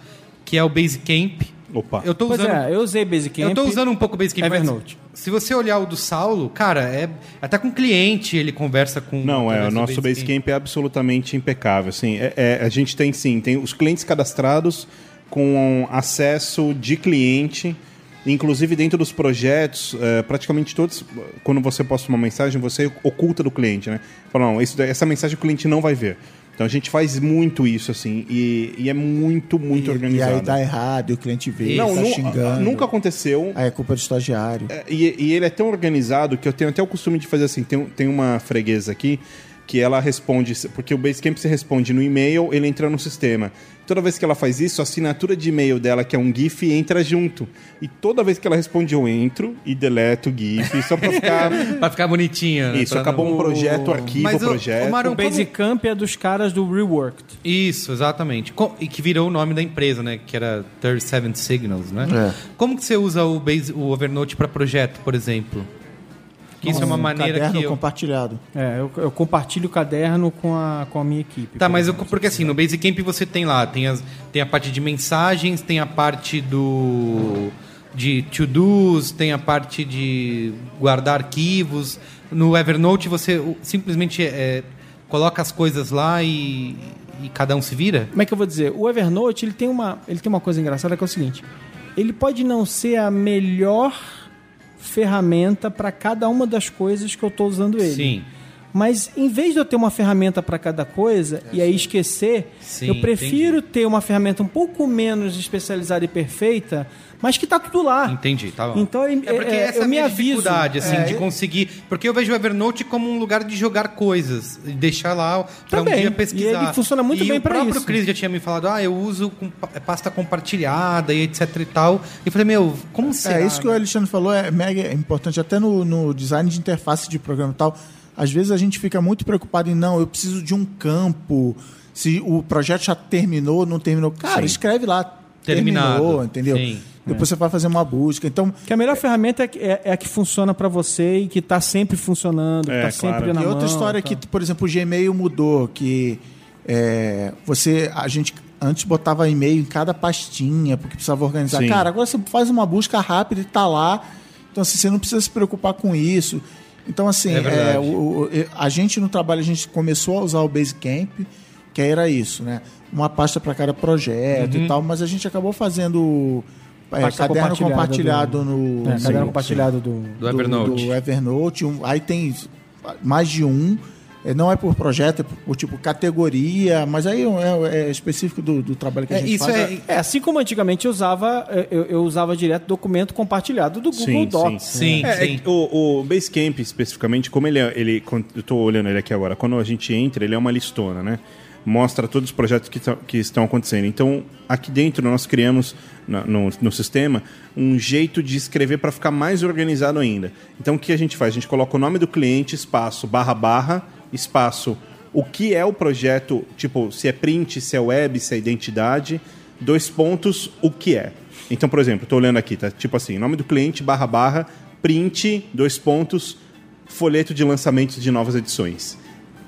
que é o Basecamp. Opa. Eu tô Pois usando é, eu usei Basecamp. eu tô usando um pouco o Basecamp. Evernote. Se você olhar o do Saulo, cara, é até com cliente ele conversa com Não, é, o nosso Basecamp é absolutamente impecável. Assim, é, é, a gente tem sim, tem os clientes cadastrados com acesso de cliente, inclusive dentro dos projetos, é, praticamente todos, quando você posta uma mensagem, você oculta do cliente, né? Fala, não, essa mensagem o cliente não vai ver. Então a gente faz muito isso, assim, e, e é muito, muito E, e organizado. aí dá errado, e o cliente vê, não, tá nu- xingando. nunca aconteceu. Aí é culpa do estagiário. É, E, e ele é tão organizado que eu tenho até o costume de fazer assim. Tem, tem uma freguesa aqui que ela responde, porque o Basecamp se responde no e-mail, ele entra no sistema. Toda vez que ela faz isso, a assinatura de e-mail dela, que é um GIF, entra junto. E toda vez que ela responde, eu entro e deleto o GIF, só pra ficar. Pra ficar bonitinho. né? isso, Pra acabou não- um projeto, arquivo, Mas o- projeto. o Maru- O Basecamp é dos caras do Reworked. Isso, exatamente. Co- E que virou o nome da empresa, né? Que era 37 Signals, né? É. Como que você usa o, Base, o Evernote para projeto, por exemplo? Que isso é uma Um maneira caderno que eu... compartilhado. É, eu, eu compartilho o caderno com a, com a minha equipe. Tá, mas eu, porque assim, no Basecamp você tem lá, tem, as, tem a parte de mensagens, tem a parte do de to-dos, tem a parte de guardar arquivos. No Evernote você simplesmente é, coloca as coisas lá e, e cada um se vira? Como é que eu vou dizer? O Evernote ele tem uma, ele tem uma coisa engraçada que é o seguinte: ele pode não ser a melhor ferramenta para cada uma das coisas que eu estou usando ele. Sim. Mas em vez de eu ter uma ferramenta para cada coisa e aí esquecer, Sim, eu prefiro ter uma ferramenta um pouco menos especializada e perfeita, mas que tá tudo lá. Entendi, tá bom. Então, é porque é, essa é a minha aviso. dificuldade, assim, É, de conseguir. Porque eu vejo o Evernote como um lugar de jogar coisas e deixar lá para um Também. dia pesquisar. E ele funciona muito e bem o pra próprio isso. Cris já tinha me falado, ah, eu uso com pa- pasta compartilhada e etc e tal. E eu falei, meu, como será? É, isso que o né? Alexandre falou é mega importante, até no, no design de interface de programa e tal. Às vezes a gente fica muito preocupado em, não, eu preciso de um campo, se o projeto já terminou, não terminou. Cara, Sim. escreve lá, Terminado. terminou, entendeu? Sim. Depois você vai fazer uma busca. Então, Que a melhor ferramenta é, que- é- é a que funciona para você e que está sempre funcionando, É, que está sempre claro. na e outra mão, história tá. que, por exemplo, o Gmail mudou, que é, você, a gente antes botava e-mail em cada pastinha, porque precisava organizar. Sim. Cara, agora você faz uma busca rápida e tá lá. Então, assim, você não precisa se preocupar com isso. Então, assim, É verdade. é, o- o- a gente no trabalho, a gente começou a usar o Basecamp, que era isso, né? Uma pasta para cada projeto Uhum. e tal, mas a gente acabou fazendo é, Pasta caderno compartilhada compartilhado no, É, no- caderno compartilhado do, Do Evernote. do Evernote. um- aí tem mais de um. É, Não é por projeto, é por, por, tipo categoria, mas aí é, é específico do, do trabalho que a É, gente isso faz. é, É, assim como antigamente eu usava, eu, eu usava direto documento compartilhado do Google Sim, Docs. sim. É, é sim. o, o Basecamp, especificamente, como ele é. Ele, eu estou olhando ele aqui agora, quando a gente entra, ele é uma listona, né? Mostra todos os projetos que, que estão acontecendo. Então, aqui dentro, nós criamos na- no, no sistema um jeito de escrever para ficar mais organizado ainda. Então, o que a gente faz? A gente coloca o nome do cliente, espaço, barra, barra, espaço, o que é o projeto, tipo, se é print, se é web, se é identidade, dois pontos, o que é. Então, por exemplo, estou olhando aqui, tá? Tipo assim, nome do cliente, barra, barra, print, dois pontos, folheto de lançamentos de novas edições.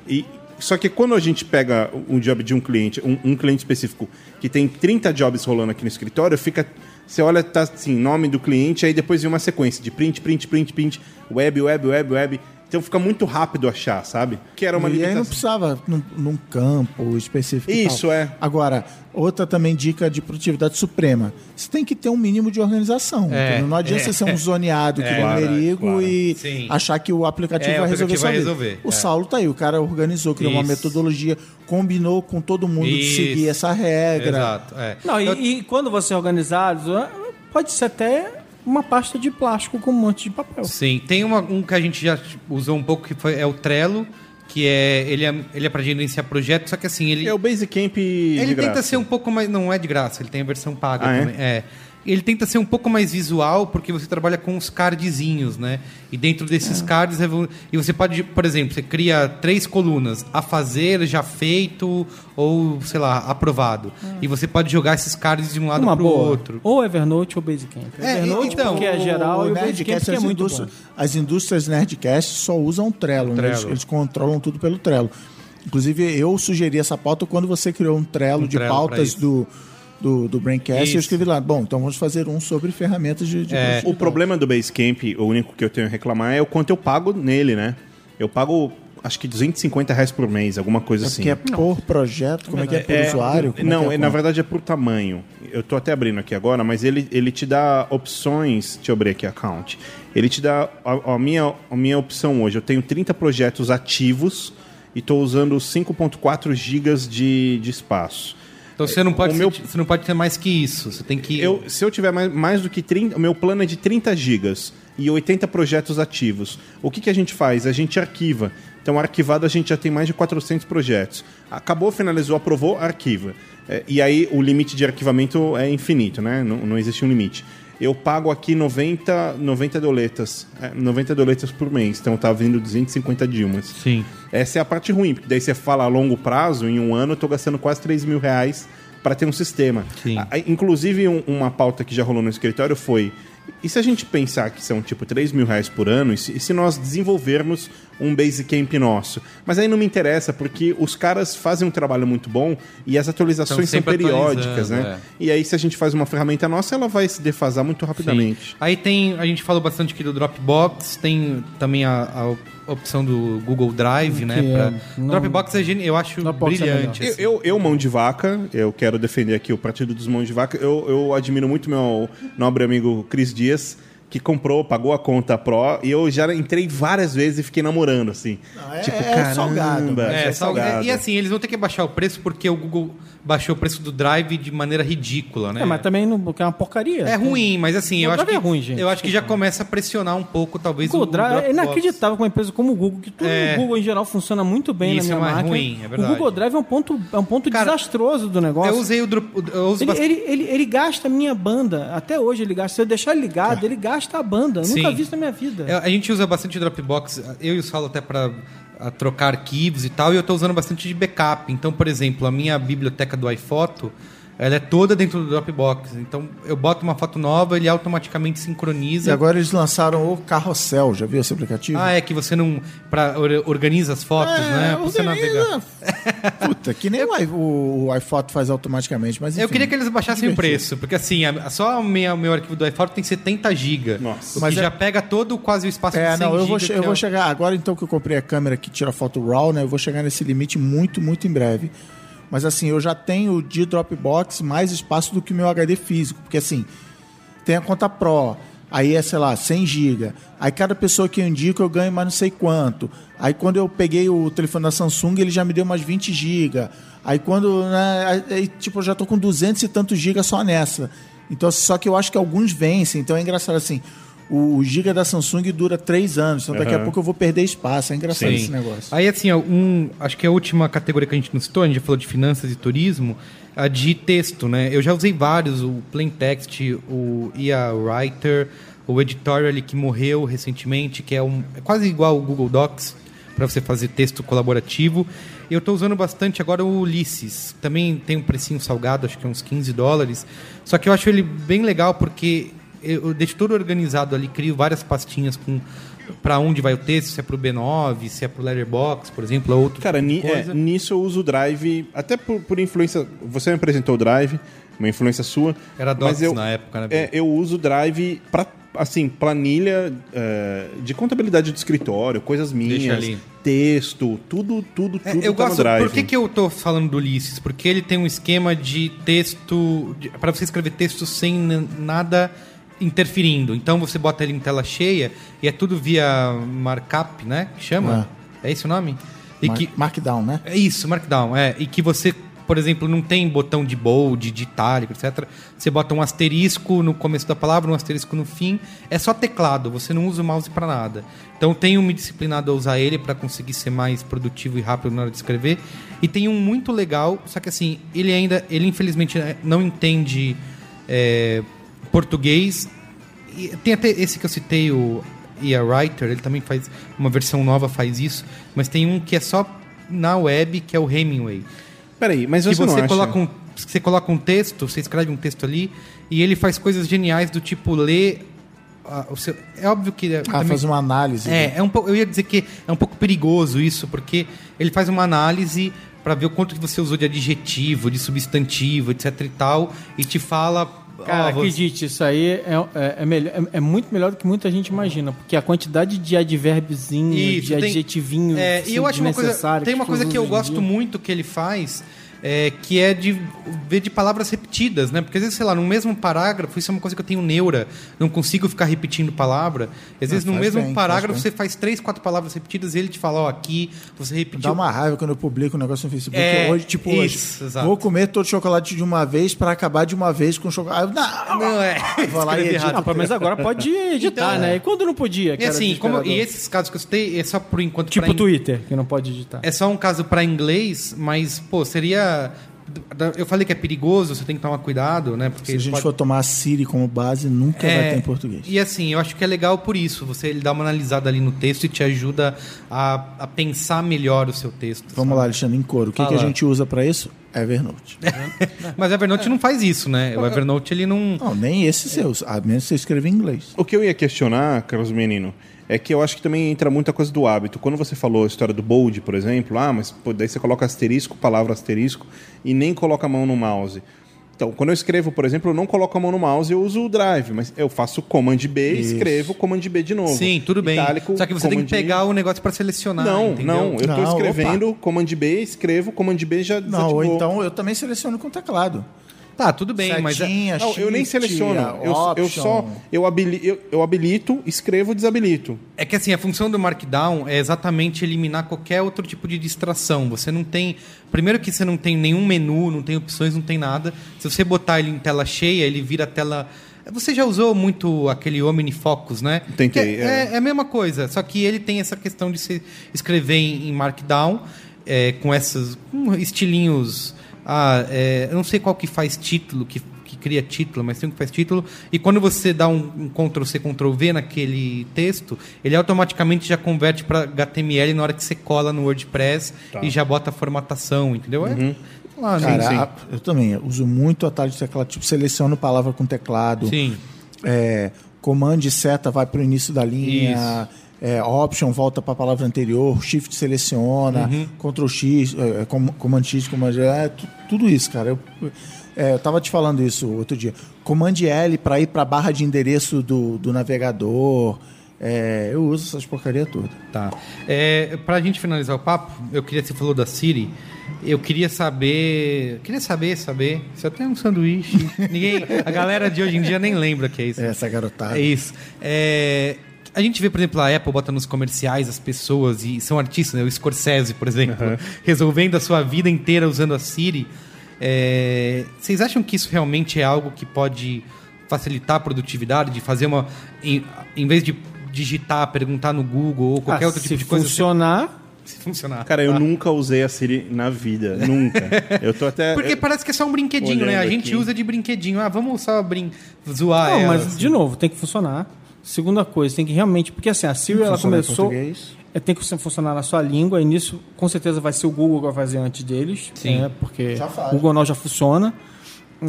E, só que quando a gente pega um job de um cliente, um, um cliente específico que tem 30 jobs rolando aqui no escritório, fica. Você olha, tá assim, nome do cliente, aí depois vem uma sequência de print, print, print, print, web, web, web, web. Então fica muito rápido achar, sabe? Que era uma e aí não limitação. precisava num, num campo específico. e Isso, tal. é. Agora, outra também dica de produtividade suprema. Você tem que ter um mínimo de organização. É? Não adianta é. você ser um zoneado que É, um claro, merigo claro. e Sim. achar que o aplicativo É, o vai resolver aplicativo sua vai resolver, O é. Saulo tá aí, o cara organizou, criou uma Isso. metodologia, combinou com todo mundo de Isso. seguir essa regra. Exato. É. Não, Eu- e, e quando você é organizado, pode ser até uma pasta de plástico com um monte de papel. Sim, tem uma- um que a gente já usou um pouco que foi, é o Trello, que é ele é, ele é para gerenciar projetos, só que assim ele É o Basecamp de ele graça. tenta ser um pouco mais não é de graça, ele tem a versão paga Ah, é? também. É. Ele tenta ser um pouco mais visual porque você trabalha com os cardzinhos, né? E dentro É. desses cards é vo- e você pode, por exemplo, você cria três colunas: a fazer, já feito ou sei lá, aprovado. E você pode jogar esses cards de um lado para o outro. Ou Evernote ou Basecamp. É, Evernote então, porque é geral e o Basecamp que é as, muito indústrias, bom. as indústrias Nerdcast só usam Trello. né? Eles, Trello. eles controlam tudo pelo Trello. Inclusive, eu sugeri essa pauta quando você criou um Trello Um de Trello pra pautas do, do, do Braincast. Isso. Eu escrevi lá, bom, então vamos fazer um sobre ferramentas de, de É. O problema do Basecamp, o único que eu tenho a reclamar é o quanto eu pago nele, né? Eu pago, acho que 250 reais por mês, alguma coisa É assim. porque é por projeto, como é que é por É, usuário? Como não, é que é na verdade é por tamanho. Eu tô até abrindo aqui agora, mas ele, ele te dá opções. Deixa eu abrir aqui a account. Ele te dá a, a minha, a minha opção hoje. Eu tenho 30 projetos ativos e estou usando 5.4 gigas de, de espaço. Então você não pode meu- você não pode ter mais que isso. Você tem que Eu, se eu tiver mais, mais do que 30, o meu plano é de 30 gigas e 80 projetos ativos. O que, que a gente faz? A gente arquiva. Então, arquivado, a gente já tem mais de 400 projetos. Acabou, finalizou, aprovou, arquiva. É, e aí, o limite de arquivamento é infinito, né? Não, não existe um limite. Eu pago aqui 90, 90 doletas. é, 90 doletas por mês. Então, tá vindo 250 Dilmas. Sim. Essa é a parte ruim, porque daí você fala a longo prazo, em um ano eu tô gastando quase 3 mil reais para ter um sistema. A- inclusive, um- uma pauta que já rolou no escritório foi: e se a gente pensar que são tipo 3 mil reais por ano, e se, e se nós desenvolvermos um Basecamp nosso? Mas aí não me interessa, porque os caras fazem um trabalho muito bom e as atualizações Estão são periódicas, né? atualizando, E aí, se a gente faz uma ferramenta nossa, ela vai se defasar muito rapidamente. Sim. Aí tem, a gente falou bastante aqui do Dropbox, tem também a, a opção do Google Drive, né? Que pra- é- não- Dropbox é geni- eu acho Dropbox é brilhante. Eu, assim. eu, eu, mão de vaca, eu quero defender aqui o Partido dos Mãos de Vaca. Eu, eu admiro muito meu nobre amigo Cris Dias, que comprou, pagou a conta Pro, e eu já entrei várias vezes e fiquei namorando, assim. é- tipo, é caramba, salgado. É, é só- salgado. E assim, eles vão ter que baixar o preço porque o Google baixou o preço do Drive de maneira ridícula, né? É, mas também não, é uma porcaria. É ruim, mas assim, eu O acho que é ruim, gente. eu acho que já começa a pressionar um pouco, talvez Google o Drive é inacreditável com uma empresa como o Google, que tudo É. no Google em geral funciona muito bem Isso na minha é mais máquina. ruim, é o verdade. Google Drive é um ponto, é um ponto Cara, desastroso do negócio. Eu usei o eu uso Ele, bastante- ele, ele, ele gasta a minha banda. Até hoje ele gasta. Se eu deixar ele ligado, ele gasta a banda. Eu Sim. nunca vi isso na minha vida. É, A gente usa bastante Dropbox, eu e o Saulo até para trocar arquivos e tal, e eu estou usando bastante de backup. Então, por exemplo, a minha biblioteca do iPhoto, ela é toda dentro do Dropbox. Então, eu boto uma foto nova, ele automaticamente sincroniza. E agora eles lançaram o Carrossel, já viu esse aplicativo? Ah, é que você não pra, or- organiza as fotos, É, né? Pra você organiza. navegar. Puta, que nem o, i- o, o iPhoto faz automaticamente, mas enfim. Eu queria que eles baixassem o preço, porque assim, a- só o meu, meu arquivo do iPhoto tem 70 GB. Nossa. O Mas que é- já pega todo quase o espaço É, de 100 não, eu vou, eu é vou chegar. Agora então que eu comprei a câmera que tira foto RAW, né? Eu vou chegar nesse limite muito, muito em breve. Mas assim, eu já tenho de Dropbox mais espaço do que o meu HD físico. Porque assim, tem a conta Pro, aí é, sei lá, 100 GB. Aí cada pessoa que eu indico eu ganho mais não sei quanto. Aí quando eu peguei o telefone da Samsung, ele já me deu mais 20 GB. Aí quando, né, aí, tipo, eu já tô com 200 e tantos GB só nessa. Então, só que eu acho que alguns vencem. Então é engraçado assim, o, giga da Samsung dura 3 anos. Então daqui a Aham. pouco eu vou perder espaço. É engraçado Sim. esse negócio. Aí, assim, ó, um, acho que a última categoria que a gente não citou, a gente já falou de finanças e turismo, a de texto, né? Eu já usei vários, o Plain Text, o IA Writer, o Editorial que morreu recentemente, que é, um, é quase igual o Google Docs, para você fazer texto colaborativo. Eu estou usando bastante agora o Ulysses. Também tem um precinho salgado, acho que é uns 15 dólares. Só que eu acho ele bem legal porque eu deixo tudo organizado ali, crio várias pastinhas com para onde vai o texto, se é para o B9, se é para o Letterbox, por exemplo, ou outro Cara, tipo ni- é, nisso eu uso o Drive, até por, por influência. Você me apresentou o Drive, uma influência sua. Era Docs eu, na época, né? É, eu uso o Drive para assim, planilha é, de contabilidade do escritório, coisas minhas, texto, tudo, tudo, É, tudo eu tá gosto. no Drive. Por que, que eu tô falando do Ulisses? Porque ele tem um esquema de texto. para você escrever texto sem nada interferindo. Então você bota ele em tela cheia e é tudo via markup, né? Que chama? É, esse o nome? E Mar- que, Markdown, né? é isso, Markdown, é. E que você, por exemplo, não tem botão de bold, de itálico, etc. Você bota um asterisco no começo da palavra, um asterisco no fim. É só teclado, você não usa o mouse para nada. Então tenho me disciplinado a usar ele para conseguir ser mais produtivo e rápido na hora de escrever. E tem um muito legal, só que assim, ele ainda, ele infelizmente é, não entende é, português. E tem até esse que eu citei, o IA Writer, ele também faz uma versão nova, faz isso, mas tem um que é só na web, que é o Hemingway. Peraí, mas que você, não você acha... coloca um você coloca um texto, você escreve um texto ali e ele faz coisas geniais do tipo ler o seu- é óbvio que Ah, também- fazer uma análise. é, é um pouco, eu ia dizer que é um pouco perigoso isso, porque ele faz uma análise para ver o quanto que você usou de adjetivo, de substantivo, etc e tal, e te fala Cara, acredite, isso aí é, é, é melhor, é, é muito melhor do que muita gente imagina, porque a quantidade de advérbiozinho, Isso, de tem- adjetivinho É, e eu acho uma coisa. Tem uma coisa que eu gosto dia. muito que ele faz. É, que é de ver de palavras repetidas, né? Porque às vezes, sei lá, no mesmo parágrafo, isso é uma coisa que eu tenho neura, não consigo ficar repetindo palavra. Às vezes, no mesmo bem, parágrafo, faz você faz três, quatro palavras repetidas e ele te fala, ó, aqui você repetiu. Dá uma raiva quando eu publico um negócio no Facebook. É, hoje, tipo, isso, hoje, exato. vou comer todo o chocolate de uma vez para acabar de uma vez com chocolate. Não, Não, é. Vou lá e edito. Ah, pá, mas agora pode editar, Então, né? E quando não podia? que E era assim, como, e esses casos que eu citei, é só por enquanto. Tipo o Twitter, que não pode editar. É só um caso para inglês, mas, pô, seria. Eu falei que é perigoso, você tem que tomar cuidado, né? Porque Se a gente pode- for tomar a Siri como base, nunca vai É, ter em português. E assim, eu acho que é legal por isso. Você ele dá uma analisada ali no texto e te ajuda a, a pensar melhor o seu texto. Vamos lá, Alexandre, em coro. O que, que a gente usa para isso? Evernote. Mas Evernote não faz isso, né? O Evernote ele não. Não, nem esses seus, a menos que você escreva em inglês. O que eu ia questionar, Carlos Menino, é que eu acho que também entra muita coisa do hábito. Quando você falou a história do bold, por exemplo, ah, mas pô, daí você coloca asterisco, palavra asterisco, e nem coloca a mão no mouse. Então, quando eu escrevo, por exemplo, eu não coloco a mão no mouse, eu uso o Drive, mas eu faço Command B e escrevo Command B de novo. Sim, tudo bem. Itálico, Só que você tem que pegar o negócio para selecionar. Não, entendeu? não, eu estou escrevendo Command B, escrevo Command B já Não, ou então eu também seleciono com teclado. Tá, tudo bem, mas. é- Setinha, Não, eu nem seleciono. Eu, eu só eu, habili, eu, eu habilito, escrevo, desabilito. É que assim, a função do Markdown é exatamente eliminar qualquer outro tipo de distração. Você não tem. Primeiro que você não tem nenhum menu, não tem opções, não tem nada. Se você botar ele em tela cheia, ele vira tela. Você já usou muito aquele OmniFocus, né? Tentei, Que é, é. é a mesma coisa, só que ele tem essa questão de se escrever em, em Markdown, é, com esses com estilinhos. Ah, é, eu não sei qual que faz título, que, que cria título, mas tem um que faz título. E quando você dá um, um Ctrl C, Ctrl V naquele texto, ele automaticamente já converte para HTML na hora que você cola no WordPress e já bota a formatação, entendeu? É, sei lá, né? Cara, sim. a- eu também uso muito atalho de teclado, tipo, seleciono palavra com teclado. Sim. É, comand e seta vai para o início da linha. É, option volta para a palavra anterior, shift seleciona, Ctrl X, é, com- command X, command é, tu- tudo isso, cara. Eu, é, eu tava te falando isso outro dia. Command L para ir para a barra de endereço do, do navegador. É, eu uso essas porcaria toda. Tá. É, pra gente finalizar o papo, eu queria, você falou da Siri, eu queria saber. Queria saber, saber. Se eu tenho um sanduíche. Ninguém. A galera de hoje em dia nem lembra que é isso. Essa garotada. É isso. É, a gente vê, por exemplo, a Apple bota nos comerciais as pessoas, e são artistas, né? o Scorsese, por exemplo, resolvendo a sua vida inteira usando a Siri. É, vocês acham que isso realmente é algo que pode facilitar a produtividade, de fazer uma. Em, em vez de digitar, perguntar no Google ou qualquer Ah, outro tipo de coisa. funcionar, Se funcionar. Cara, eu Tá? nunca usei a Siri na vida. Nunca. Eu tô até. Porque parece que é só um brinquedinho, né? A gente aqui. usa de brinquedinho. Ah, vamos só brin... zoar não, ela, mas assim. de novo, tem que funcionar. Segunda coisa, tem que realmente. Porque assim, a Siri ela começou. português? É, tem que funcionar na sua língua, e nisso com certeza vai ser o Google que vai fazer antes deles. Sim. né, porque o Google Now já funciona.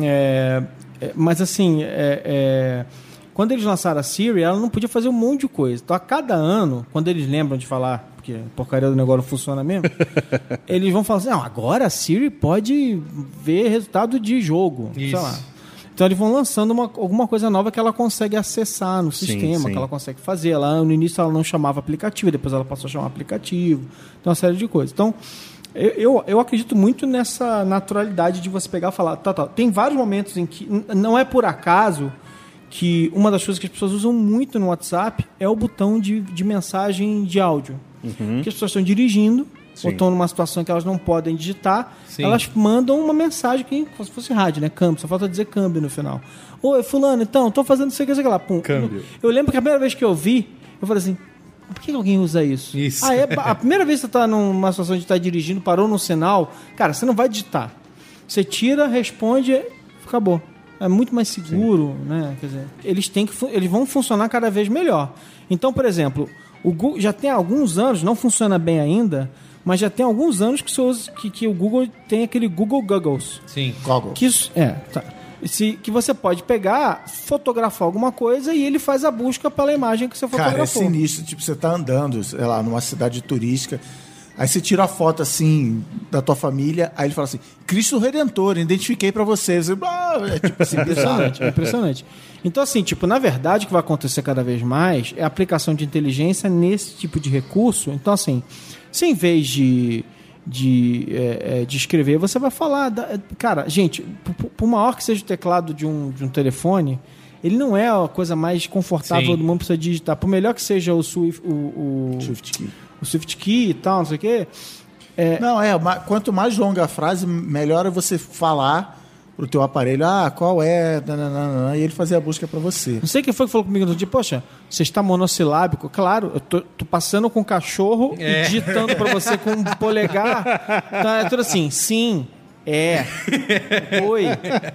É, é, mas assim, é, é, quando eles lançaram a Siri, ela não podia fazer um monte de coisa. Então, a cada ano, quando eles lembram de falar, porque a porcaria do negócio não funciona mesmo, eles vão falar assim: não, agora a Siri pode ver resultado de jogo. Sei Isso. lá. Então eles vão lançando uma- alguma coisa nova que ela consegue acessar no Sim, sistema, sim. que ela consegue fazer. Ela, no início ela não chamava aplicativo, depois ela passou a chamar aplicativo. Então, uma série de coisas. Então, eu, eu, eu acredito muito nessa naturalidade de você pegar e falar, tá, tá. Tem vários momentos em que não é por acaso que uma das coisas que as pessoas usam muito no WhatsApp é o botão de, de mensagem de áudio. Que as pessoas estão dirigindo, Sim. ou estão numa situação que elas não podem digitar, Sim. elas mandam uma mensagem que como se fosse rádio, né? Câmbio, só falta dizer câmbio no final. Oi, fulano, então, tô fazendo isso aqui, isso aqui lá. Pum. Câmbio. Eu lembro que a primeira vez que eu vi, eu falei assim, por que alguém usa isso? Isso. Ah, é, a primeira vez que você tá numa situação de estar dirigindo, parou no sinal, cara, você não vai digitar. Você tira, responde, acabou. É muito mais seguro, né? Quer dizer, eles têm que, eles vão funcionar cada vez melhor. Então, por exemplo, o Google já tem alguns anos, não funciona bem ainda, mas já tem alguns anos que, você usa, que, que o Google tem aquele Google Goggles. Sim. Goggle. Que isso, é, tá. Se, que você pode pegar, fotografar alguma coisa e ele faz a busca pela imagem que você Cara, é fotografou. sinistro. Tipo, você tá andando, sei lá, numa cidade turística. Aí você tira a foto assim da tua família, aí ele fala assim: Cristo Redentor, identifiquei pra você. Você, ah, é tipo assim. Impressionante, é impressionante. Então, assim, tipo, na verdade, o que vai acontecer cada vez mais é a aplicação de inteligência nesse tipo de recurso. Então, assim, se em vez de, de, é, é, de escrever, você vai falar. da- cara, gente, por, por maior que seja o teclado de um, de um telefone, ele não é a coisa mais confortável Sim. do mundo pra você digitar. Por melhor que seja o Swift, o, o, Shift key. o Swift Key e tal, não sei o quê. Não, é, quanto mais longa a frase, melhor é você falar pro teu aparelho, ah, qual é, nananana, e ele fazer a busca pra você. Não sei quem foi que falou comigo no dia, poxa, você está monossilábico. Claro, eu tô, tô passando com o cachorro É. e digitando pra você com um polegar. Então é tudo assim, sim, é, oi,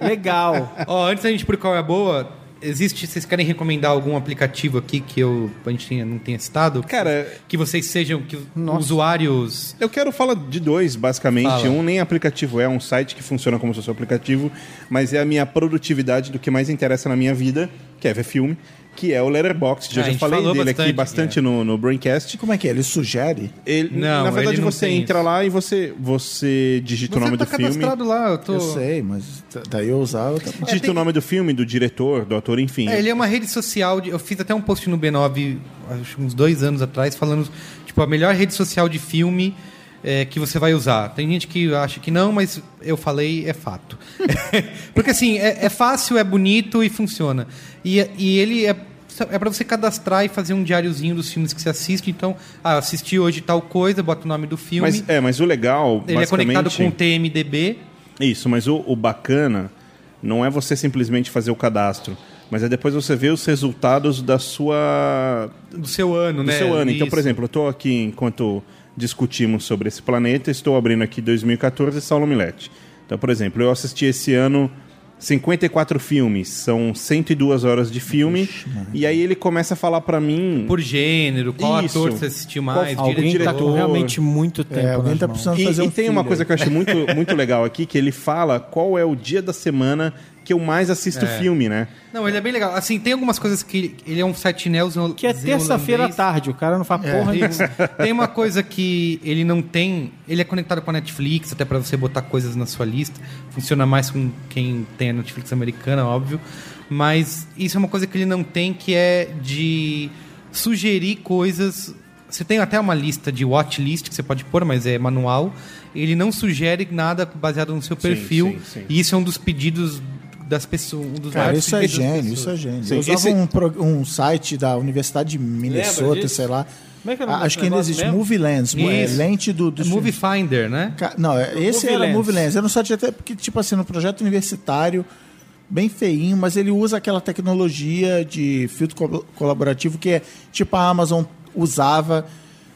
legal. Ó, antes da gente ir pro qual é a boa, existe. Vocês querem recomendar algum aplicativo aqui que eu, a gente tenha- não tenha citado? Cara, Que vocês sejam que Nossa. usuários. Eu quero falar de dois, basicamente. Fala. Um nem aplicativo é, um site que funciona como se fosse um aplicativo, mas é a minha produtividade do que mais interessa na minha vida, que é ver filme, que é o Letterboxd. Ah, Eu a já falei dele aqui bastante, bastante no, no Braincast. Como é que é? Ele sugere? Ele, Não, na verdade, ele não você tem entra isso. lá e você, você digita o nome Você tá do filme. cadastrado lá, eu tô. Eu sei, mas daí eu usar outra parte. Digita tem- o nome do filme, do diretor, do ator, enfim. É, ele é uma rede social. De, eu fiz até um post no B9, acho uns dois anos atrás, falando tipo a melhor rede social de filme é, que você vai usar. Tem gente que acha que não, mas eu falei é fato. Porque assim é, é fácil, é bonito e funciona. E, e ele é é para você cadastrar e fazer um diáriozinho dos filmes que você assiste. Então, ah, assisti hoje tal coisa, bota o nome do filme. Mas, é, mas o legal, ele é basicamente... conectado com o TMDB. Isso, mas o, o bacana não é você simplesmente fazer o cadastro, mas é depois você ver os resultados da sua do seu ano, do né? seu ano. Então, por exemplo, eu estou aqui enquanto discutimos sobre esse planeta, estou abrindo aqui 2014 Saulo Milete. Então, por exemplo, eu assisti esse ano 54 filmes, são 102 horas de filme, e aí ele começa a falar pra mim Por gênero, qual Isso. ator você assistiu Qual- mais, alguém Alguém está diretor. com realmente muito tempo É, alguém tá mãos. precisando E, fazer e um tem uma filho coisa aí. que eu acho muito, muito legal aqui, que ele fala qual é o dia da semana que eu mais assisto É. filme, né? Não, ele é bem legal. Assim, tem algumas coisas que ele é um site neo Que é terça-feira à tarde, o cara não faz porra nenhuma. Tem uma coisa que ele não tem. Ele é conectado com a Netflix, até pra você botar coisas na sua lista. Funciona mais com quem tem a Netflix americana, óbvio. Mas isso é uma coisa que ele não tem, que é de sugerir coisas. Você tem até uma lista de watchlist que você pode pôr, mas é manual. Ele não sugere nada baseado no seu Sim, perfil. sim, sim. E isso é um dos pedidos das pessoas. Um dos Cara, maiores isso é gênio, isso é gênio. Sim, eu usava esse- um, pro- um site da Universidade de Minnesota, sei lá. Como é que é o nome Acho que ainda existe. mesmo? Movie Lens. é, Isso. lente do... do É Movie Finder, né? Não, é- esse Movie era Lens. Movie Lens. Era um site até porque, tipo assim, no projeto universitário, bem feinho, mas ele usa aquela tecnologia de filtro co- colaborativo que é tipo a Amazon usava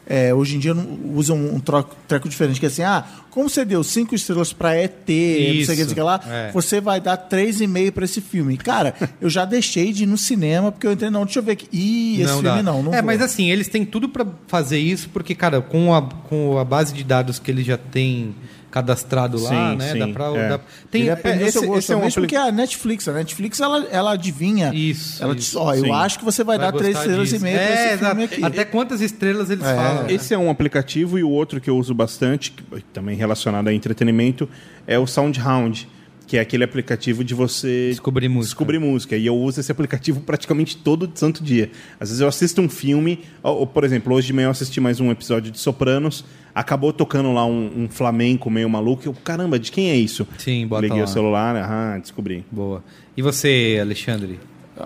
é, hoje em dia não- usam um troco- treco diferente, que é assim, ah, como você deu cinco estrelas pra ET, não sei o que, não sei o que lá, é. você vai dar três e meio pra esse filme. Cara, eu já deixei de ir no cinema, porque eu entrei, não, deixa eu ver aqui. Ih, esse filme dá. não, não É, vou. mas assim, eles têm tudo pra fazer isso, porque, cara, com a, com a base de dados que eles já têm cadastrado lá, Sim, né? sim, dá pra. é. dá- tem, é, esse- esse é um mesmo, apli- porque a Netflix, a Netflix, ela, ela adivinha. Isso, Ela diz, ó, eu Sim. acho que você vai, dar três estrelas e disso. meia pra É, esse filme aqui. Até quantas estrelas eles É. falam. né? Esse é um aplicativo e o outro que eu uso bastante, que também relacionado a entretenimento, é o SoundHound, que é aquele aplicativo de você Descobrir música. descobrir música. E eu uso esse aplicativo praticamente todo santo dia. Às vezes eu assisto um filme, ou, ou, por exemplo, hoje de manhã eu assisti mais um episódio de Sopranos, acabou tocando lá um, um flamenco meio maluco, eu, caramba, de quem é isso? Sim, bota Liguei lá. o celular, ah, descobri. Boa. E você, Alexandre?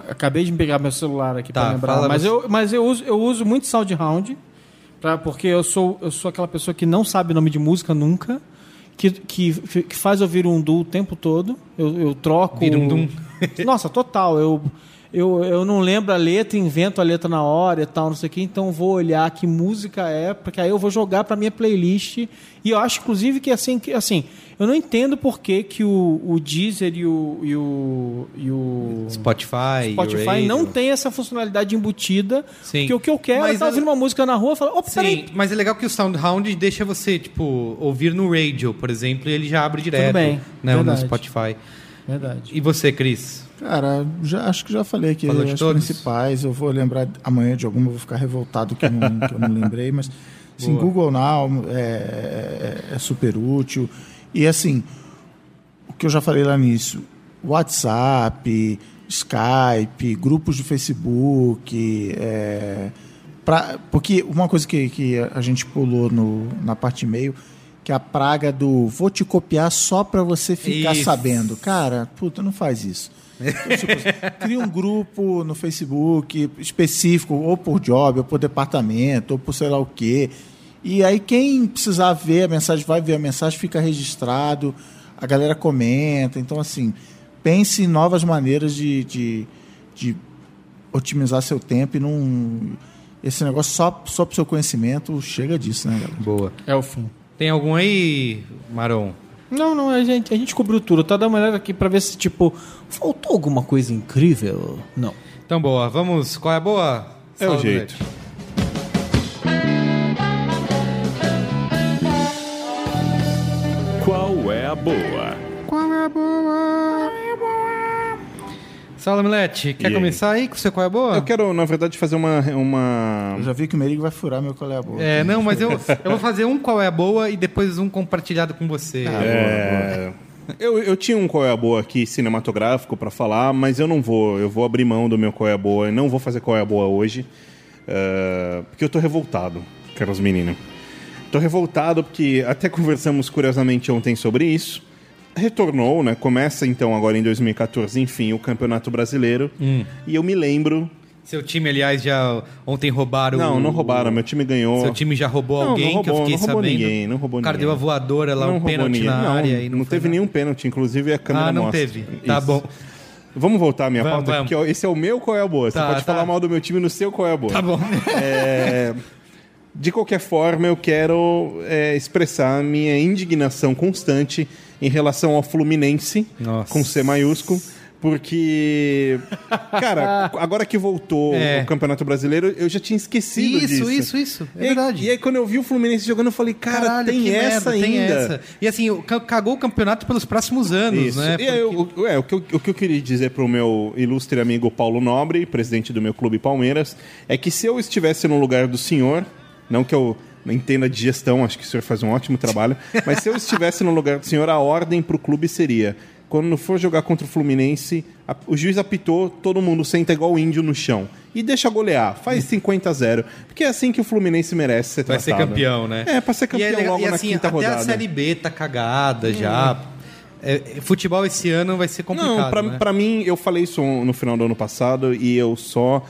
Acabei de pegar meu celular aqui Tá, pra lembrar. fala Mas, você. eu, mas eu, uso, eu uso muito SoundHound, pra, porque eu sou, eu sou aquela pessoa que não sabe nome de música nunca, que, que, que faz ouvir um du o tempo todo. Eu, eu troco. Vira um dum. Nossa, total. Eu, eu, eu não lembro a letra, invento a letra na hora e tal, não sei o que, então vou olhar que música é, porque aí eu vou jogar pra minha playlist. E eu acho, inclusive, que assim, que, assim eu não entendo por que, que o, o Deezer e o, e o, e o Spotify. Spotify radio. não tem essa funcionalidade embutida. Sim. Porque o que eu quero Mas é estar ouvindo uma música na rua e falar, opa, Sim, peraí. mas é legal que o SoundHound deixa você, tipo, ouvir no radio, por exemplo, e ele já abre direto bem, né, no. Spotify. Verdade. E você, Cris? Cara, já, acho que já falei aqui Falou as todos? principais. Eu vou lembrar amanhã de alguma, eu vou ficar revoltado que eu não, que eu não lembrei, mas Boa. Google Now é, é- é super útil. E assim, o que eu já falei lá nisso, WhatsApp, Skype, grupos de Facebook, é, pra, porque uma coisa que, que a gente pulou no, na parte e-mail, que é a praga do vou te copiar só para você ficar Isso. sabendo. Cara, puta, não faz isso. Cria um grupo no Facebook específico, ou por job, ou por departamento, ou por sei lá o quê. E aí quem precisar ver a mensagem, vai ver a mensagem, fica registrado, a galera comenta. Então, assim, pense em novas maneiras de, de, de otimizar seu tempo e não. Esse negócio só, só pro seu conhecimento, chega disso, né, galera? Boa. É o fim. Tem algum aí, Maron? Não, não, a gente, a gente cobriu tudo. Tá dando uma olhada aqui pra ver se, tipo, faltou alguma coisa incrível. Não. Então, boa. Vamos. Qual é a boa? É o Salve, jeito. Beth. Qual é a boa? Salve, Milete. Quer E aí? começar aí com o seu qual é a boa? Eu quero, na verdade, fazer uma. uma... Eu já vi que o Merigo vai furar meu colher a boca. É, não, mas eu, eu vou fazer um qual é a boa e depois um compartilhado com você. É, Eu, eu tinha um qual é a boa aqui cinematográfico pra falar, mas eu não vou. Eu vou abrir mão do meu qual é a boa. Eu não vou fazer qual é a boa hoje, eh, porque eu tô revoltado, caros meninos. Tô revoltado porque até conversamos curiosamente ontem sobre isso. Retornou, né? Começa então agora em 2014, enfim, o Campeonato Brasileiro. E eu me lembro. Seu time, aliás, já ontem roubaram. Não, não roubaram, meu time ganhou. Seu time já roubou Não, alguém não que eu roubou, fiquei não roubou sabendo. ninguém, não roubou O cara ninguém. deu a voadora lá, não um roubou pênalti ninguém. na não, área. e não, foi teve nada. nenhum pênalti, inclusive a câmera Ah, não mostra. teve. Tá Isso. bom. Vamos voltar à minha Vamos, pauta, vamos. porque esse é o meu qual é a boa. Você Tá, pode tá. falar mal do meu time no seu qual é a boa. Tá bom. É, de qualquer forma, eu quero é, expressar a minha indignação constante em relação ao Fluminense, Nossa. com C maiúsculo, porque, cara, agora que voltou É. o Campeonato Brasileiro, eu já tinha esquecido Isso, disso. isso, isso. É E aí- verdade. E aí, quando eu vi o Fluminense jogando, eu falei, cara, Caralho, tem essa merda, tem ainda. essa. E assim, cagou o campeonato pelos próximos anos, Isso. né? E Porque- o, é, o, que eu, o que eu queria dizer pro meu ilustre amigo Paulo Nobre, presidente do meu clube Palmeiras, é que se eu estivesse no lugar do senhor, não que eu entenda de gestão, acho que o senhor faz um ótimo trabalho, mas se eu estivesse no lugar do senhor, a ordem pro clube seria. Quando for jogar contra o Fluminense, a- o juiz apitou, todo mundo senta igual o índio no chão. E deixa golear, faz 50 a 0 Porque é assim que o Fluminense merece ser Vai ser tratado. campeão, né? É, pra ser E campeão legal- logo e na assim, quinta até rodada. a Série B tá cagada já. É, é, futebol esse ano vai ser complicado, Não, pra, né? pra mim, eu falei isso no final do ano passado e eu só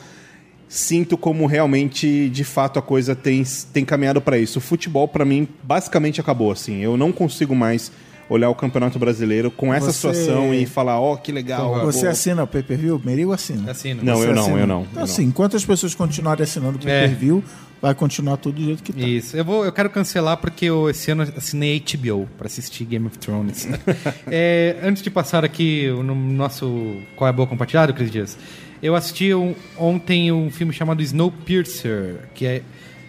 sinto como realmente, de fato, a coisa tem, tem caminhado pra isso. O futebol, pra mim, basicamente acabou, assim. Eu não consigo mais olhar o Campeonato Brasileiro com essa Você- situação e falar, ó, que legal. Você vou- assina o pay-per-view? Merigo assina. Assim, Não, Você eu não, assina. eu não. Então, eu não. assim, enquanto as pessoas continuarem assinando o pay-per-view, vai continuar tudo do jeito que tá. Isso. Eu, vou, eu quero cancelar porque eu, esse ano assinei HBO pra assistir Game of Thrones. É, antes de passar aqui no nosso Qual é a Boa Compartilhado, Cris Dias, eu assisti um- ontem um filme chamado Snowpiercer, que é,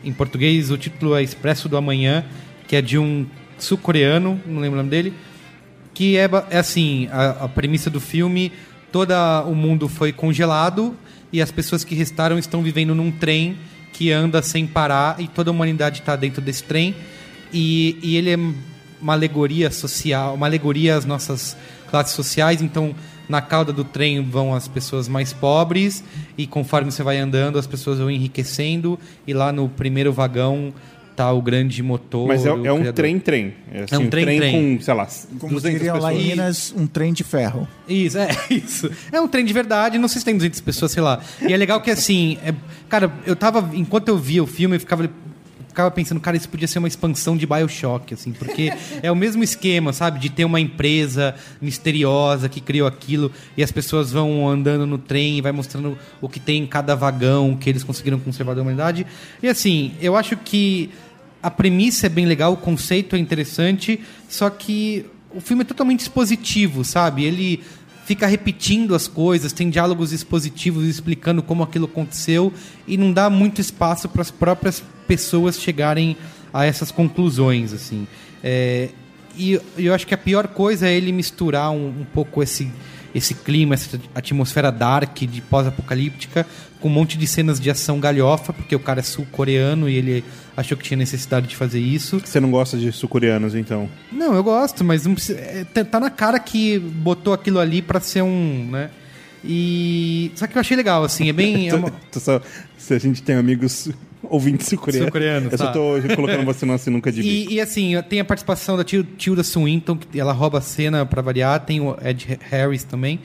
em português, o título é Expresso do Amanhã, que é de um sul-coreano, não lembro o nome dele, que é, é assim, a, a premissa do filme, todo o mundo foi congelado e as pessoas que restaram estão vivendo num trem que anda sem parar e toda a humanidade está dentro desse trem. E, e ele é uma alegoria social, uma alegoria às nossas classes sociais, então na cauda do trem vão as pessoas mais pobres e conforme você vai andando as pessoas vão enriquecendo e lá no primeiro vagão tá o grande motor. Mas é, é um trem-trem. É, assim, É um trem-trem. com, sei lá, Como 200 diriam lá em pessoas. Minas, um trem de ferro. Isso, é isso. É um trem de verdade, não sei se tem 200 pessoas, sei lá. E é legal que assim, é- cara, eu tava, enquanto eu via o filme, eu ficava, ficava pensando, cara, isso podia ser uma expansão de BioShock, assim, porque é o mesmo esquema, sabe, de ter uma empresa misteriosa que criou aquilo e as pessoas vão andando no trem e vai mostrando o que tem em cada vagão que eles conseguiram conservar da humanidade. E assim, eu acho que a premissa é bem legal, o conceito é interessante, só que o filme é totalmente expositivo, sabe? Ele fica repetindo as coisas, tem diálogos expositivos explicando como aquilo aconteceu e não dá muito espaço para as próprias pessoas chegarem a essas conclusões, assim. É, e eu acho que a pior coisa é ele misturar um, um pouco esse esse clima, essa atmosfera dark de pós-apocalíptica com um monte de cenas de ação galhofa, porque o cara é sul-coreano e ele achou que tinha necessidade de fazer isso. Você não gosta de sul-coreanos, então? Não, eu gosto, mas não precisa, é, tá- tá na cara que botou aquilo ali pra ser um, né? E só que eu achei legal, assim, é bem é uma- Tô só- se a gente tem amigos ouvintes sul-coreanos. Sul-coreanos, Eu só tá. tô colocando você numa sinuca de bico. E, e, assim, tem a participação da Til- Tilda Swinton, que ela rouba a cena pra variar, tem o Ed Harris também.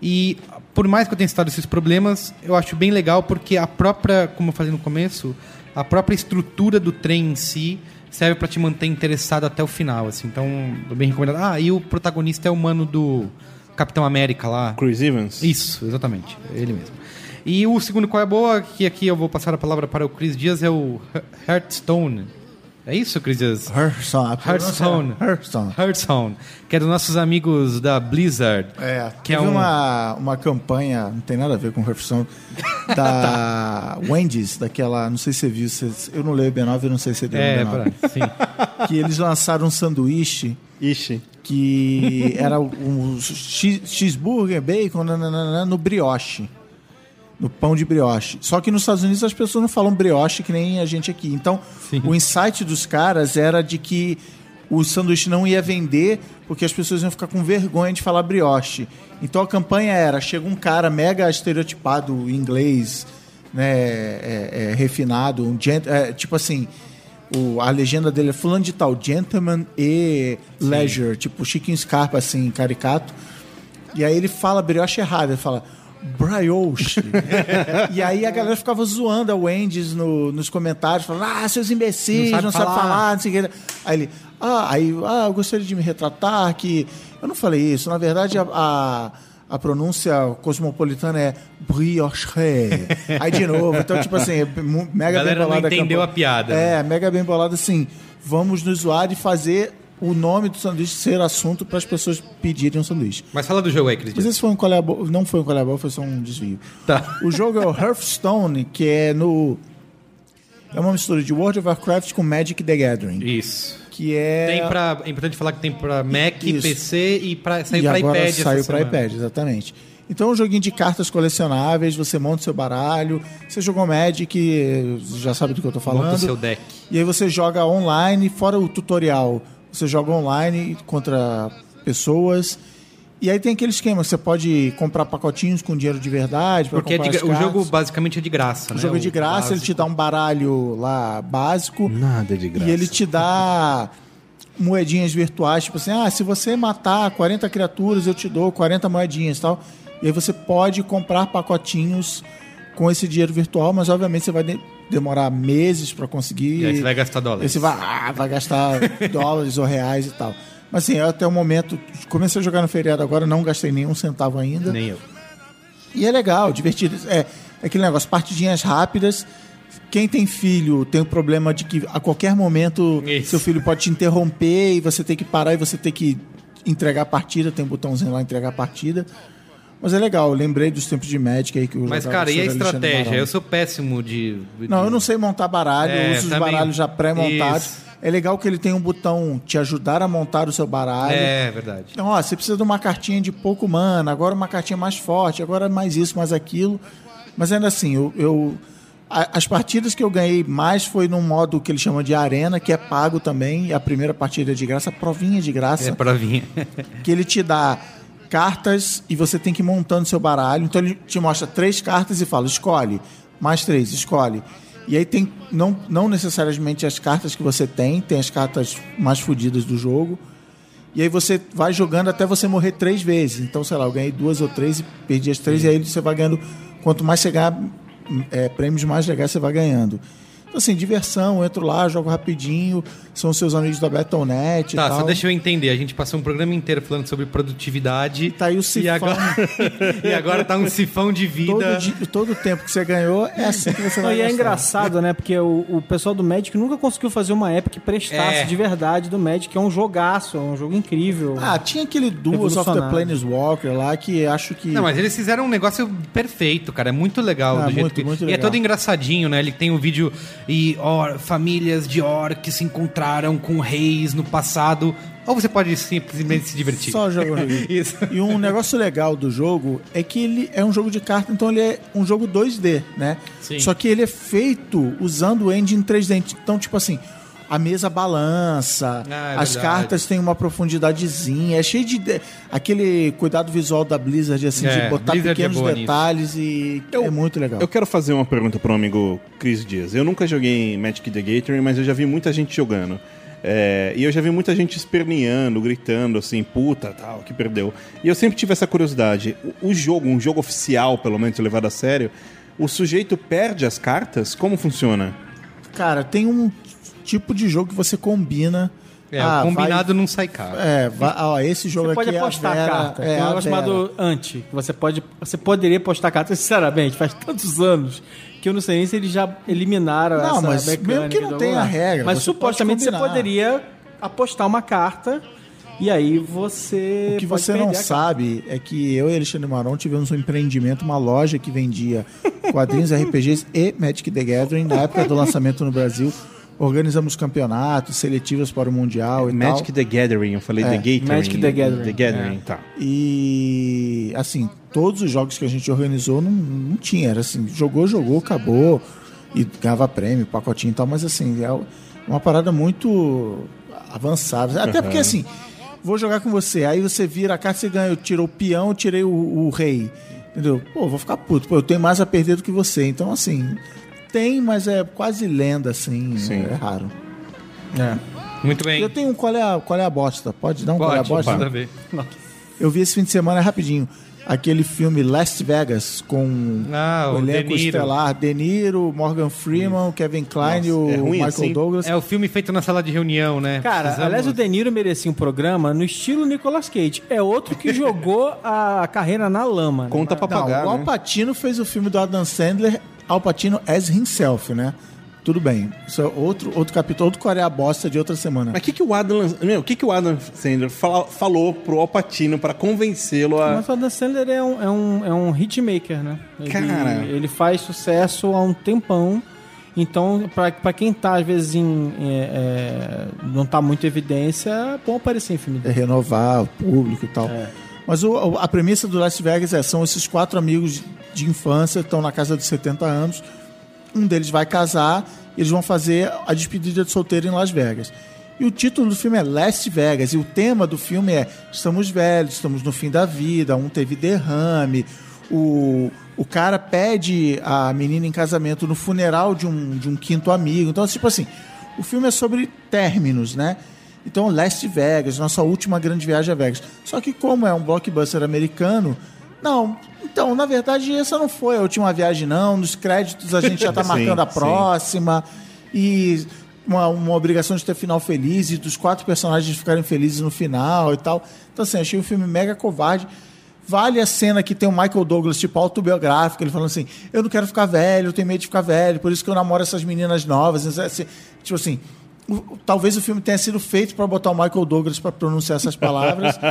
E por mais que eu tenha citado esses problemas, eu acho bem legal porque a própria, como eu falei no começo, a própria estrutura do trem em si serve pra te manter interessado até o final, assim. Então, bem recomendado. Ah, e o protagonista é o mano do Capitão América lá. Chris Evans? Isso, exatamente. Ele mesmo. E o segundo qual é boa, que aqui eu vou passar a palavra para o Chris Dias, é o He- Hearthstone. É isso, Chris Dias? Hearthstone. Hearthstone. é Hearthstone. Hearthstone. Que é dos nossos amigos da Blizzard. É, Que é teve um- uma, uma campanha, não tem nada a ver com Hearthstone, da Wendy's, daquela, não sei se você viu, se- eu não leio B9, eu não sei se você deu É, B9, pra- sim. que eles lançaram um sanduíche Ixi. que era um cheeseburger, bacon, nananana, no brioche. No pão de brioche. Só que nos Estados Unidos as pessoas não falam brioche que nem a gente aqui. Então, o insight dos caras era de que o sanduíche não ia vender porque as pessoas iam ficar com vergonha de falar brioche. Então a campanha era: chega um cara mega estereotipado inglês, né, é, é, refinado, um gent é, tipo assim. O, a legenda dele é fulano de tal, gentleman e leisure, tipo Chiquinho Scarpa, assim, caricato. E aí ele fala brioche errado, ele fala brioche. e aí a galera ficava zoando a Wendy's no- nos comentários, falando, ah, seus imbecis, não Não sabe, sabe falar. falar. não sei o que. Aí ele, ah, aí, ah, eu gostaria de me retratar, que eu não falei isso, na verdade a, a, a pronúncia cosmopolitana é brioche. aí de novo, então tipo assim, é mega A galera bem não bolada entendeu a piada, É, mega bem bolada assim, vamos nos zoar e fazer o nome do sanduíche ser assunto para as pessoas pedirem um sanduíche. Mas fala do jogo aí, Cris Mas esse foi um colabo, não foi um colabo, foi só um desvio. Tá. O jogo é o Hearthstone, que é no é uma mistura de World of Warcraft com Magic the Gathering, Isso. que é Tem pra, é importante falar que tem pra Mac, Isso. PC e pra, saiu agora iPad. saiu para iPad, exatamente. Então é um joguinho de cartas colecionáveis, você monta o seu baralho, você jogou Magic, já sabe do que eu tô falando. Monta o seu deck. E aí você joga online, fora o tutorial, você joga online contra pessoas. E aí tem aquele esquema, você pode comprar pacotinhos com dinheiro de verdade. Porque é comprar de- o jogo basicamente é de graça, O né? jogo é de graça, ele te dá um baralho lá básico. Nada de graça. E ele te dá moedinhas virtuais, tipo assim, ah, se você matar 40 criaturas, eu te dou 40 moedinhas e tal. E aí você pode comprar pacotinhos com esse dinheiro virtual, mas obviamente você vai demorar meses para conseguir. E aí você vai gastar dólares. Aí você vai, ah, vai gastar dólares ou reais e tal. Mas assim, até o momento, comecei a jogar no feriado agora, não gastei nenhum centavo ainda. Nem eu. E é legal, divertido. É, é aquele negócio, partidinhas rápidas. Quem tem filho tem o problema de que a qualquer momento Isso. seu filho pode te interromper e você tem que parar e você tem que entregar a partida. Tem um botãozinho lá, entregar a partida. Mas é legal, lembrei dos tempos de Magic aí que Mas, cara, e a estratégia? Eu sou péssimo de. de- Não, eu não sei montar baralho, É, eu uso os baralhos já pré-montados. É legal que ele tem um botão te ajudar a montar o seu baralho. É, verdade. Então, ó, você precisa de uma cartinha de pouco mana, agora uma cartinha mais forte, agora mais isso, mais aquilo. Mas ainda assim, eu, eu- as partidas que eu ganhei mais foi num modo que ele chama de arena, que é pago também. A primeira partida é de graça, a provinha de graça, É pra vir. que ele te dá cartas e você tem que ir montando seu baralho. Então ele te mostra três cartas e fala: escolhe, mais três, escolhe. E aí tem não, não necessariamente as cartas que você tem, tem as cartas mais fodidas do jogo. E aí você vai jogando até você morrer três vezes. Então, sei lá, eu ganhei duas ou três e perdi as três, e aí você vai ganhando. Quanto mais você ganhar é, prêmios mais legais, você vai ganhando. Então, assim, diversão, eu entro lá, jogo rapidinho, são seus amigos da Battle.net Tá, e tal. só deixa eu entender. A gente passou um programa inteiro falando sobre produtividade. Tá aí o E sifão. agora, e agora tá um sifão de vida. Todo, o tempo que você ganhou é assim que você Não, vai e é engraçado, né? Porque o, o pessoal do Magic nunca conseguiu fazer uma app que prestasse É. de verdade do Magic. É um jogaço, é um jogo incrível. Ah, tinha aquele Duels of the. Planeswalker lá que acho que... Não, mas eles fizeram um negócio perfeito, cara. É muito legal Ah, do jeito muito, que... muito E é legal. todo engraçadinho, né? Ele tem um vídeo e ó, famílias de orcs se encontraram com reis no passado. Ou você pode simplesmente se divertir. Só jogando Isso. E um negócio legal do jogo é que ele é um jogo de carta, então ele é um jogo 2D, né? Sim. Só que ele é feito usando o engine 3D. Então, tipo assim, a mesa balança, Ah, é as verdade. cartas têm uma profundidadezinha, é cheio de, de- aquele cuidado visual da Blizzard, assim, É, de botar Blizzard é pequenos boa nisso. detalhes e é muito legal. Eu quero fazer uma pergunta pro amigo Chris Dias. Eu nunca joguei Magic the Gathering, mas eu já vi muita gente jogando. É, e eu já vi muita gente esperneando, gritando assim, puta, tal, que perdeu. E eu sempre tive essa curiosidade. O, o jogo, um jogo oficial, pelo menos levado a sério, o sujeito perde as cartas? Como funciona? Cara, tem um tipo de jogo que você combina. É, Ah, o combinado não sai caro. vai- é, vai, ó, esse jogo Você pode aqui é a apostar Vera, carta. é Tem um negócio chamado anti. que Você, pode, você poderia postar carta, sinceramente, faz tantos anos que eu não sei nem se eles já eliminaram Não, essa mas mecânica. mesmo que não tenha regra, Mas você supostamente pode você poderia apostar uma carta e aí você. O que pode você não sabe é que eu e Alexandre Maron tivemos um empreendimento, uma loja que vendia quadrinhos, RPGs e Magic the Gathering na época do lançamento no Brasil. Organizamos campeonatos, seletivas para o Mundial e Magic tal. the Gathering, eu falei É, The Gathering. Magic the Gathering. The Gathering, tá. E assim, todos os jogos que a gente organizou não, não tinha. Era assim, jogou, jogou, acabou. E ganhava prêmio, pacotinho e tal, mas assim, é uma parada muito avançada. Até porque assim, vou jogar com você, aí você vira a carta, você ganha, eu tirou o peão, eu tirei o, o rei. Entendeu? Pô, vou ficar puto. Pô, eu tenho mais a perder do que você. Então, assim, tem, mas é quase lenda, assim. Sim. É raro. Muito bem. Eu tenho um qual é a, qual é a bosta. Pode dar um qual é a Pode, bosta? manda ver. Eu vi esse fim de semana rapidinho. Aquele filme Las Vegas com Ah, o elenco De estelar De Niro, Morgan Freeman, Kevin Klein e o é ruim Michael assim? Douglas. É o filme feito na sala de reunião, né? Cara, Precisamos- aliás, o De Niro merecia um programa no estilo Nicolas Cage. É outro que jogou a carreira na lama. né? Conta pra Não, pagar, o Al né? Fez o filme do Adam Sandler, Al Pacino as himself, né? Tudo bem. Isso é outro, outro capítulo, outro Coreia bosta de outra semana. Mas o que, que o Adam, meu, o que, que o Adam Sandler fala- falou pro Alpatino pra convencê-lo a. Mas o Adam Sandler é um, é um, é um hitmaker, né? Ele, Cara. ele faz sucesso há um tempão. Então, pra, pra quem tá, às vezes, em, é, é, não tá muito em evidência, é bom aparecer em filme É dele. renovar o público e tal. É. Mas o- a premissa do Las Vegas é: são esses quatro amigos de infância, estão na casa dos 70 anos. Um deles vai casar eles vão fazer a despedida de solteiro em Las Vegas. E o título do filme é Last Vegas. E o tema do filme é: estamos velhos, estamos no fim da vida, um teve derrame. O, o cara pede a menina em casamento no funeral de um, de um quinto amigo. Então, tipo assim, o filme é sobre términos, né? Então, Last Vegas, nossa última grande viagem a Vegas. Só que, como é um blockbuster americano, não. Então, na verdade, essa não foi a última viagem, não. Nos créditos a gente já tá Sim, marcando a sim. próxima. E uma, uma obrigação de ter final feliz e dos quatro personagens ficarem felizes no final e tal. Então, assim, achei o filme mega covarde. Vale a cena que tem o Michael Douglas, tipo, autobiográfico, ele falando assim: eu não quero ficar velho, eu tenho medo de ficar velho, por isso que eu namoro essas meninas novas. Assim, tipo assim, o- talvez o filme tenha sido feito para botar o Michael Douglas para pronunciar essas palavras.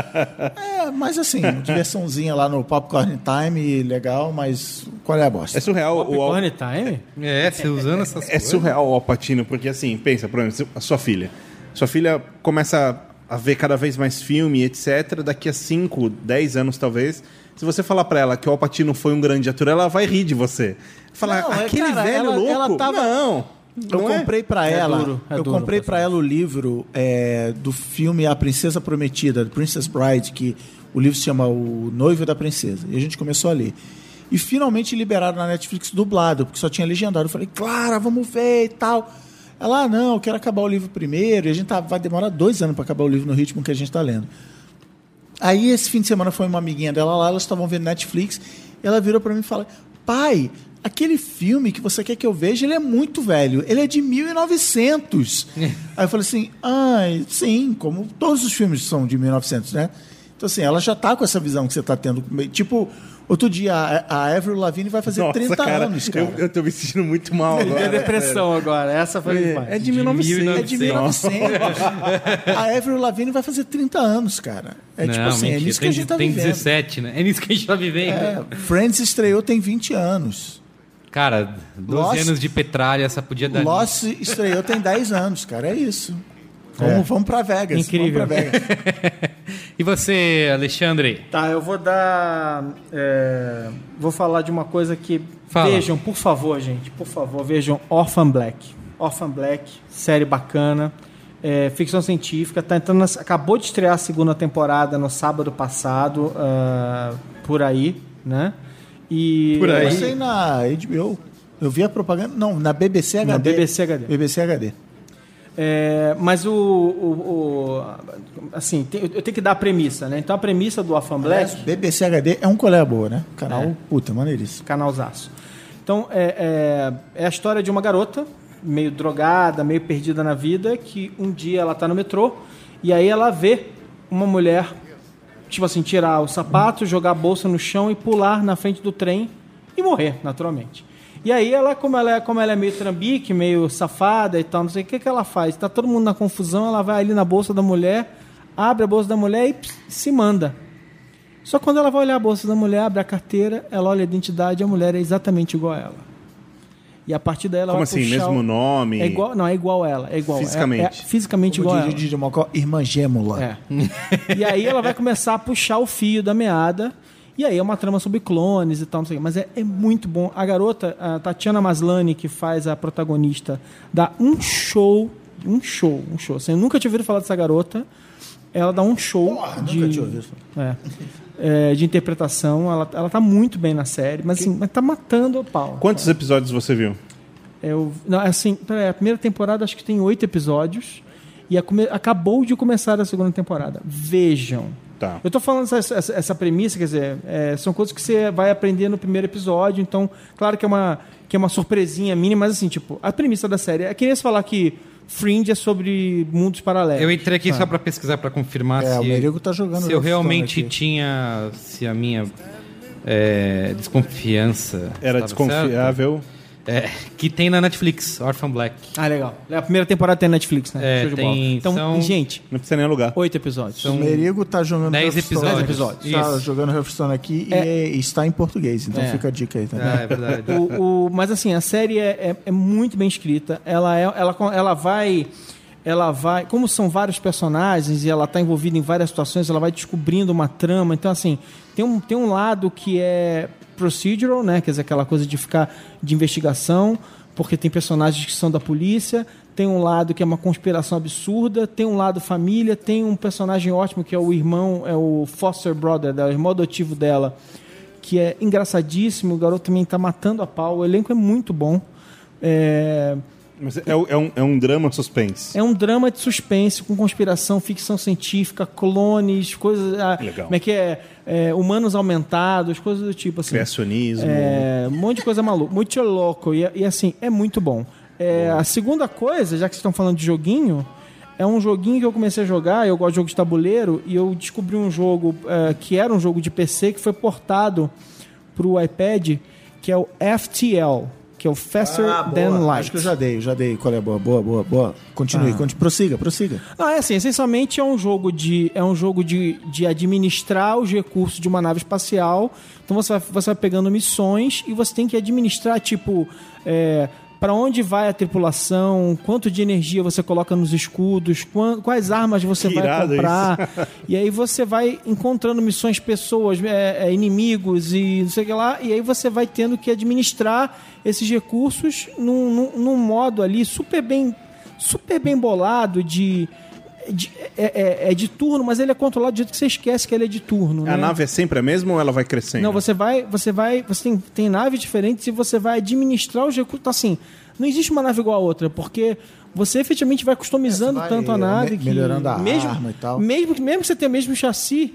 é, mas assim, diversãozinha lá no Popcorn Time, legal, mas qual é a bosta? É surreal. o Al- Popcorn Time? É, você usando essas É coisas. surreal o Alpatino, porque assim, pensa, por exemplo, a sua filha. Sua filha começa a ver cada vez mais filme, etc. Daqui a 5, 10 anos, talvez. Se você falar pra ela que o Alpatino foi um grande ator, ela vai rir de você. Falar, Não, é, aquele cara, velho ela- louco? ela tava- Não. Eu não é? comprei É ela, duro, é eu duro comprei para ela o livro é, do filme A Princesa Prometida, The Princess Bride, que o livro se chama O Noivo da Princesa. E a gente começou a ler. E finalmente liberaram na Netflix dublado, porque só tinha legendado. Eu falei, Clara, vamos ver e tal. Ela, ah, não, eu quero acabar o livro primeiro. E a gente tá, vai demorar dois anos para acabar o livro no ritmo que a gente está lendo. Aí esse fim de semana foi uma amiguinha dela lá, elas estavam vendo Netflix, e ela virou para mim e falou: "Pai, aquele filme que você quer que eu veja, ele é muito velho, ele é de 1900". Aí eu falei assim: "Ah, sim, como todos os filmes são de 1900, né?". Então assim, ela já tá com essa visão que você tá tendo, tipo, outro dia a, a Avril Lavigne vai fazer Nossa, 30 cara, anos, cara. Eu, eu tô me sentindo muito mal agora. depressão agora. Essa foi demais. É de 1900. É de 1900. a Avril Lavigne vai fazer 30 anos, cara. É não, tipo assim, mentira. é nisso que tem, a gente tá tem vivendo. 17, né? É nisso que a gente tá vivendo. É, Friends estreou tem 20 anos. Cara, 12 Lost- anos de petralha, essa podia dar. Lost estreou tem 10 anos, cara. É isso. Vamos, vamos pra Vegas. Incrível. Vamos pra Vegas. E você, Alexandre? Tá, eu vou dar. é, vou falar de uma coisa que. Fala. Vejam, por favor, gente, por favor, vejam Orphan Black. Orphan Black, série bacana. é, ficção científica, tá entrando acabou de estrear a segunda temporada no sábado passado, ah, por aí, né? E Por aí. Eu passei na HBO. Eu vi a propaganda. Não, na BBC HD. Na BBC HD. BBC HD. É, mas o, o- o- assim, tem- eu tenho que dar a premissa, né? Então a premissa do Orphan Black BBC HD é um colher boa, né? Canal, puta, maneiríssimo. canalzaço. Então, é, é, é a história de uma garota, meio drogada, meio perdida na vida, que um dia ela tá no metrô e aí ela vê uma mulher, tipo assim, tirar o sapato, jogar a bolsa no chão e pular na frente do trem e morrer, naturalmente. E aí ela, como ela é, como ela é meio trambique, meio safada e tal, não sei o que, que ela faz. Tá todo mundo na confusão, ela vai ali na bolsa da mulher, abre a bolsa da mulher e pss, se manda. Só quando ela vai olhar a bolsa da mulher, abre a carteira, ela olha a identidade a mulher é exatamente igual a ela. E a partir daí ela Como vai assim? puxar Mesmo o- nome? É igual, não, é igual a ela, é igual. Fisicamente. É, é fisicamente Como igual. Didi Mocó, irmã gêmula. É. e aí ela vai começar a puxar o fio da meada. E aí é uma trama sobre clones e tal, não sei o quê. Mas é, é muito bom. A garota, a Tatiana Maslany, que faz a protagonista, dá um show. Um show, um show. Assim, eu nunca tinha ouvido falar dessa garota. Ela dá um show Porra, de. nunca tinha ouvido. É. É, de interpretação. Ela, ela tá muito bem na série, mas assim, mas tá matando o pau. Quantos episódios você viu? Eu, não, assim, peraí, a primeira temporada acho que tem oito episódios. E a acabou de começar a segunda temporada. Vejam. Tá. Eu tô falando essa, essa, essa premissa, quer dizer, é, são coisas que você vai aprender no primeiro episódio, então, claro que é uma, que é uma surpresinha mínima, mas assim, tipo, a premissa da série é que nem se falar que Fringe é sobre mundos paralelos. Eu entrei aqui só pra pesquisar pra confirmar É, se, o Merigo tá jogando se eu realmente aqui. tinha. Se a minha é, desconfiança. Era desconfiável. certa. É, que tem na Netflix, Orphan Black. Ah, legal. A primeira temporada tem Netflix, né? É, Show de tem- bola. Então, são- gente, Não precisa nem alugar. oito episódios. O Merigo tá jogando Dez Hearthstone. episódios. Dez episódios. Tá Isso. jogando Hearthstone aqui É. e, e está em português, então É. fica a dica aí também. Ah, é verdade. O- o- mas assim, a série é, é- é muito bem escrita. Ela, é, ela, ela vai. Ela vai. Como são vários personagens e ela está envolvida em várias situações, ela vai descobrindo uma trama. Então, assim, tem um, tem um lado que é procedural, né? Quer dizer, aquela coisa de ficar de investigação, porque tem personagens que são da polícia. Tem um lado que é uma conspiração absurda, tem um lado família, tem um personagem ótimo que é o irmão, é o foster brother dela, o irmão adotivo dela, que é engraçadíssimo, o garoto também está matando a pau, o elenco é muito bom. É, Mas é, é um, é um drama suspense. é um drama de suspense com conspiração, ficção científica, clones, coisas. ah, Legal. Como é que é? É, Humanos aumentados, coisas do tipo assim. Criacionismo. É, um monte de coisa maluca. Muito louco. E, e, assim, é muito bom. É, a segunda coisa, já que vocês estão falando de joguinho, é um joguinho que eu comecei a jogar, eu gosto de jogo de tabuleiro, e eu descobri um jogo é, que era um jogo de PC que foi portado pro iPad, que é o FTL, que é o Faster Ah, Than boa. Light. Acho que eu já dei, já dei. Qual é a boa? Boa, boa, boa. Continue, continue. prossiga, prossiga. Não, é assim, essencialmente é um jogo de é um jogo de, de administrar os recursos de uma nave espacial. Então você vai, você vai pegando missões e você tem que administrar tipo é, para onde vai a tripulação, quanto de energia você coloca nos escudos, quais armas você Que vai comprar. e aí você vai encontrando missões, pessoas, é, é, inimigos e não sei o que lá. E aí você vai tendo que administrar esses recursos num, num, num modo ali super bem super bem bolado de. De- é, é- é de turno, mas ele é controlado do jeito que você esquece que ele é de turno. A né? nave é sempre a mesma ou ela vai crescendo? Não, você vai. Você vai. Você tem, tem naves diferentes e você vai administrar os recursos. Então, assim, não existe uma nave igual a outra, porque você efetivamente vai customizando É, vai, tanto a nave me- que. melhorando a mesmo, arma e tal. Mesmo, que- mesmo que você tenha o mesmo chassi,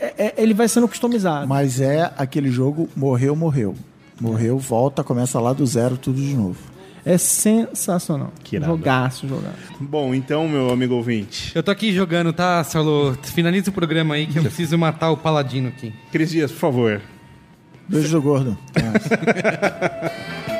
é- é- ele vai sendo customizado. Mas é aquele jogo morreu, morreu. Morreu, volta, começa lá do zero, tudo de novo. É sensacional. Que irado. jogaço, jogaço. Bom, então, meu amigo ouvinte. Eu tô aqui jogando, tá, Saulo? Finaliza o programa aí que eu preciso matar o paladino aqui. Cris Dias, por favor. Beijo do gordo. É.